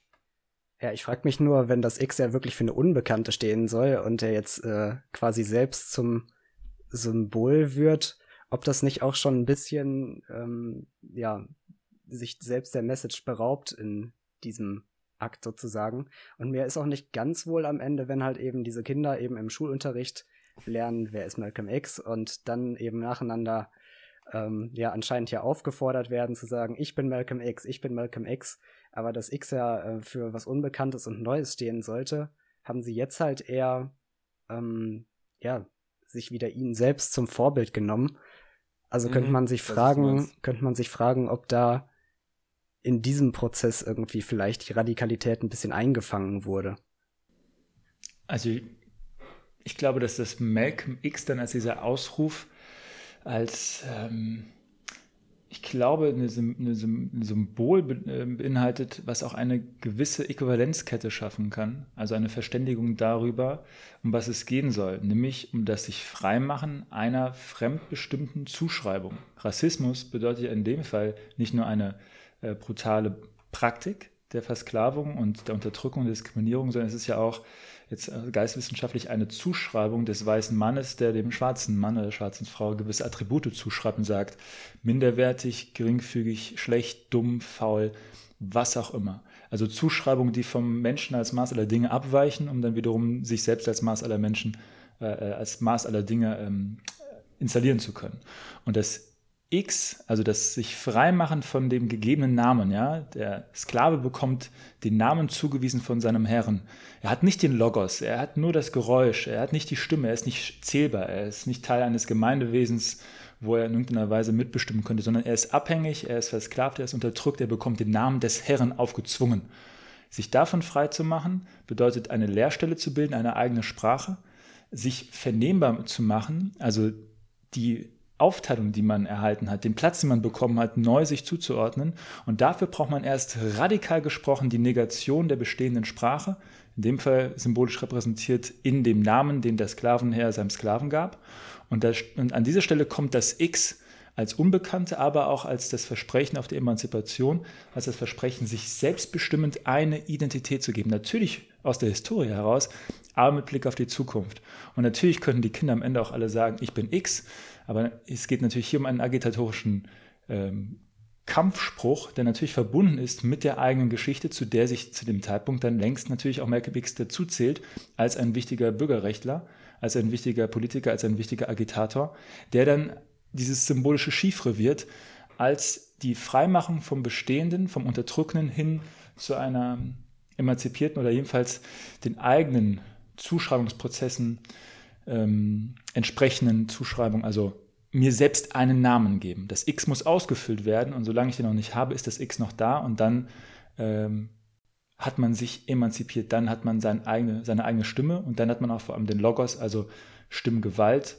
Ja, ich frage mich nur, wenn das X ja wirklich für eine Unbekannte stehen soll und er jetzt äh, quasi selbst zum Symbol wird, ob das nicht auch schon ein bisschen, ähm, ja, sich selbst der Message beraubt in diesem Akt sozusagen. Und mir ist auch nicht ganz wohl am Ende, wenn halt eben diese Kinder eben im Schulunterricht lernen, wer ist Malcolm X und dann eben nacheinander ähm, ja anscheinend ja aufgefordert werden zu sagen, ich bin Malcolm X, ich bin Malcolm X, aber dass X ja äh, für was Unbekanntes und Neues stehen sollte, haben sie jetzt halt eher ähm, ja sich wieder ihn selbst zum Vorbild genommen. Also könnte mhm, man sich fragen, könnte man sich fragen, ob da in diesem Prozess irgendwie vielleicht die Radikalität ein bisschen eingefangen wurde. Also ich glaube, dass das Malcolm X dann als dieser Ausruf, als ähm, ich glaube, ein Symbol äh, beinhaltet, was auch eine gewisse Äquivalenzkette schaffen kann, also eine Verständigung darüber, um was es gehen soll, nämlich um das sich Freimachen einer fremdbestimmten Zuschreibung. Rassismus bedeutet ja in dem Fall nicht nur eine äh, brutale Praktik der Versklavung und der Unterdrückung, der Diskriminierung, sondern es ist ja auch jetzt äh, geistwissenschaftlich eine Zuschreibung des weißen Mannes, der dem schwarzen Mann oder der schwarzen Frau gewisse Attribute zuschreibt und sagt, minderwertig, geringfügig, schlecht, dumm, faul, was auch immer. Also Zuschreibungen, die vom Menschen als Maß aller Dinge abweichen, um dann wiederum sich selbst als Maß aller Menschen, äh, äh als Maß aller Dinge ähm, installieren zu können. Und das X, also das sich freimachen von dem gegebenen Namen, ja, der Sklave bekommt den Namen zugewiesen von seinem Herrn. Er hat nicht den Logos, er hat nur das Geräusch, er hat nicht die Stimme, er ist nicht zählbar, er ist nicht Teil eines Gemeindewesens, wo er in irgendeiner Weise mitbestimmen könnte, sondern er ist abhängig, er ist versklavt, er ist unterdrückt, er bekommt den Namen des Herrn aufgezwungen. Sich davon frei zu machen, bedeutet eine Lehrstelle zu bilden, eine eigene Sprache, sich vernehmbar zu machen, also die Aufteilung, die man erhalten hat, den Platz, den man bekommen hat, neu sich zuzuordnen. Und dafür braucht man erst radikal gesprochen die Negation der bestehenden Sprache, in dem Fall symbolisch repräsentiert in dem Namen, den der Sklavenherr seinem Sklaven gab. Und, das, und an dieser Stelle kommt das X als Unbekannte, aber auch als das Versprechen auf die Emanzipation, als das Versprechen, sich selbstbestimmend eine Identität zu geben. Natürlich aus der Historie heraus, aber mit Blick auf die Zukunft. Und natürlich könnten die Kinder am Ende auch alle sagen, ich bin X, aber es geht natürlich hier um einen agitatorischen ähm, Kampfspruch, der natürlich verbunden ist mit der eigenen Geschichte, zu der sich zu dem Zeitpunkt dann längst natürlich auch Malcolm X dazu zählt, als ein wichtiger Bürgerrechtler, als ein wichtiger Politiker, als ein wichtiger Agitator, der dann dieses symbolische Chiffre wird, als die Freimachung vom Bestehenden, vom Unterdrückenden hin zu einer emanzipierten oder jedenfalls den eigenen Zuschreibungsprozessen ähm, entsprechenden Zuschreibung, also mir selbst einen Namen geben. Das X muss ausgefüllt werden und solange ich den noch nicht habe, ist das X noch da und dann ähm, hat man sich emanzipiert, dann hat man seine eigene, seine eigene Stimme und dann hat man auch vor allem den Logos, also Stimmgewalt,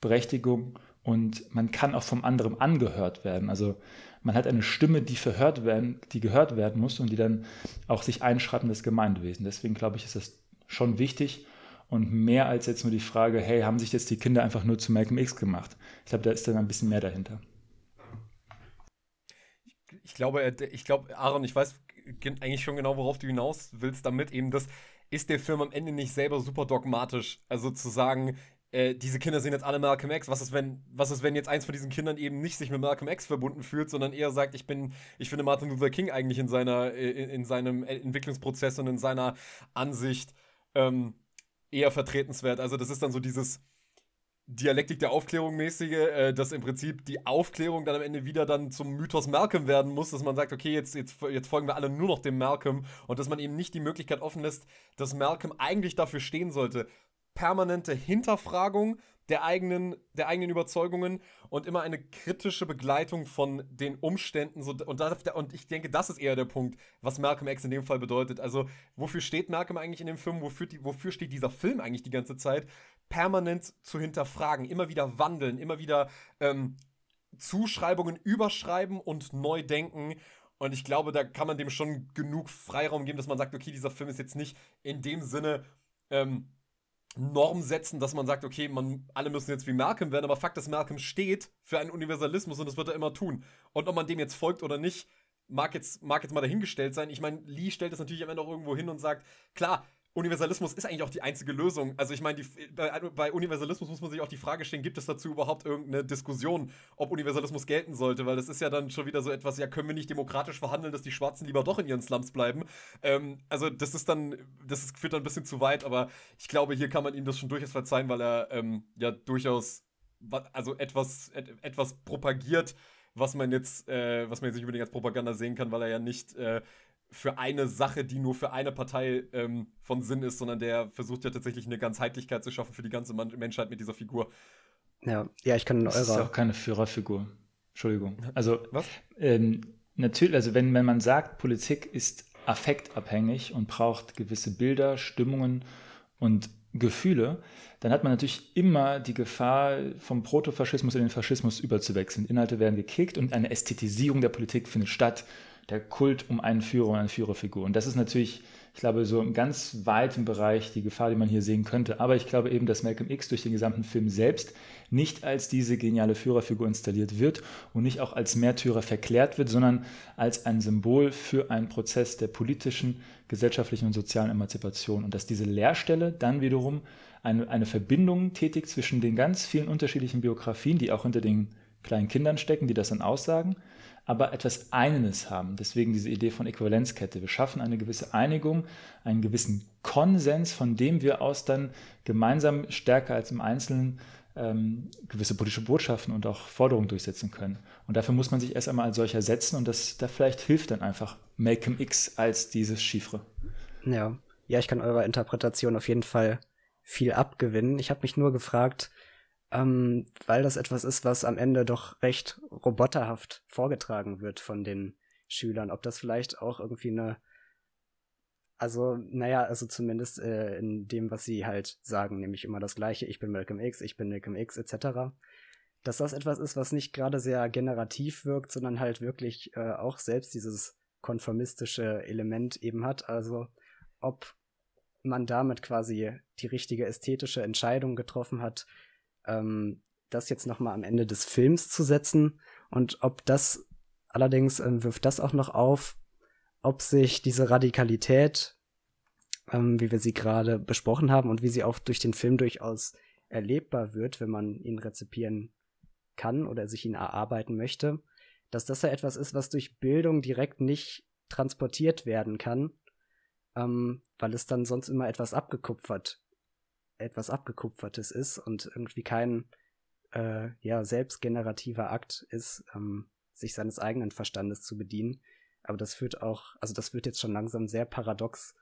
Berechtigung und man kann auch vom anderen angehört werden. Also man hat eine Stimme, die verhört werden, die gehört werden muss und die dann auch sich einschreibt in das Gemeindewesen. Deswegen glaube ich, ist das schon wichtig und mehr als jetzt nur die Frage, hey, haben sich jetzt die Kinder einfach nur zu Malcolm X gemacht? Ich glaube, da ist dann ein bisschen mehr dahinter. Ich glaube, ich glaube, Aaron, ich weiß eigentlich schon genau, worauf du hinaus willst damit. Eben das ist der Film am Ende nicht selber super dogmatisch. Also zu sagen, äh, diese Kinder sind jetzt alle Malcolm X. Was ist, wenn, was ist, wenn jetzt eins von diesen Kindern eben nicht sich mit Malcolm X verbunden fühlt, sondern eher sagt, ich bin, ich finde Martin Luther King eigentlich in seiner, äh, in, in seinem Entwicklungsprozess und in seiner Ansicht ähm, eher vertretenswert. Also das ist dann so dieses Dialektik der Aufklärung mäßige, äh, dass im Prinzip die Aufklärung dann am Ende wieder dann zum Mythos Malcolm werden muss, dass man sagt, okay, jetzt, jetzt, jetzt folgen wir alle nur noch dem Malcolm und dass man eben nicht die Möglichkeit offen lässt, dass Malcolm eigentlich dafür stehen sollte. Permanente Hinterfragung der eigenen, der eigenen Überzeugungen und immer eine kritische Begleitung von den Umständen. So, und, das, und ich denke, das ist eher der Punkt, was Malcolm X in dem Fall bedeutet. Also, wofür steht Malcolm eigentlich in dem Film? Wofür, die, wofür steht dieser Film eigentlich die ganze Zeit? Permanent zu hinterfragen, immer wieder wandeln, immer wieder ähm, Zuschreibungen überschreiben und neu denken. Und ich glaube, da kann man dem schon genug Freiraum geben, dass man sagt, okay, dieser Film ist jetzt nicht in dem Sinne ähm, Norm setzen, dass man sagt, okay, man, alle müssen jetzt wie Malcolm werden, aber Fakt ist, Malcolm steht für einen Universalismus und das wird er immer tun. Und ob man dem jetzt folgt oder nicht, mag jetzt, mag jetzt mal dahingestellt sein. Ich meine, Lee stellt das natürlich am Ende auch irgendwo hin und sagt, klar, Universalismus ist eigentlich auch die einzige Lösung. Also ich meine, bei, bei, Universalismus muss man sich auch die Frage stellen, gibt es dazu überhaupt irgendeine Diskussion, ob Universalismus gelten sollte? Weil das ist ja dann schon wieder so etwas, ja, können wir nicht demokratisch verhandeln, dass die Schwarzen lieber doch in ihren Slums bleiben? Ähm, also das ist dann, das ist, führt dann ein bisschen zu weit, aber ich glaube, hier kann man ihm das schon durchaus verzeihen, weil er ähm, ja durchaus also etwas, et, etwas propagiert, was man jetzt, äh, was man jetzt nicht unbedingt als Propaganda sehen kann, weil er ja nicht äh, für eine Sache, die nur für eine Partei ähm, von Sinn ist, sondern der versucht ja tatsächlich eine Ganzheitlichkeit zu schaffen für die ganze Menschheit mit dieser Figur. Ja, ja, ich kann in eurer. Das ist auch keine Führerfigur. Entschuldigung. Also, Was? Ähm, natürlich, also wenn, wenn man sagt, Politik ist affektabhängig und braucht gewisse Bilder, Stimmungen und Gefühle, dann hat man natürlich immer die Gefahr, vom Protofaschismus in den Faschismus überzuwechseln. Inhalte werden gekickt und eine Ästhetisierung der Politik findet statt. Der Kult um einen Führer und eine Führerfigur. Und das ist natürlich, ich glaube, so im ganz weiten Bereich die Gefahr, die man hier sehen könnte. Aber ich glaube eben, dass Malcolm X durch den gesamten Film selbst nicht als diese geniale Führerfigur installiert wird und nicht auch als Märtyrer verklärt wird, sondern als ein Symbol für einen Prozess der politischen, gesellschaftlichen und sozialen Emanzipation. Und dass diese Leerstelle dann wiederum eine, eine Verbindung tätigt zwischen den ganz vielen unterschiedlichen Biografien, die auch hinter den kleinen Kindern stecken, die das dann aussagen, aber etwas Eines haben. Deswegen diese Idee von Äquivalenzkette. Wir schaffen eine gewisse Einigung, einen gewissen Konsens, von dem wir aus dann gemeinsam stärker als im Einzelnen ähm, gewisse politische Botschaften und auch Forderungen durchsetzen können. Und dafür muss man sich erst einmal als solcher setzen und das da vielleicht hilft dann einfach Malcolm X als dieses Chiffre. Ja. Ja, ich kann eurer Interpretation auf jeden Fall viel abgewinnen. Ich habe mich nur gefragt, ähm, weil das etwas ist, was am Ende doch recht roboterhaft vorgetragen wird von den Schülern, ob das vielleicht auch irgendwie eine also, naja, also zumindest äh, in dem, was sie halt sagen, nämlich immer das Gleiche, ich bin Malcolm X, ich bin Malcolm X, etc. Dass das etwas ist, was nicht gerade sehr generativ wirkt, sondern halt wirklich äh, auch selbst dieses konformistische Element eben hat. Also, ob man damit quasi die richtige ästhetische Entscheidung getroffen hat, ähm, das jetzt nochmal am Ende des Films zu setzen. Und ob das allerdings ähm, wirft das auch noch auf, ob sich diese Radikalität, ähm, wie wir sie gerade besprochen haben und wie sie auch durch den Film durchaus erlebbar wird, wenn man ihn rezipieren kann oder sich ihn erarbeiten möchte, dass das ja etwas ist, was durch Bildung direkt nicht transportiert werden kann, ähm, weil es dann sonst immer etwas abgekupfert, etwas abgekupfertes ist und irgendwie kein äh, ja selbstgenerativer Akt ist, ähm, sich seines eigenen Verstandes zu bedienen, aber das führt auch, also das wird jetzt schon langsam sehr paradox,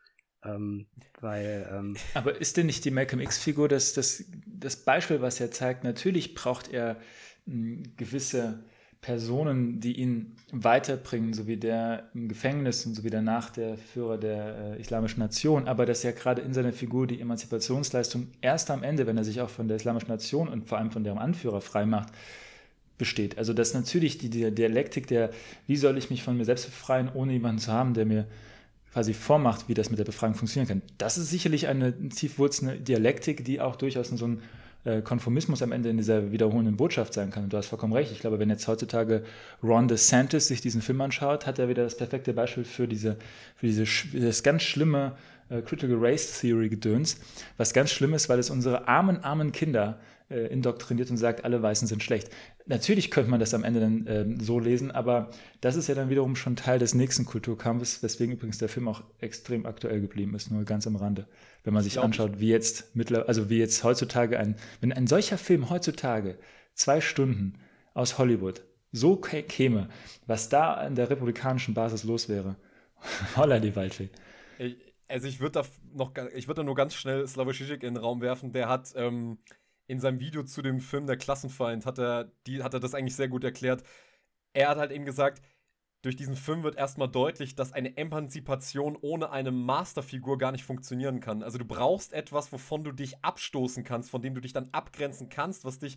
ähm, weil. Ähm <laughs> aber ist denn nicht die Malcolm X-Figur das, das, das Beispiel, was er zeigt? Natürlich braucht er hm, gewisse Personen, die ihn weiterbringen, so wie der im Gefängnis und so wie danach der Führer der äh, Islamischen Nation, aber dass er gerade in seiner Figur die Emanzipationsleistung erst am Ende, wenn er sich auch von der Islamischen Nation und vor allem von deren Anführer freimacht, besteht. Also dass natürlich die, die Dialektik der, wie soll ich mich von mir selbst befreien, ohne jemanden zu haben, der mir quasi vormacht, wie das mit der Befreiung funktionieren kann. Das ist sicherlich eine tiefwurzelnde Dialektik, die auch durchaus in so einem Konformismus am Ende in dieser wiederholenden Botschaft sein kann. Und du hast vollkommen recht. Ich glaube, wenn jetzt heutzutage Ron DeSantis sich diesen Film anschaut, hat er wieder das perfekte Beispiel für diese, für diese, das ganz schlimme äh, Critical Race Theory Gedöns, was ganz schlimm ist, weil es unsere armen, armen Kinder äh, indoktriniert und sagt, alle Weißen sind schlecht. Natürlich könnte man das am Ende dann äh, so lesen, aber das ist ja dann wiederum schon Teil des nächsten Kulturkampfes, weswegen übrigens der Film auch extrem aktuell geblieben ist, nur ganz am Rande. Wenn man sich anschaut, wie jetzt mittlerweile, also wie jetzt heutzutage ein, wenn ein solcher Film heutzutage zwei Stunden aus Hollywood so käme, was da an der republikanischen Basis los wäre. <laughs> Holla die Waldfee. Also ich würde da noch, ich würde da nur ganz schnell Slavoj Žižek in den Raum werfen. Der hat ähm, in seinem Video zu dem Film Der Klassenfeind hat er, die, hat er das eigentlich sehr gut erklärt. Er hat halt eben gesagt, durch diesen Film wird erstmal deutlich, dass eine Emanzipation ohne eine Masterfigur gar nicht funktionieren kann. Also du brauchst etwas, wovon du dich abstoßen kannst, von dem du dich dann abgrenzen kannst, was dich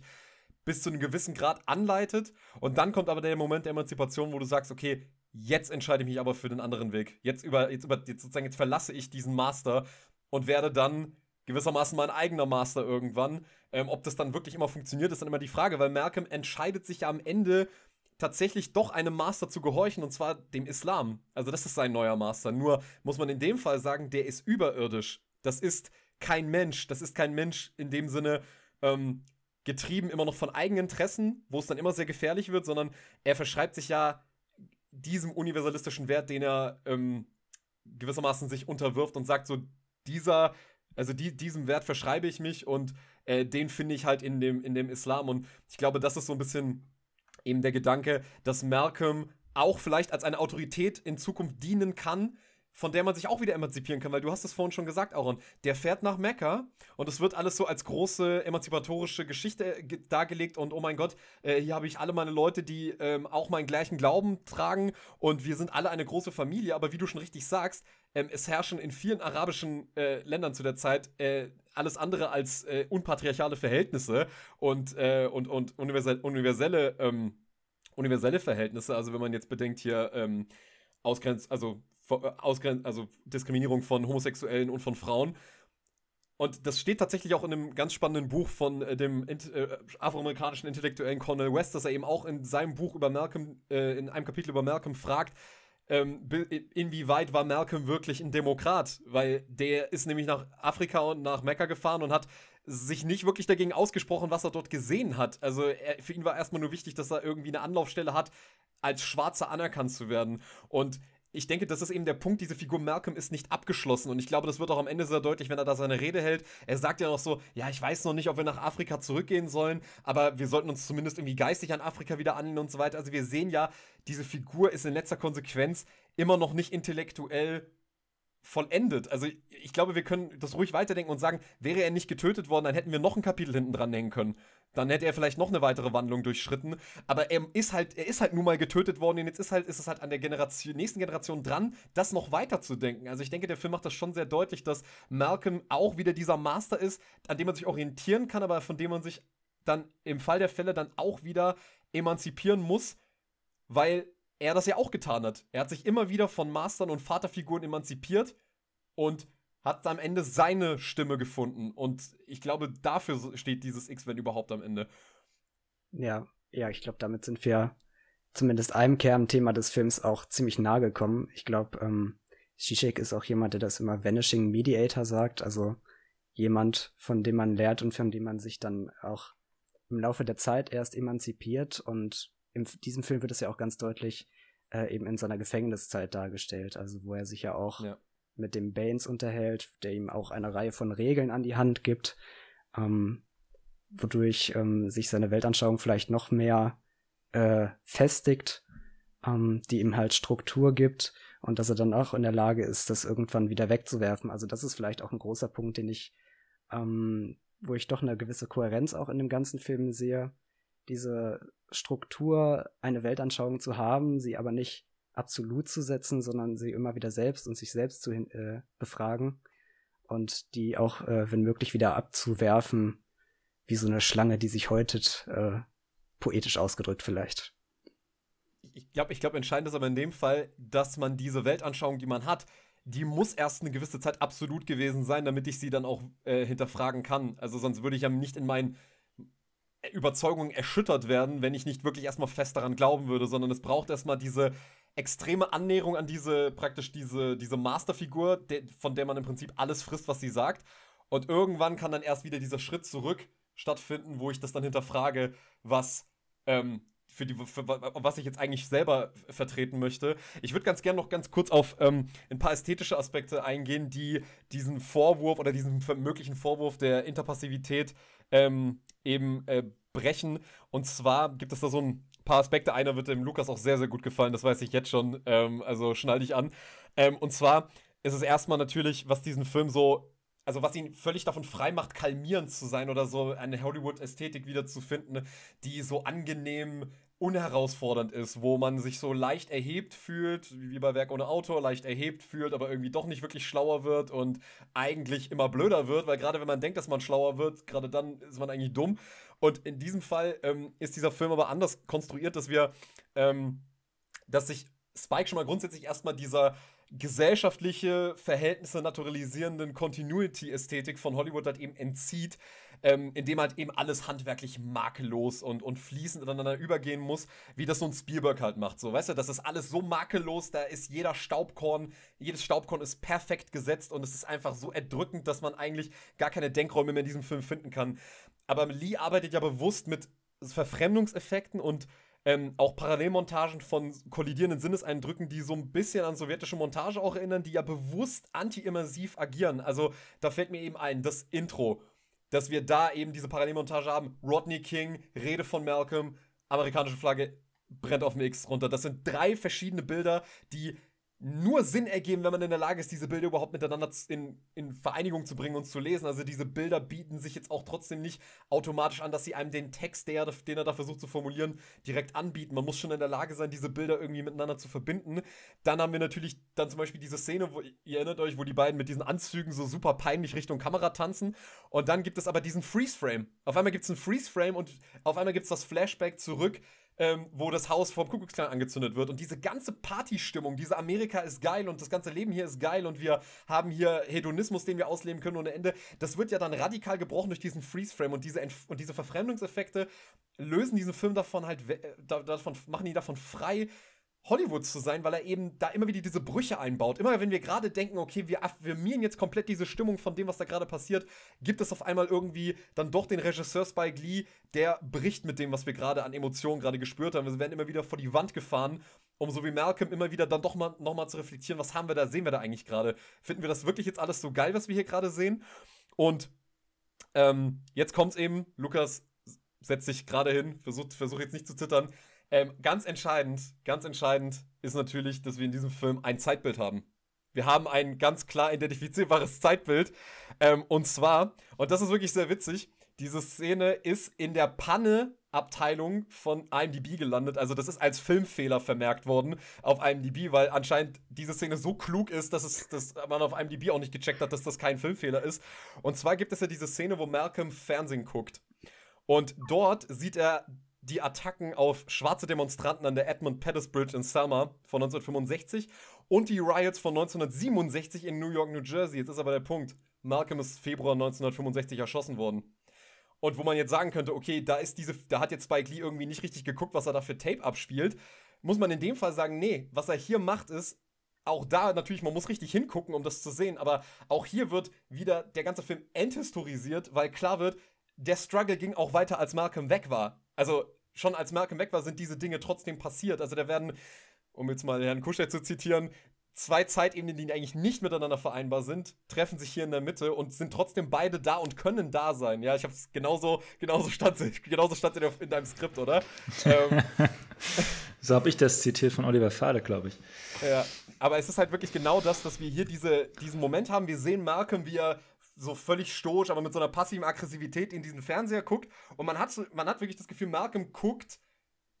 bis zu einem gewissen Grad anleitet. Und dann kommt aber der Moment der Emanzipation, wo du sagst, okay, jetzt entscheide ich mich aber für den anderen Weg. Jetzt über, jetzt über, jetzt sozusagen, jetzt verlasse ich diesen Master und werde dann gewissermaßen mein eigener Master irgendwann. Ähm, ob das dann wirklich immer funktioniert, ist dann immer die Frage, weil Malcolm entscheidet sich ja am Ende tatsächlich doch einem Master zu gehorchen, und zwar dem Islam. Also das ist sein neuer Master. Nur muss man in dem Fall sagen, der ist überirdisch. Das ist kein Mensch. Das ist kein Mensch in dem Sinne ähm, getrieben immer noch von eigenen Interessen, wo es dann immer sehr gefährlich wird, sondern er verschreibt sich ja diesem universalistischen Wert, den er ähm, gewissermaßen sich unterwirft und sagt so, dieser also die, diesem Wert verschreibe ich mich und äh, den finde ich halt in dem, in dem Islam. Und ich glaube, das ist so ein bisschen eben der Gedanke, dass Malcolm auch vielleicht als eine Autorität in Zukunft dienen kann, von der man sich auch wieder emanzipieren kann, weil du hast es vorhin schon gesagt, Aaron, der fährt nach Mekka und es wird alles so als große emanzipatorische Geschichte äh, dargelegt und oh mein Gott, äh, hier habe ich alle meine Leute, die ähm, auch meinen gleichen Glauben tragen und wir sind alle eine große Familie, aber wie du schon richtig sagst, ähm, es herrschen in vielen arabischen äh, Ländern zu der Zeit äh, alles andere als äh, unpatriarchale Verhältnisse und, äh, und, und universelle, universelle, ähm, universelle Verhältnisse. Also wenn man jetzt bedenkt hier ähm, Ausgrenz, also, äh, Ausgrenz, also Diskriminierung von Homosexuellen und von Frauen. Und das steht tatsächlich auch in einem ganz spannenden Buch von äh, dem äh, afroamerikanischen Intellektuellen Cornel West, dass er eben auch in seinem Buch über Malcolm, äh, in einem Kapitel über Malcolm fragt, ähm, inwieweit war Malcolm wirklich ein Demokrat? Weil der ist nämlich nach Afrika und nach Mekka gefahren und hat sich nicht wirklich dagegen ausgesprochen, was er dort gesehen hat. Also er, für ihn war erstmal nur wichtig, dass er irgendwie eine Anlaufstelle hat, als Schwarzer anerkannt zu werden. Und ich denke, das ist eben der Punkt, diese Figur Malcolm ist nicht abgeschlossen und ich glaube, das wird auch am Ende sehr deutlich, wenn er da seine Rede hält. Er sagt ja noch so, ja, ich weiß noch nicht, ob wir nach Afrika zurückgehen sollen, aber wir sollten uns zumindest irgendwie geistig an Afrika wieder annehmen und so weiter. Also wir sehen ja, diese Figur ist in letzter Konsequenz immer noch nicht intellektuell vollendet. Also ich glaube, wir können das ruhig weiterdenken und sagen, wäre er nicht getötet worden, dann hätten wir noch ein Kapitel hinten dran hängen können. Dann hätte er vielleicht noch eine weitere Wandlung durchschritten. Aber er ist halt, er ist halt nun mal getötet worden und jetzt ist halt, ist es halt an der Generation, nächsten Generation dran, das noch weiter zu denken. Also ich denke, der Film macht das schon sehr deutlich, dass Malcolm auch wieder dieser Master ist, an dem man sich orientieren kann, aber von dem man sich dann im Fall der Fälle dann auch wieder emanzipieren muss, weil er das ja auch getan hat. Er hat sich immer wieder von Mastern und Vaterfiguren emanzipiert und hat am Ende seine Stimme gefunden. Und ich glaube, dafür steht dieses X-Men überhaupt am Ende. Ja, ja, ich glaube, damit sind wir zumindest einem Kernthema des Films auch ziemlich nahe gekommen. Ich glaube, ähm, Zizek ist auch jemand, der das immer Vanishing Mediator sagt, also jemand, von dem man lernt und von dem man sich dann auch im Laufe der Zeit erst emanzipiert und in diesem Film wird es ja auch ganz deutlich äh, eben in seiner Gefängniszeit dargestellt, also wo er sich ja auch ja. mit dem Baines unterhält, der ihm auch eine Reihe von Regeln an die Hand gibt, ähm, wodurch ähm, sich seine Weltanschauung vielleicht noch mehr äh, festigt, ähm, die ihm halt Struktur gibt und dass er dann auch in der Lage ist, das irgendwann wieder wegzuwerfen. Also das ist vielleicht auch ein großer Punkt, den ich, ähm, wo ich doch eine gewisse Kohärenz auch in dem ganzen Film sehe diese Struktur, eine Weltanschauung zu haben, sie aber nicht absolut zu setzen, sondern sie immer wieder selbst und sich selbst zu äh, befragen und die auch, äh, wenn möglich, wieder abzuwerfen, wie so eine Schlange, die sich häutet, äh, poetisch ausgedrückt vielleicht. Ich glaube, ich glaube, entscheidend ist aber in dem Fall, dass man diese Weltanschauung, die man hat, die muss erst eine gewisse Zeit absolut gewesen sein, damit ich sie dann auch äh, hinterfragen kann. Also sonst würde ich ja nicht in meinen Überzeugungen erschüttert werden, wenn ich nicht wirklich erstmal fest daran glauben würde, sondern es braucht erstmal diese extreme Annäherung an diese, praktisch diese, diese Masterfigur, de, von der man im Prinzip alles frisst, was sie sagt. Und irgendwann kann dann erst wieder dieser Schritt zurück stattfinden, wo ich das dann hinterfrage, was, ähm, für die, für, was ich jetzt eigentlich selber vertreten möchte. Ich würde ganz gerne noch ganz kurz auf ähm, ein paar ästhetische Aspekte eingehen, die diesen Vorwurf oder diesen möglichen Vorwurf der Interpassivität ähm, eben äh, brechen. Und zwar gibt es da so ein paar Aspekte. Einer wird dem Lukas auch sehr, sehr gut gefallen, das weiß ich jetzt schon. Ähm, also schnall dich an. Ähm, und zwar ist es erstmal natürlich, was diesen Film so also was ihn völlig davon frei macht, kalmierend zu sein oder so eine Hollywood-Ästhetik wiederzufinden, die so angenehm unherausfordernd ist, wo man sich so leicht erhebt fühlt, wie bei Werk ohne Autor, leicht erhebt fühlt, aber irgendwie doch nicht wirklich schlauer wird und eigentlich immer blöder wird, weil gerade wenn man denkt, dass man schlauer wird, gerade dann ist man eigentlich dumm. Und in diesem Fall ähm, ist dieser Film aber anders konstruiert, dass wir, ähm, dass sich Spike schon mal grundsätzlich erstmal dieser gesellschaftliche Verhältnisse naturalisierenden Continuity-Ästhetik von Hollywood halt eben entzieht, ähm, indem halt eben alles handwerklich makellos und, und fließend ineinander übergehen muss, wie das so ein Spielberg halt macht. So, weißt du, das ist alles so makellos, da ist jeder Staubkorn, jedes Staubkorn ist perfekt gesetzt und es ist einfach so erdrückend, dass man eigentlich gar keine Denkräume mehr in diesem Film finden kann. Aber Lee arbeitet ja bewusst mit Verfremdungseffekten und ähm, auch Parallelmontagen von kollidierenden Sinneseindrücken, die so ein bisschen an sowjetische Montage auch erinnern, die ja bewusst anti-immersiv agieren. Also da fällt mir eben ein, das Intro dass wir da eben diese Parallelmontage haben. Rodney King, Rede von Malcolm, amerikanische Flagge brennt auf dem X runter. Das sind drei verschiedene Bilder, die nur Sinn ergeben, wenn man in der Lage ist, diese Bilder überhaupt miteinander in, in Vereinigung zu bringen und zu lesen. Also diese Bilder bieten sich jetzt auch trotzdem nicht automatisch an, dass sie einem den Text, der, den er da versucht zu formulieren, direkt anbieten. Man muss schon in der Lage sein, diese Bilder irgendwie miteinander zu verbinden. Dann haben wir natürlich dann zum Beispiel diese Szene, wo ihr erinnert euch, wo die beiden mit diesen Anzügen so super peinlich Richtung Kamera tanzen. Und dann gibt es aber diesen Freeze-Frame. Auf einmal gibt es einen Freeze-Frame und auf einmal gibt es das Flashback zurück ähm, wo das Haus vom Kuckucksklan angezündet wird. Und diese ganze Partystimmung, diese Amerika ist geil und das ganze Leben hier ist geil und wir haben hier Hedonismus, den wir ausleben können ohne Ende. Das wird ja dann radikal gebrochen durch diesen Freeze-Frame und diese, und diese Verfremdungseffekte lösen diesen Film davon halt, äh, davon, machen ihn davon frei, Hollywood zu sein, weil er eben da immer wieder diese Brüche einbaut. Immer wenn wir gerade denken, okay, wir affirmieren jetzt komplett diese Stimmung von dem, was da gerade passiert, gibt es auf einmal irgendwie dann doch den Regisseur Spike Lee, der bricht mit dem, was wir gerade an Emotionen gerade gespürt haben. Wir werden immer wieder vor die Wand gefahren, um so wie Malcolm immer wieder dann doch mal nochmal zu reflektieren, was haben wir da, sehen wir da eigentlich gerade? Finden wir das wirklich jetzt alles so geil, was wir hier gerade sehen? Und ähm, jetzt kommt's eben, Lukas setzt sich gerade hin, versucht versuch jetzt nicht zu zittern. Ähm, ganz entscheidend, ganz entscheidend ist natürlich, dass wir in diesem Film ein Zeitbild haben. Wir haben ein ganz klar identifizierbares <laughs> Zeitbild. Ähm, und zwar, und das ist wirklich sehr witzig, diese Szene ist in der Panne-Abteilung von IMDb gelandet. Also das ist als Filmfehler vermerkt worden auf IMDb, weil anscheinend diese Szene so klug ist, dass, es, dass man auf IMDb auch nicht gecheckt hat, dass das kein Filmfehler ist. Und zwar gibt es ja diese Szene, wo Malcolm Fernsehen guckt. Und dort sieht er die Attacken auf schwarze Demonstranten an der Edmund Pettus Bridge in Selma von 1965 und die Riots von 1967 in New York, New Jersey. Jetzt ist aber der Punkt. Malcolm ist Februar 1965 erschossen worden. Und wo man jetzt sagen könnte, okay, da ist diese, da hat jetzt Spike Lee irgendwie nicht richtig geguckt, was er da für Tape abspielt, muss man in dem Fall sagen, nee, was er hier macht ist, auch da natürlich, man muss richtig hingucken, um das zu sehen, aber auch hier wird wieder der ganze Film enthistorisiert, weil klar wird, der Struggle ging auch weiter, als Malcolm weg war. Also schon als Malcolm weg war, sind diese Dinge trotzdem passiert. Also da werden, um jetzt mal Herrn Kuschel zu zitieren, zwei Zeitebenen, die eigentlich nicht miteinander vereinbar sind, treffen sich hier in der Mitte und sind trotzdem beide da und können da sein. Ja, ich habe es genauso, genauso stand, genauso stand in, in deinem Skript, oder? ähm, <laughs> so habe ich das zitiert von Oliver Fade, glaube ich. Ja, aber es ist halt wirklich genau das, dass wir hier diese, diesen Moment haben. Wir sehen Malcolm, wie er so völlig stoisch, aber mit so einer passiven Aggressivität in diesen Fernseher guckt. Und man hat, man hat wirklich das Gefühl, Malcolm guckt,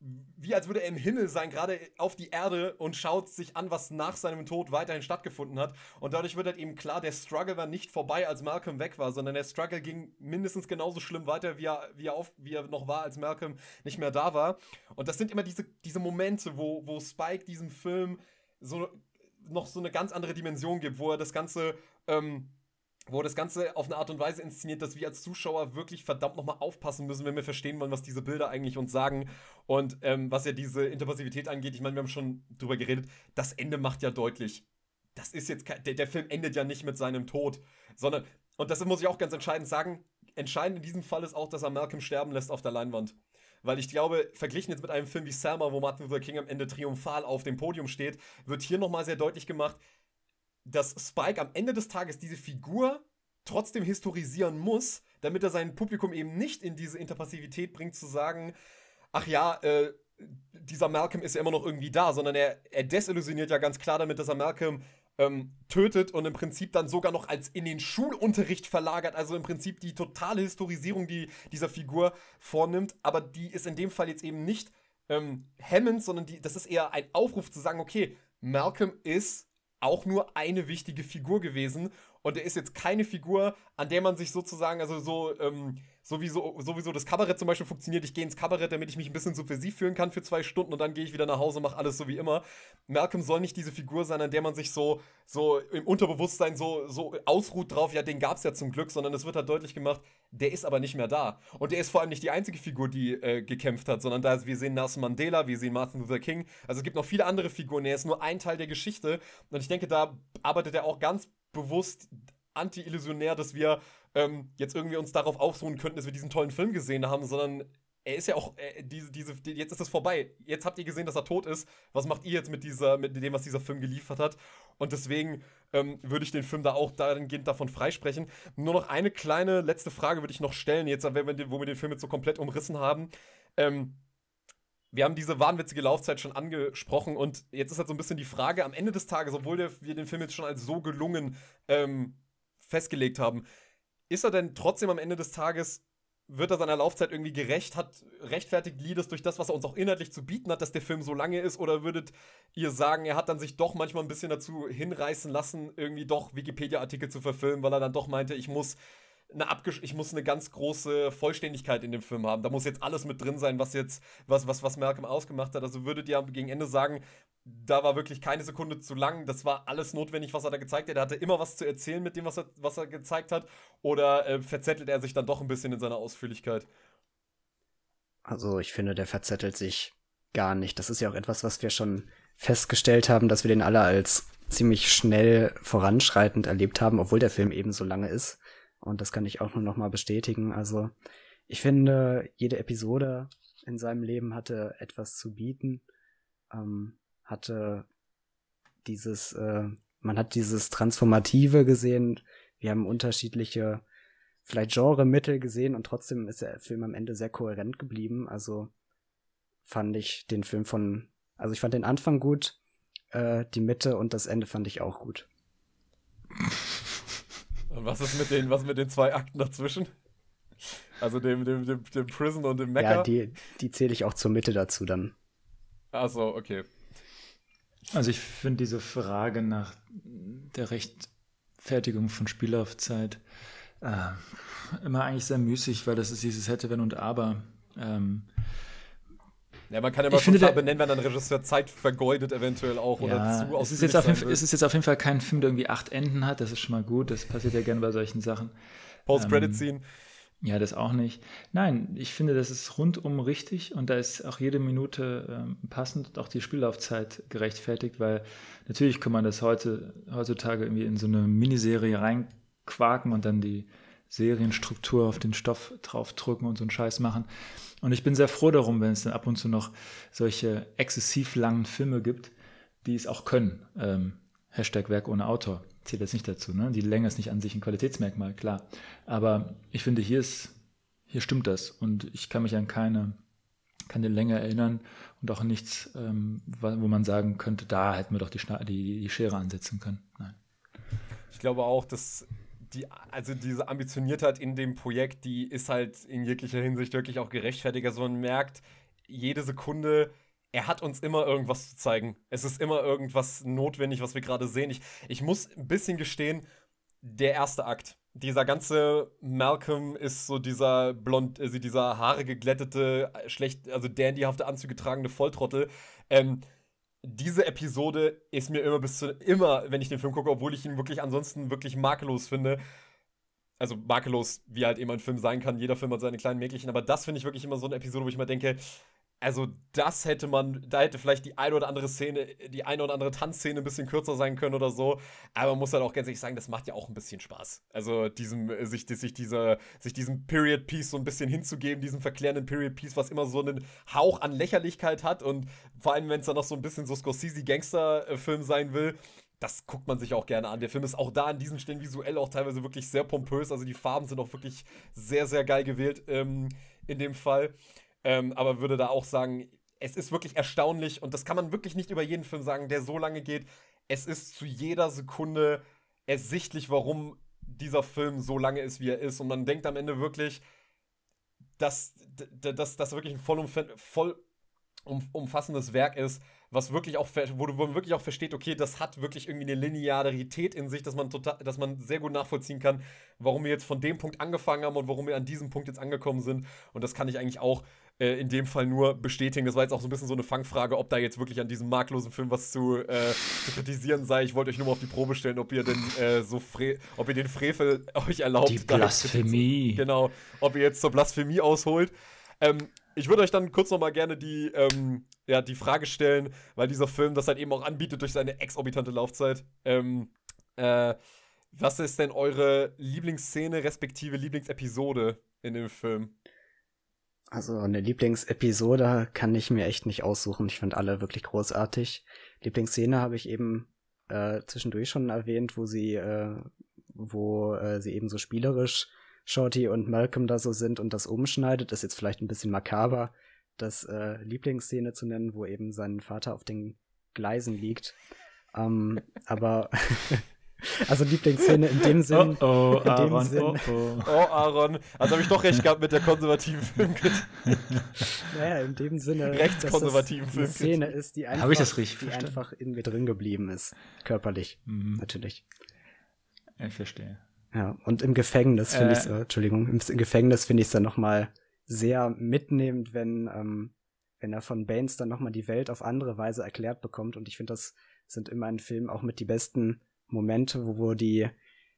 wie als würde er im Himmel sein, gerade auf die Erde und schaut sich an, was nach seinem Tod weiterhin stattgefunden hat. Und dadurch wird halt eben klar, der Struggle war nicht vorbei, als Malcolm weg war, sondern der Struggle ging mindestens genauso schlimm weiter, wie er, wie er, auf, wie er noch war, als Malcolm nicht mehr da war. Und das sind immer diese, diese Momente, wo, wo Spike diesem Film so noch so eine ganz andere Dimension gibt, wo er das Ganze ähm, wo das Ganze auf eine Art und Weise inszeniert, dass wir als Zuschauer wirklich verdammt nochmal aufpassen müssen, wenn wir verstehen wollen, was diese Bilder eigentlich uns sagen. Und ähm, was ja diese Interpassivität angeht, ich meine, wir haben schon drüber geredet, das Ende macht ja deutlich, das ist jetzt, der, der Film endet ja nicht mit seinem Tod, sondern, und das muss ich auch ganz entscheidend sagen, entscheidend in diesem Fall ist auch, dass er Malcolm sterben lässt auf der Leinwand. Weil ich glaube, verglichen jetzt mit einem Film wie Selma, wo Martin Luther King am Ende triumphal auf dem Podium steht, wird hier nochmal sehr deutlich gemacht, dass Spike am Ende des Tages diese Figur trotzdem historisieren muss, damit er sein Publikum eben nicht in diese Interpassivität bringt, zu sagen, ach ja, äh, dieser Malcolm ist ja immer noch irgendwie da, sondern er, er desillusioniert ja ganz klar damit, dass er Malcolm ähm, tötet und im Prinzip dann sogar noch als in den Schulunterricht verlagert, also im Prinzip die totale Historisierung, die dieser Figur vornimmt, aber die ist in dem Fall jetzt eben nicht ähm, hemmend, sondern die, das ist eher ein Aufruf zu sagen, okay, Malcolm ist auch nur eine wichtige Figur gewesen. Und er ist jetzt keine Figur, an der man sich sozusagen, also so, ähm, sowieso, sowieso das Kabarett zum Beispiel funktioniert. Ich gehe ins Kabarett, damit ich mich ein bisschen subversiv fühlen kann für zwei Stunden und dann gehe ich wieder nach Hause und mache alles so wie immer. Malcolm soll nicht diese Figur sein, an der man sich so, so im Unterbewusstsein so, so ausruht drauf, ja, den gab es ja zum Glück, sondern es wird halt deutlich gemacht, der ist aber nicht mehr da. Und der ist vor allem nicht die einzige Figur, die äh, gekämpft hat, sondern da wir sehen Nelson Mandela, wir sehen Martin Luther King. Also es gibt noch viele andere Figuren. Er ist nur ein Teil der Geschichte. Und ich denke, da arbeitet er auch ganz bewusst anti-illusionär, dass wir ähm, jetzt irgendwie uns darauf ausruhen könnten, dass wir diesen tollen Film gesehen haben, sondern er ist ja auch, äh, diese, diese, jetzt ist es vorbei. Jetzt habt ihr gesehen, dass er tot ist. Was macht ihr jetzt mit dieser, mit dem, was dieser Film geliefert hat? Und deswegen ähm, würde ich den Film da auch dahingehend davon freisprechen. Nur noch eine kleine letzte Frage würde ich noch stellen, jetzt, wo wir den Film jetzt so komplett umrissen haben. Ähm, wir haben diese wahnwitzige Laufzeit schon angesprochen und jetzt ist halt so ein bisschen die Frage, am Ende des Tages, obwohl wir den Film jetzt schon als so gelungen ähm, festgelegt haben, ist er denn trotzdem am Ende des Tages, wird er seiner Laufzeit irgendwie gerecht, hat rechtfertigt Liedes durch das, was er uns auch inhaltlich zu bieten hat, dass der Film so lange ist, oder würdet ihr sagen, er hat dann sich doch manchmal ein bisschen dazu hinreißen lassen, irgendwie doch Wikipedia-Artikel zu verfilmen, weil er dann doch meinte, ich muss eine Abgesch ich muss eine ganz große Vollständigkeit in dem Film haben. Da muss jetzt alles mit drin sein, was jetzt, was, was, was Malcolm ausgemacht hat. Also würdet ihr gegen Ende sagen, da war wirklich keine Sekunde zu lang. Das war alles notwendig, was er da gezeigt hat. Er hatte immer was zu erzählen mit dem, was er, was er gezeigt hat. Oder äh, verzettelt er sich dann doch ein bisschen in seiner Ausführlichkeit? Also ich finde, der verzettelt sich gar nicht. Das ist ja auch etwas, was wir schon festgestellt haben, dass wir den alle als ziemlich schnell voranschreitend erlebt haben, obwohl der Film eben so lange ist. Und das kann ich auch nur noch mal bestätigen. Also ich finde, jede Episode in seinem Leben hatte etwas zu bieten, ähm, hatte dieses, äh, man hat dieses Transformative gesehen. Wir haben unterschiedliche, vielleicht Genre-Mittel gesehen und trotzdem ist der Film am Ende sehr kohärent geblieben. Also fand ich den Film von, also ich fand den Anfang gut, äh, die Mitte und das Ende fand ich auch gut. Und was ist mit den, was mit den zwei Akten dazwischen? Also dem, dem, dem, dem Prison und dem Mecker? Ja, die, die zähle ich auch zur Mitte dazu dann. Achso, okay. Also ich finde diese Frage nach der Rechtfertigung von Spielaufzeit äh, immer eigentlich sehr müßig, weil das ist dieses Hätte, Wenn und Aber. Ähm, ja, man kann immer finde, klar benennen, wenn ein Regisseur Zeit vergeudet, eventuell auch. Ja, oder zu es ist, jetzt auf jeden, es ist jetzt auf jeden Fall kein Film, der irgendwie acht Enden hat. Das ist schon mal gut. Das passiert ja gerne bei solchen Sachen. Post-Credit-Scene. Ähm, ja, das auch nicht. Nein, ich finde, das ist rundum richtig und da ist auch jede Minute ähm, passend und auch die Spiellaufzeit gerechtfertigt, weil natürlich kann man das heute, heutzutage irgendwie in so eine Miniserie reinquaken und dann die Serienstruktur auf den Stoff draufdrücken und so einen Scheiß machen. Und ich bin sehr froh darum, wenn es dann ab und zu noch solche exzessiv langen Filme gibt, die es auch können. Ähm, Hashtag Werk ohne Autor zählt jetzt nicht dazu. Ne? Die Länge ist nicht an sich ein Qualitätsmerkmal, klar. Aber ich finde, hier ist, hier stimmt das. Und ich kann mich an keine, keine Länge erinnern und auch nichts, ähm, wo man sagen könnte, da hätten wir doch die, die, die Schere ansetzen können. Nein. Ich glaube auch, dass die, also diese Ambitioniertheit in dem Projekt, die ist halt in jeglicher Hinsicht wirklich auch gerechtfertigt. Also man merkt, jede Sekunde, er hat uns immer irgendwas zu zeigen. Es ist immer irgendwas notwendig, was wir gerade sehen. Ich, ich muss ein bisschen gestehen, der erste Akt, dieser ganze Malcolm ist so dieser blond, also dieser Haare geglättete, schlecht, also dandyhafte Anzüge tragende Volltrottel. Ähm, diese Episode ist mir immer bis zu immer, wenn ich den Film gucke, obwohl ich ihn wirklich ansonsten wirklich makellos finde. Also makellos, wie halt eben ein Film sein kann. Jeder Film hat seine kleinen Mäkelchen, aber das finde ich wirklich immer so eine Episode, wo ich mir denke, also das hätte man, da hätte vielleicht die eine oder andere Szene, die eine oder andere Tanzszene ein bisschen kürzer sein können oder so. Aber man muss halt auch ganz ehrlich sagen, das macht ja auch ein bisschen Spaß. Also diesem, sich, sich dieser, sich diesem Period Piece so ein bisschen hinzugeben, diesem verklärenden Period Piece, was immer so einen Hauch an Lächerlichkeit hat und vor allem, wenn es dann noch so ein bisschen so Scorsese-Gangster-Film sein will, das guckt man sich auch gerne an. Der Film ist auch da an diesen Stellen visuell auch teilweise wirklich sehr pompös. Also die Farben sind auch wirklich sehr, sehr geil gewählt ähm, in dem Fall. Ähm, aber würde da auch sagen, es ist wirklich erstaunlich und das kann man wirklich nicht über jeden Film sagen, der so lange geht. Es ist zu jeder Sekunde ersichtlich, warum dieser Film so lange ist, wie er ist. Und man denkt am Ende wirklich, dass das wirklich ein voll, umfassendes Werk ist, was wirklich auch, wo man wirklich auch versteht, okay, das hat wirklich irgendwie eine Linearität in sich, dass man total, dass man sehr gut nachvollziehen kann, warum wir jetzt von dem Punkt angefangen haben und warum wir an diesem Punkt jetzt angekommen sind. Und das kann ich eigentlich auch äh, in dem Fall nur bestätigen. Das war jetzt auch so ein bisschen so eine Fangfrage, ob da jetzt wirklich an diesem marklosen Film was zu, äh, zu kritisieren sei. Ich wollte euch nur mal auf die Probe stellen, ob ihr denn äh, so ob ihr den Frevel <laughs> euch erlaubt. Die Blasphemie. Genau, ob ihr jetzt zur Blasphemie ausholt. Ähm, ich würde euch dann kurz noch mal gerne die, ähm, ja, die Frage stellen, weil dieser Film das halt eben auch anbietet durch seine exorbitante Laufzeit. Ähm, äh, was ist denn eure Lieblingsszene respektive Lieblingsepisode in dem Film? Also eine Lieblingsepisode kann ich mir echt nicht aussuchen. Ich finde alle wirklich großartig. Lieblingsszene habe ich eben äh, zwischendurch schon erwähnt, wo sie, äh, wo äh, sie eben so spielerisch Shorty und Malcolm da so sind und das umschneidet, ist jetzt vielleicht ein bisschen makaber das äh, Lieblingsszene zu nennen, wo eben sein Vater auf den Gleisen liegt. Ähm, aber <laughs> also Lieblingsszene in dem Sinn. Oh, oh, in dem Aaron, Sinn, oh, oh. Oh, Aaron. Also habe ich doch recht gehabt mit der konservativen Filmkritik. Naja, in dem Sinne, Rechtskonservativen dass das eine Filmkritik. Szene ist, die einfach, Habe ich das richtig die einfach in mir drin geblieben ist. Körperlich, Mhm. natürlich. Ich verstehe. Ja, und im Gefängnis finde Äh. ich es, Entschuldigung, im, im Gefängnis finde ich es dann nochmal sehr mitnehmend, wenn, ähm, wenn er von Baines dann nochmal die Welt auf andere Weise erklärt bekommt. Und ich finde, das sind immer in Filmen auch mit die besten Momente, wo, wo die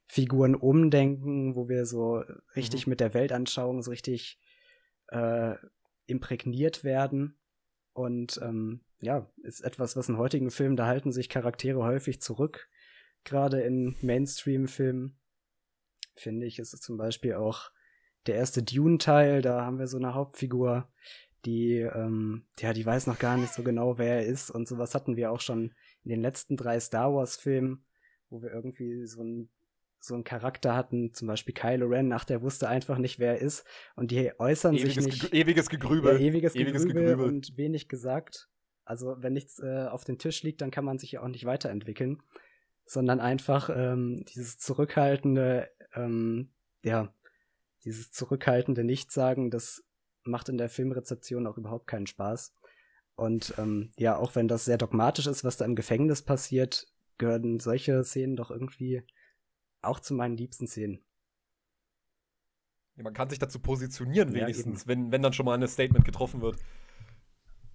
Figuren umdenken, wo wir so richtig mit der Weltanschauung so richtig äh, imprägniert werden. Und ähm, ja, ist etwas, was in heutigen Filmen, da halten sich Charaktere häufig zurück. Gerade in Mainstream-Filmen, finde ich, ist es zum Beispiel auch der erste Dune-Teil, da haben wir so eine Hauptfigur, die, ähm, ja, die weiß noch gar nicht so genau, wer er ist. Und sowas hatten wir auch schon in den letzten drei Star Wars-Filmen, wo wir irgendwie so ein so einen Charakter hatten, zum Beispiel Kylo Ren, nach der wusste einfach nicht, wer er ist. Und die äußern sich Ewiges, nicht. Ge ewiges Gegrübel. Ja, ewiges, Ewiges Gegrübel, Gegrübel. und wenig gesagt. Also wenn nichts äh, auf dem Tisch liegt, dann kann man sich ja auch nicht weiterentwickeln, sondern einfach ähm, dieses zurückhaltende, ähm, ja, dieses zurückhaltende Nichtsagen, das macht in der Filmrezeption auch überhaupt keinen Spaß. Und ähm, ja, auch wenn das sehr dogmatisch ist, was da im Gefängnis passiert, gehören solche Szenen doch irgendwie auch zu meinen liebsten Szenen. Ja, man kann sich dazu positionieren, Ja, wenigstens, wenn, wenn dann schon mal ein Statement getroffen wird.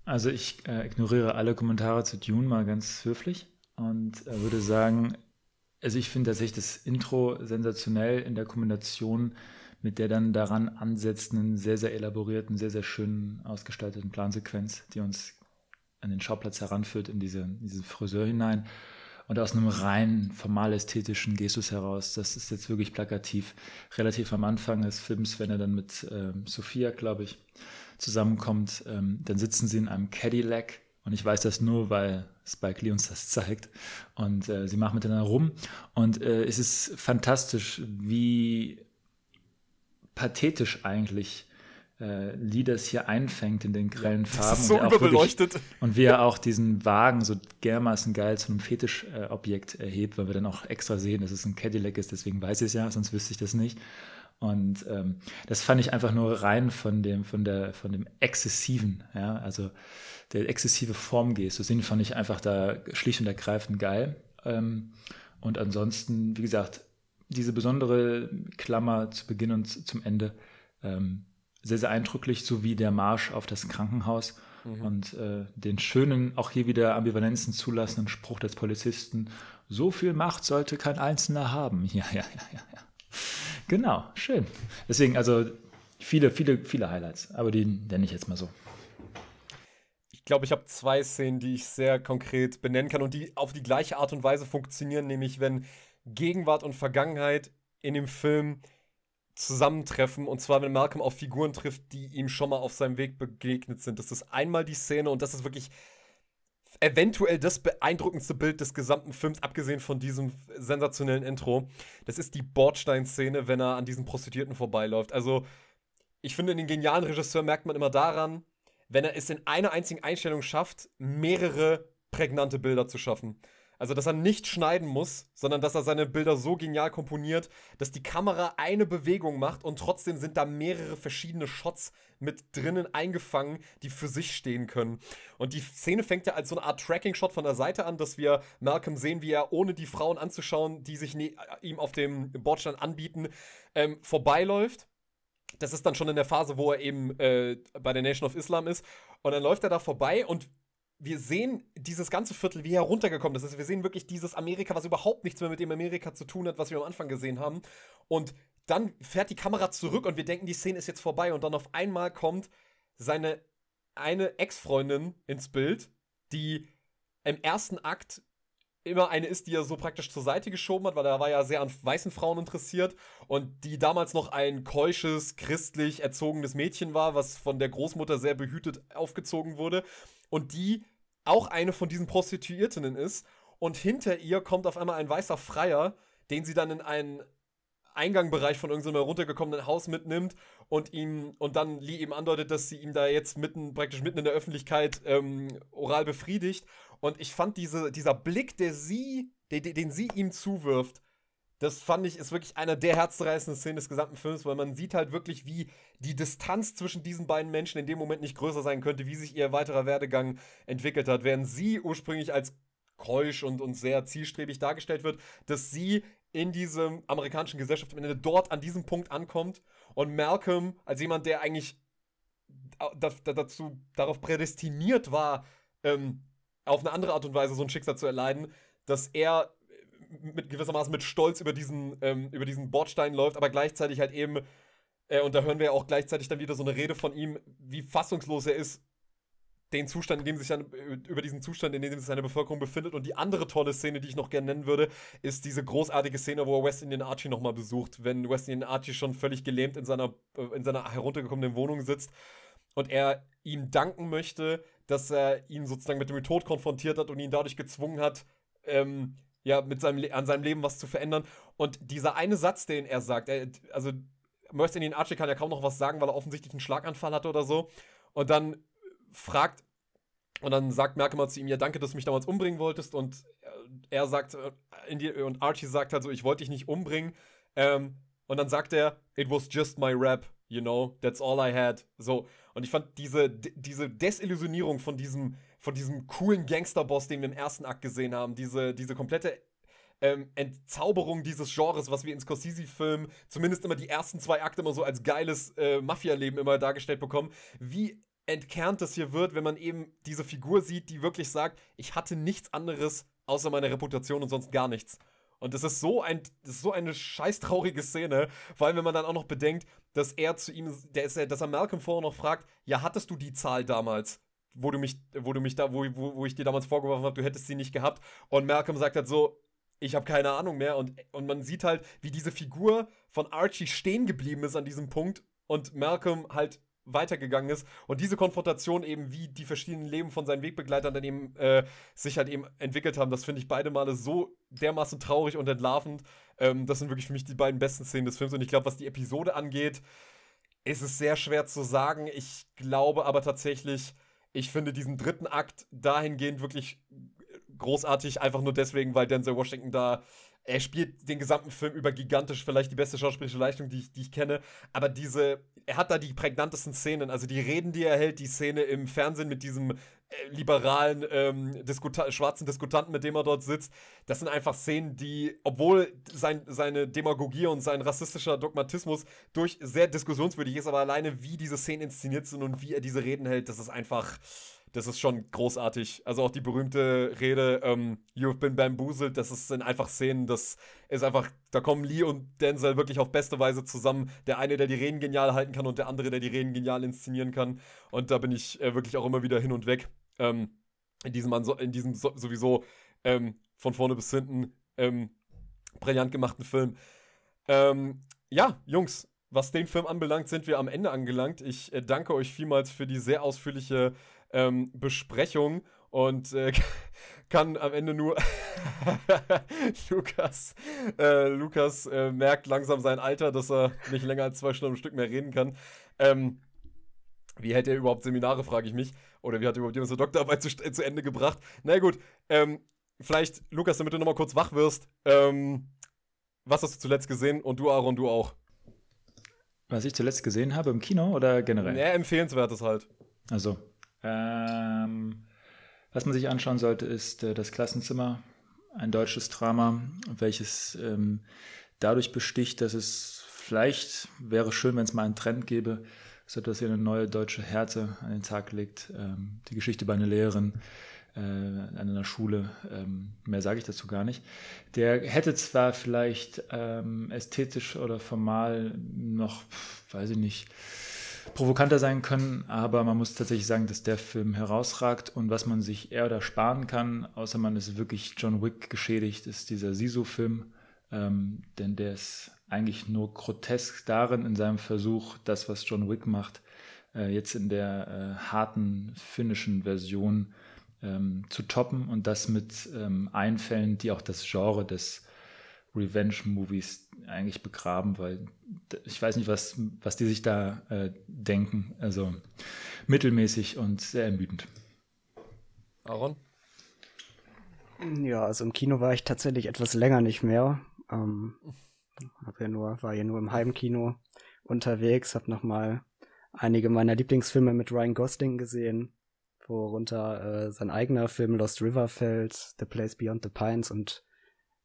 Also ich äh, ignoriere alle Kommentare zu Dune mal ganz höflich und äh, würde sagen, also ich finde tatsächlich das Intro sensationell in der Kombination mit der dann daran ansetzenden, sehr, sehr elaborierten, sehr, sehr schön ausgestalteten Plansequenz, die uns an den Schauplatz heranführt, in diese, in diesen Friseur hinein. Und aus einem rein formal-ästhetischen Gestus heraus, das ist jetzt wirklich plakativ, relativ am Anfang des Films, wenn er dann mit ähm, Sophia, glaube ich, zusammenkommt, ähm, dann sitzen sie in einem Cadillac. Und ich weiß das nur, weil Spike Lee uns das <laughs> zeigt. Und äh, sie machen miteinander rum. Und äh, es ist fantastisch, wie pathetisch eigentlich äh, Lee das hier einfängt in den grellen Farben. Das ist so und er auch wirklich- überbeleuchtet. und wie er auch diesen Wagen so dermaßen geil zu einem Fetischobjekt erhebt, weil wir dann auch extra sehen, dass es ein Cadillac ist, deswegen weiß ich es ja, sonst wüsste ich das nicht. Und ähm, das fand ich einfach nur rein von dem, von der, von dem Exzessiven, ja, also der exzessive Formgestus, den fand ich einfach da schlicht und ergreifend geil. Ähm, und ansonsten, wie gesagt, diese besondere Klammer zu Beginn und zum Ende, ähm, sehr, sehr eindrücklich, sowie der Marsch auf das Krankenhaus und äh, den schönen, auch hier wieder Ambivalenzen zulassenden Spruch des Polizisten, so viel Macht sollte kein Einzelner haben. <laughs> Ja, ja, ja, ja, ja. Genau, schön. Deswegen, also viele, viele, viele Highlights, aber die nenne ich jetzt mal so. Ich glaube, ich habe zwei Szenen, die ich sehr konkret benennen kann und die auf die gleiche Art und Weise funktionieren, nämlich wenn Gegenwart und Vergangenheit in dem Film zusammentreffen und zwar wenn Malcolm auf Figuren trifft, die ihm schon mal auf seinem Weg begegnet sind. Das ist einmal die Szene und das ist wirklich eventuell das beeindruckendste Bild des gesamten Films, abgesehen von diesem sensationellen Intro. Das ist die Bordstein-Szene, wenn er an diesen Prostituierten vorbeiläuft. Also, ich finde, den genialen Regisseur merkt man immer daran, wenn er es in einer einzigen Einstellung schafft, mehrere prägnante Bilder zu schaffen. Also, dass er nicht schneiden muss, sondern dass er seine Bilder so genial komponiert, dass die Kamera eine Bewegung macht und trotzdem sind da mehrere verschiedene Shots mit drinnen eingefangen, die für sich stehen können. Und die Szene fängt ja als so eine Art Tracking-Shot von der Seite an, dass wir Malcolm sehen, wie er, ohne die Frauen anzuschauen, die sich ne ihm auf dem Bordstein anbieten, ähm, vorbeiläuft. Das ist dann schon in der Phase, wo er eben äh, bei der Nation of Islam ist. Und dann läuft er da vorbei und wir sehen dieses ganze Viertel, wie er runtergekommen ist. Also wir sehen wirklich dieses Amerika, was überhaupt nichts mehr mit dem Amerika zu tun hat, was wir am Anfang gesehen haben. Und dann fährt die Kamera zurück und wir denken, die Szene ist jetzt vorbei. Und dann auf einmal kommt seine eine Ex-Freundin ins Bild, die im ersten Akt immer eine ist, die er so praktisch zur Seite geschoben hat, weil er war ja sehr an weißen Frauen interessiert und die damals noch ein keusches, christlich erzogenes Mädchen war, was von der Großmutter sehr behütet aufgezogen wurde und die auch eine von diesen Prostituiertinnen ist und hinter ihr kommt auf einmal ein weißer Freier, den sie dann in einen Eingangbereich von irgendeinem heruntergekommenen Haus mitnimmt und ihm und dann Lee ihm andeutet, dass sie ihm da jetzt mitten, praktisch mitten in der Öffentlichkeit ähm, oral befriedigt. Und ich fand diese, dieser Blick, der sie, den, den sie ihm zuwirft, das fand ich, ist wirklich einer der herzzerreißenden Szenen des gesamten Films, weil man sieht halt wirklich, wie die Distanz zwischen diesen beiden Menschen in dem Moment nicht größer sein könnte, wie sich ihr weiterer Werdegang entwickelt hat, während sie ursprünglich als keusch und, und sehr zielstrebig dargestellt wird, dass sie in diesem amerikanischen Gesellschaft am Ende dort an diesem Punkt ankommt und Malcolm als jemand, der eigentlich dazu, darauf prädestiniert war, ähm, auf eine andere Art und Weise so ein Schicksal zu erleiden, dass er mit gewissermaßen mit Stolz über diesen, ähm, über diesen Bordstein läuft, aber gleichzeitig halt eben, äh, und da hören wir ja auch gleichzeitig dann wieder so eine Rede von ihm, wie fassungslos er ist, den Zustand, in dem sich dann, über diesen Zustand, in dem sich seine Bevölkerung befindet. Und die andere tolle Szene, die ich noch gerne nennen würde, ist diese großartige Szene, wo er West Indian Archie nochmal besucht, wenn West Indian Archie schon völlig gelähmt in seiner, äh, in seiner heruntergekommenen Wohnung sitzt und er ihm danken möchte, dass er ihn sozusagen mit dem Tod konfrontiert hat und ihn dadurch gezwungen hat, ähm, ja, mit seinem, an seinem Leben was zu verändern. Und dieser eine Satz, den er sagt, er, also Mercy in Archie kann ja kaum noch was sagen, weil er offensichtlich einen Schlaganfall hatte oder so. Und dann fragt, und dann sagt Merkel mal zu ihm, ja, danke, dass du mich damals umbringen wolltest. Und er sagt, äh, die, und Archie sagt halt so, ich wollte dich nicht umbringen. Ähm, und dann sagt er, it was just my rap, you know, that's all I had. So. Und ich fand diese, diese Desillusionierung von diesem, von diesem coolen Gangsterboss, den wir im ersten Akt gesehen haben, diese, diese komplette ähm, Entzauberung dieses Genres, was wir in Scorsese-Filmen zumindest immer die ersten zwei Akte immer so als geiles äh, Mafia-Leben immer dargestellt bekommen, wie entkernt das hier wird, wenn man eben diese Figur sieht, die wirklich sagt, ich hatte nichts anderes außer meine Reputation und sonst gar nichts. Und das ist so ein, das ist so eine scheiß traurige Szene, vor allem wenn man dann auch noch bedenkt, dass er zu ihm, der ist, dass er Malcolm vorher noch fragt, ja, hattest du die Zahl damals? Wo du mich, wo du mich da, wo, wo, wo ich dir damals vorgeworfen habe, du hättest sie nicht gehabt. Und Malcolm sagt halt so, ich habe keine Ahnung mehr. Und, und man sieht halt, wie diese Figur von Archie stehen geblieben ist an diesem Punkt und Malcolm halt weitergegangen ist und diese Konfrontation eben, wie die verschiedenen Leben von seinen Wegbegleitern dann eben äh, sich halt eben entwickelt haben, das finde ich beide Male so dermaßen traurig und entlarvend. Ähm, das sind wirklich für mich die beiden besten Szenen des Films und ich glaube, was die Episode angeht, ist es sehr schwer zu sagen. Ich glaube aber tatsächlich, ich finde diesen dritten Akt dahingehend wirklich großartig, einfach nur deswegen, weil Denzel Washington da er spielt den gesamten Film über gigantisch, vielleicht die beste schauspielerische Leistung, die ich, die ich kenne. Aber diese, er hat da die prägnantesten Szenen. Also die Reden, die er hält, die Szene im Fernsehen mit diesem äh, liberalen ähm, Diskuta schwarzen Diskutanten, mit dem er dort sitzt. Das sind einfach Szenen, die, obwohl sein, seine Demagogie und sein rassistischer Dogmatismus durch sehr diskussionswürdig ist, aber alleine wie diese Szenen inszeniert sind und wie er diese Reden hält, das ist einfach das ist schon großartig. Also auch die berühmte Rede, ähm, You've been bamboozled, das ist, sind einfach Szenen, das ist einfach, da kommen Lee und Denzel wirklich auf beste Weise zusammen. Der eine, der die Reden genial halten kann und der andere, der die Reden genial inszenieren kann. Und da bin ich äh, wirklich auch immer wieder hin und weg. Ähm, in diesem, in diesem sowieso ähm, von vorne bis hinten ähm, brillant gemachten Film. Ähm, ja, Jungs, was den Film anbelangt, sind wir am Ende angelangt. Ich äh, danke euch vielmals für die sehr ausführliche ähm, Besprechung und äh, <laughs> kann am Ende nur <laughs> Lukas, äh, Lukas äh, merkt langsam sein Alter, dass er nicht länger als zwei Stunden am Stück mehr reden kann. Ähm, wie hält er überhaupt Seminare, frage ich mich. Oder wie hat er überhaupt jemand seine Doktorarbeit zu, zu Ende gebracht? Na gut, ähm, vielleicht, Lukas, damit du nochmal kurz wach wirst. Ähm, was hast du zuletzt gesehen? Und du, Aaron, du auch. Was ich zuletzt gesehen habe im Kino oder generell? Ja, empfehlenswertes halt. Also, ähm, was man sich anschauen sollte, ist äh, das Klassenzimmer, ein deutsches Drama, welches ähm, dadurch besticht, dass es vielleicht wäre schön, wenn es mal einen Trend gäbe, so dass ihr eine neue deutsche Härte an den Tag legt. Ähm, die Geschichte bei einer Lehrerin äh, an einer Schule, ähm, mehr sage ich dazu gar nicht. Der hätte zwar vielleicht ähm, ästhetisch oder formal noch, weiß ich nicht, provokanter sein können, aber man muss tatsächlich sagen, dass der Film herausragt und was man sich eher oder sparen kann, außer man ist wirklich John Wick geschädigt, ist dieser Sisu-Film, ähm, denn der ist eigentlich nur grotesk darin in seinem Versuch, das, was John Wick macht, äh, jetzt in der äh, harten finnischen Version ähm, zu toppen und das mit ähm, Einfällen, die auch das Genre des Revenge-Movies eigentlich begraben, weil ich weiß nicht, was, was die sich da äh, denken. Also mittelmäßig und sehr ermüdend. Aaron? Ja, also im Kino war ich tatsächlich etwas länger nicht mehr. Ähm, hab ja nur, war ja nur im Heimkino unterwegs, hab nochmal einige meiner Lieblingsfilme mit Ryan Gosling gesehen, worunter äh, sein eigener Film Lost River fällt, The Place Beyond the Pines und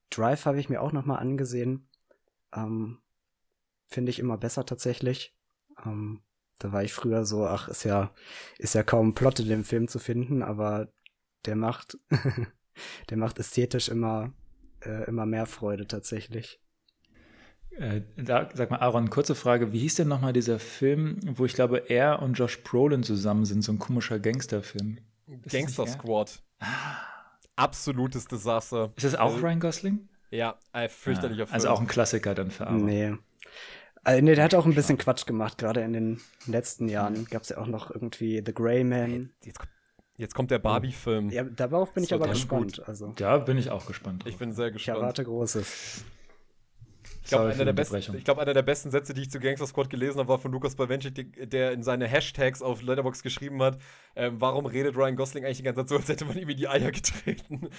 Drive habe ich mir auch nochmal angesehen. Ähm, Finde ich immer besser tatsächlich. Ähm, da war ich früher so, ach, ist ja, ist ja kaum Plot in dem Film zu finden, aber der macht, <laughs> der macht ästhetisch immer, äh, immer mehr Freude tatsächlich. Äh, da, sag mal, Aaron, kurze Frage. Wie hieß denn nochmal dieser Film, wo ich glaube, er und Josh Brolin zusammen sind, so ein komischer Gangsterfilm? Gangster Squad. Ah. Absolutes Desaster. Ist das auch also, Ryan Gosling? Ja, ein fürchterlicher ah, Film. Also auch ein Klassiker dann für Aaron. Nee. Also, nee, der hat auch ein bisschen Quatsch gemacht. Gerade in den letzten Jahren gab es ja auch noch irgendwie The Grey Man. Jetzt, jetzt kommt der Barbie-Film. Ja, darauf bin ich aber gespannt. Also. Da bin ich auch gespannt. Drauf. Ich bin sehr gespannt. Ich erwarte Großes. Ich glaube, einer, der besten, glaub, einer der besten Sätze, die ich zu Gangster Squad gelesen habe, war von Lukas Bawenschik, der in seine Hashtags auf Letterbox geschrieben hat, ähm, warum redet Ryan Gosling eigentlich die ganze Zeit so, als hätte man ihm in die Eier getreten.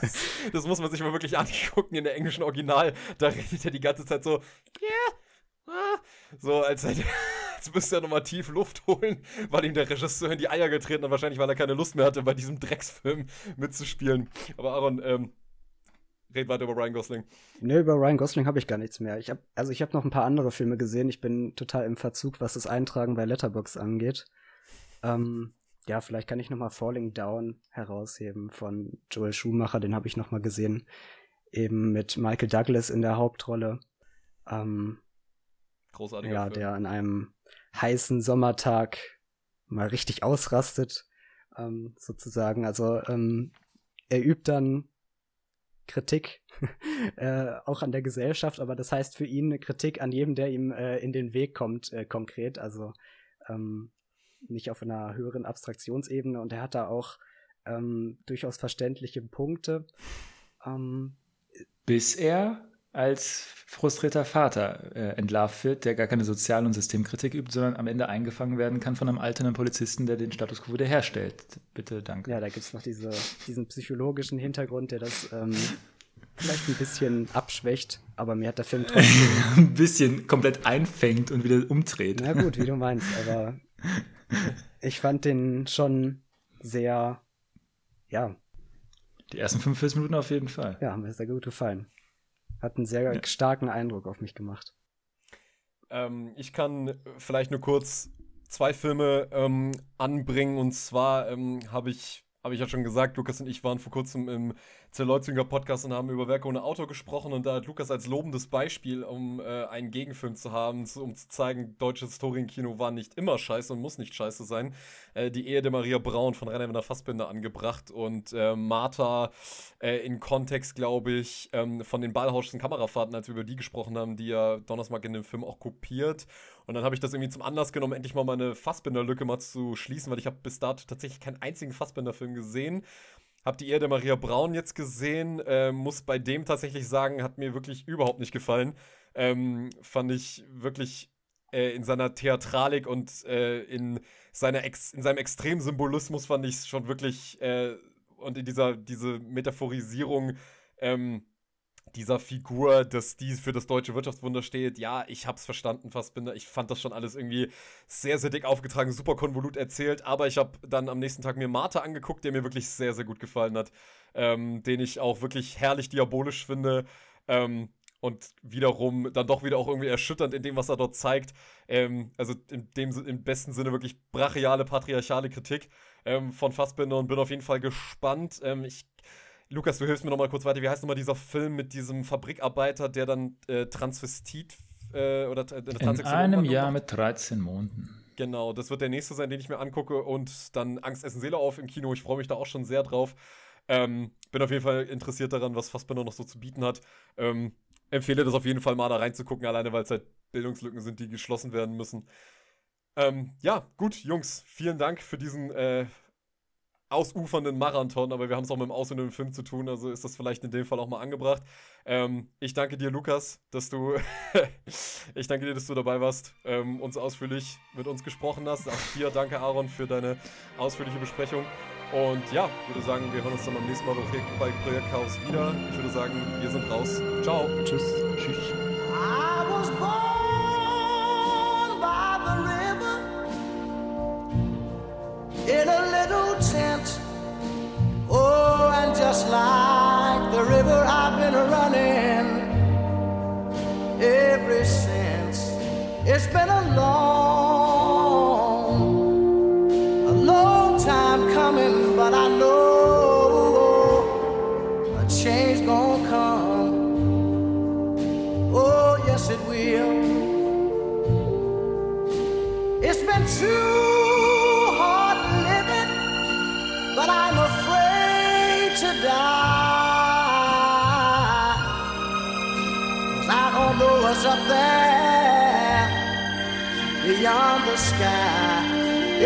das, <laughs> das, muss man sich mal wirklich angucken in der englischen Original. Da redet er die ganze Zeit so, yeah, ah. so als, hätte, <laughs> als müsste er nochmal tief Luft holen, weil ihm der Regisseur in die Eier getreten hat, wahrscheinlich weil er keine Lust mehr hatte, bei diesem Drecksfilm mitzuspielen. Aber Aaron, ähm, red weiter über Ryan Gosling. Ne, über Ryan Gosling habe ich gar nichts mehr. Ich hab, also ich habe noch ein paar andere Filme gesehen. Ich bin total im Verzug, was das Eintragen bei Letterbox angeht. Ähm, ja, vielleicht kann ich noch mal Falling Down herausheben von Joel Schumacher. Den habe ich noch mal gesehen, eben mit Michael Douglas in der Hauptrolle. Ähm, Großartiger Ja, Film. der an einem heißen Sommertag mal richtig ausrastet, ähm, sozusagen. Also ähm, er übt dann Kritik <laughs> äh, auch an der Gesellschaft, aber das heißt für ihn eine Kritik an jedem, der ihm äh, in den Weg kommt, äh, konkret, also ähm, nicht auf einer höheren Abstraktionsebene und er hat da auch ähm, durchaus verständliche Punkte. Ähm, Bis er als frustrierter Vater äh, entlarvt wird, der gar keine Sozial- und Systemkritik übt, sondern am Ende eingefangen werden kann von einem alternden Polizisten, der den Status quo wiederherstellt. Bitte, danke. Ja, da gibt es noch diese, diesen psychologischen Hintergrund, der das ähm, vielleicht ein bisschen abschwächt, aber mir hat der Film trotzdem. <laughs> ein bisschen komplett einfängt und wieder umdreht. Na gut, wie du meinst, aber <laughs> ich fand den schon sehr, ja. Die ersten 45 Minuten auf jeden Fall. Ja, haben mir sehr gut gefallen. Hat einen sehr ja. starken Eindruck auf mich gemacht. Ähm, ich kann vielleicht nur kurz zwei Filme ähm, anbringen. Und zwar ähm, habe ich, habe ich ja schon gesagt, Lukas und ich waren vor kurzem im Zerleutzinger Podcast und haben über Werke ohne Autor gesprochen und da hat Lukas als lobendes Beispiel, um äh, einen Gegenfilm zu haben, zu, um zu zeigen, deutsches Historienkino war nicht immer scheiße und muss nicht scheiße sein, äh, die Ehe der Maria Braun von Rainer Fassbinder angebracht und äh, Martha äh, in Kontext, glaube ich, ähm, von den Ballhauschen Kamerafahrten, als wir über die gesprochen haben, die ja Donnersmark in dem Film auch kopiert. Und dann habe ich das irgendwie zum Anlass genommen, endlich mal meine Fassbinder-Lücke mal zu schließen, weil ich habe bis dato tatsächlich keinen einzigen Fassbinder-Film gesehen. Hab die Erde Maria Braun jetzt gesehen, äh, muss bei dem tatsächlich sagen, hat mir wirklich überhaupt nicht gefallen. Ähm, fand ich wirklich äh, in seiner Theatralik und äh, in, seiner Ex in seinem Extremsymbolismus fand ich es schon wirklich äh, und in dieser diese Metaphorisierung ähm, dieser Figur, dass die für das deutsche Wirtschaftswunder steht, ja, ich hab's verstanden, Fassbinder. Ich fand das schon alles irgendwie sehr, sehr dick aufgetragen, super konvolut erzählt, aber ich habe dann am nächsten Tag mir Martha angeguckt, der mir wirklich sehr, sehr gut gefallen hat, ähm, den ich auch wirklich herrlich diabolisch finde. Ähm, und wiederum dann doch wieder auch irgendwie erschütternd in dem, was er dort zeigt. Ähm, also in dem im besten Sinne wirklich brachiale, patriarchale Kritik ähm, von Fassbinder und bin auf jeden Fall gespannt. Ähm, ich Lukas, du hilfst mir nochmal kurz weiter. Wie heißt nochmal dieser Film mit diesem Fabrikarbeiter, der dann äh, Transvestit äh, oder äh, In einem Jahr mit 13 Monaten. Genau, das wird der nächste sein, den ich mir angucke. Und dann Angst essen Seele auf im Kino. Ich freue mich da auch schon sehr drauf. Ähm, bin auf jeden Fall interessiert daran, was Fassbinder noch so zu bieten hat. Ähm, empfehle das auf jeden Fall mal da reinzugucken, alleine weil es halt Bildungslücken sind, die geschlossen werden müssen. Ähm, ja, gut, Jungs, vielen Dank für diesen äh, ausufernden Marathon, aber wir haben es auch mit dem ausufernden Film zu tun, also ist das vielleicht in dem Fall auch mal angebracht. Ähm, ich danke dir, Lukas, dass du, <laughs> ich danke dir, dass du dabei warst, ähm, uns ausführlich mit uns gesprochen hast. Auch dir danke, Aaron, für deine ausführliche Besprechung. Und ja, würde sagen, wir hören uns dann beim nächsten Mal bei Projekt Chaos wieder. Ich würde sagen, wir sind raus. Ciao. Tschüss. Tschüss. It's been a long,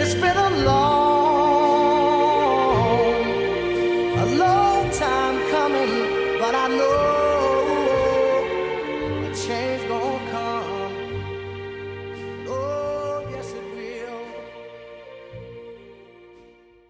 It's been a long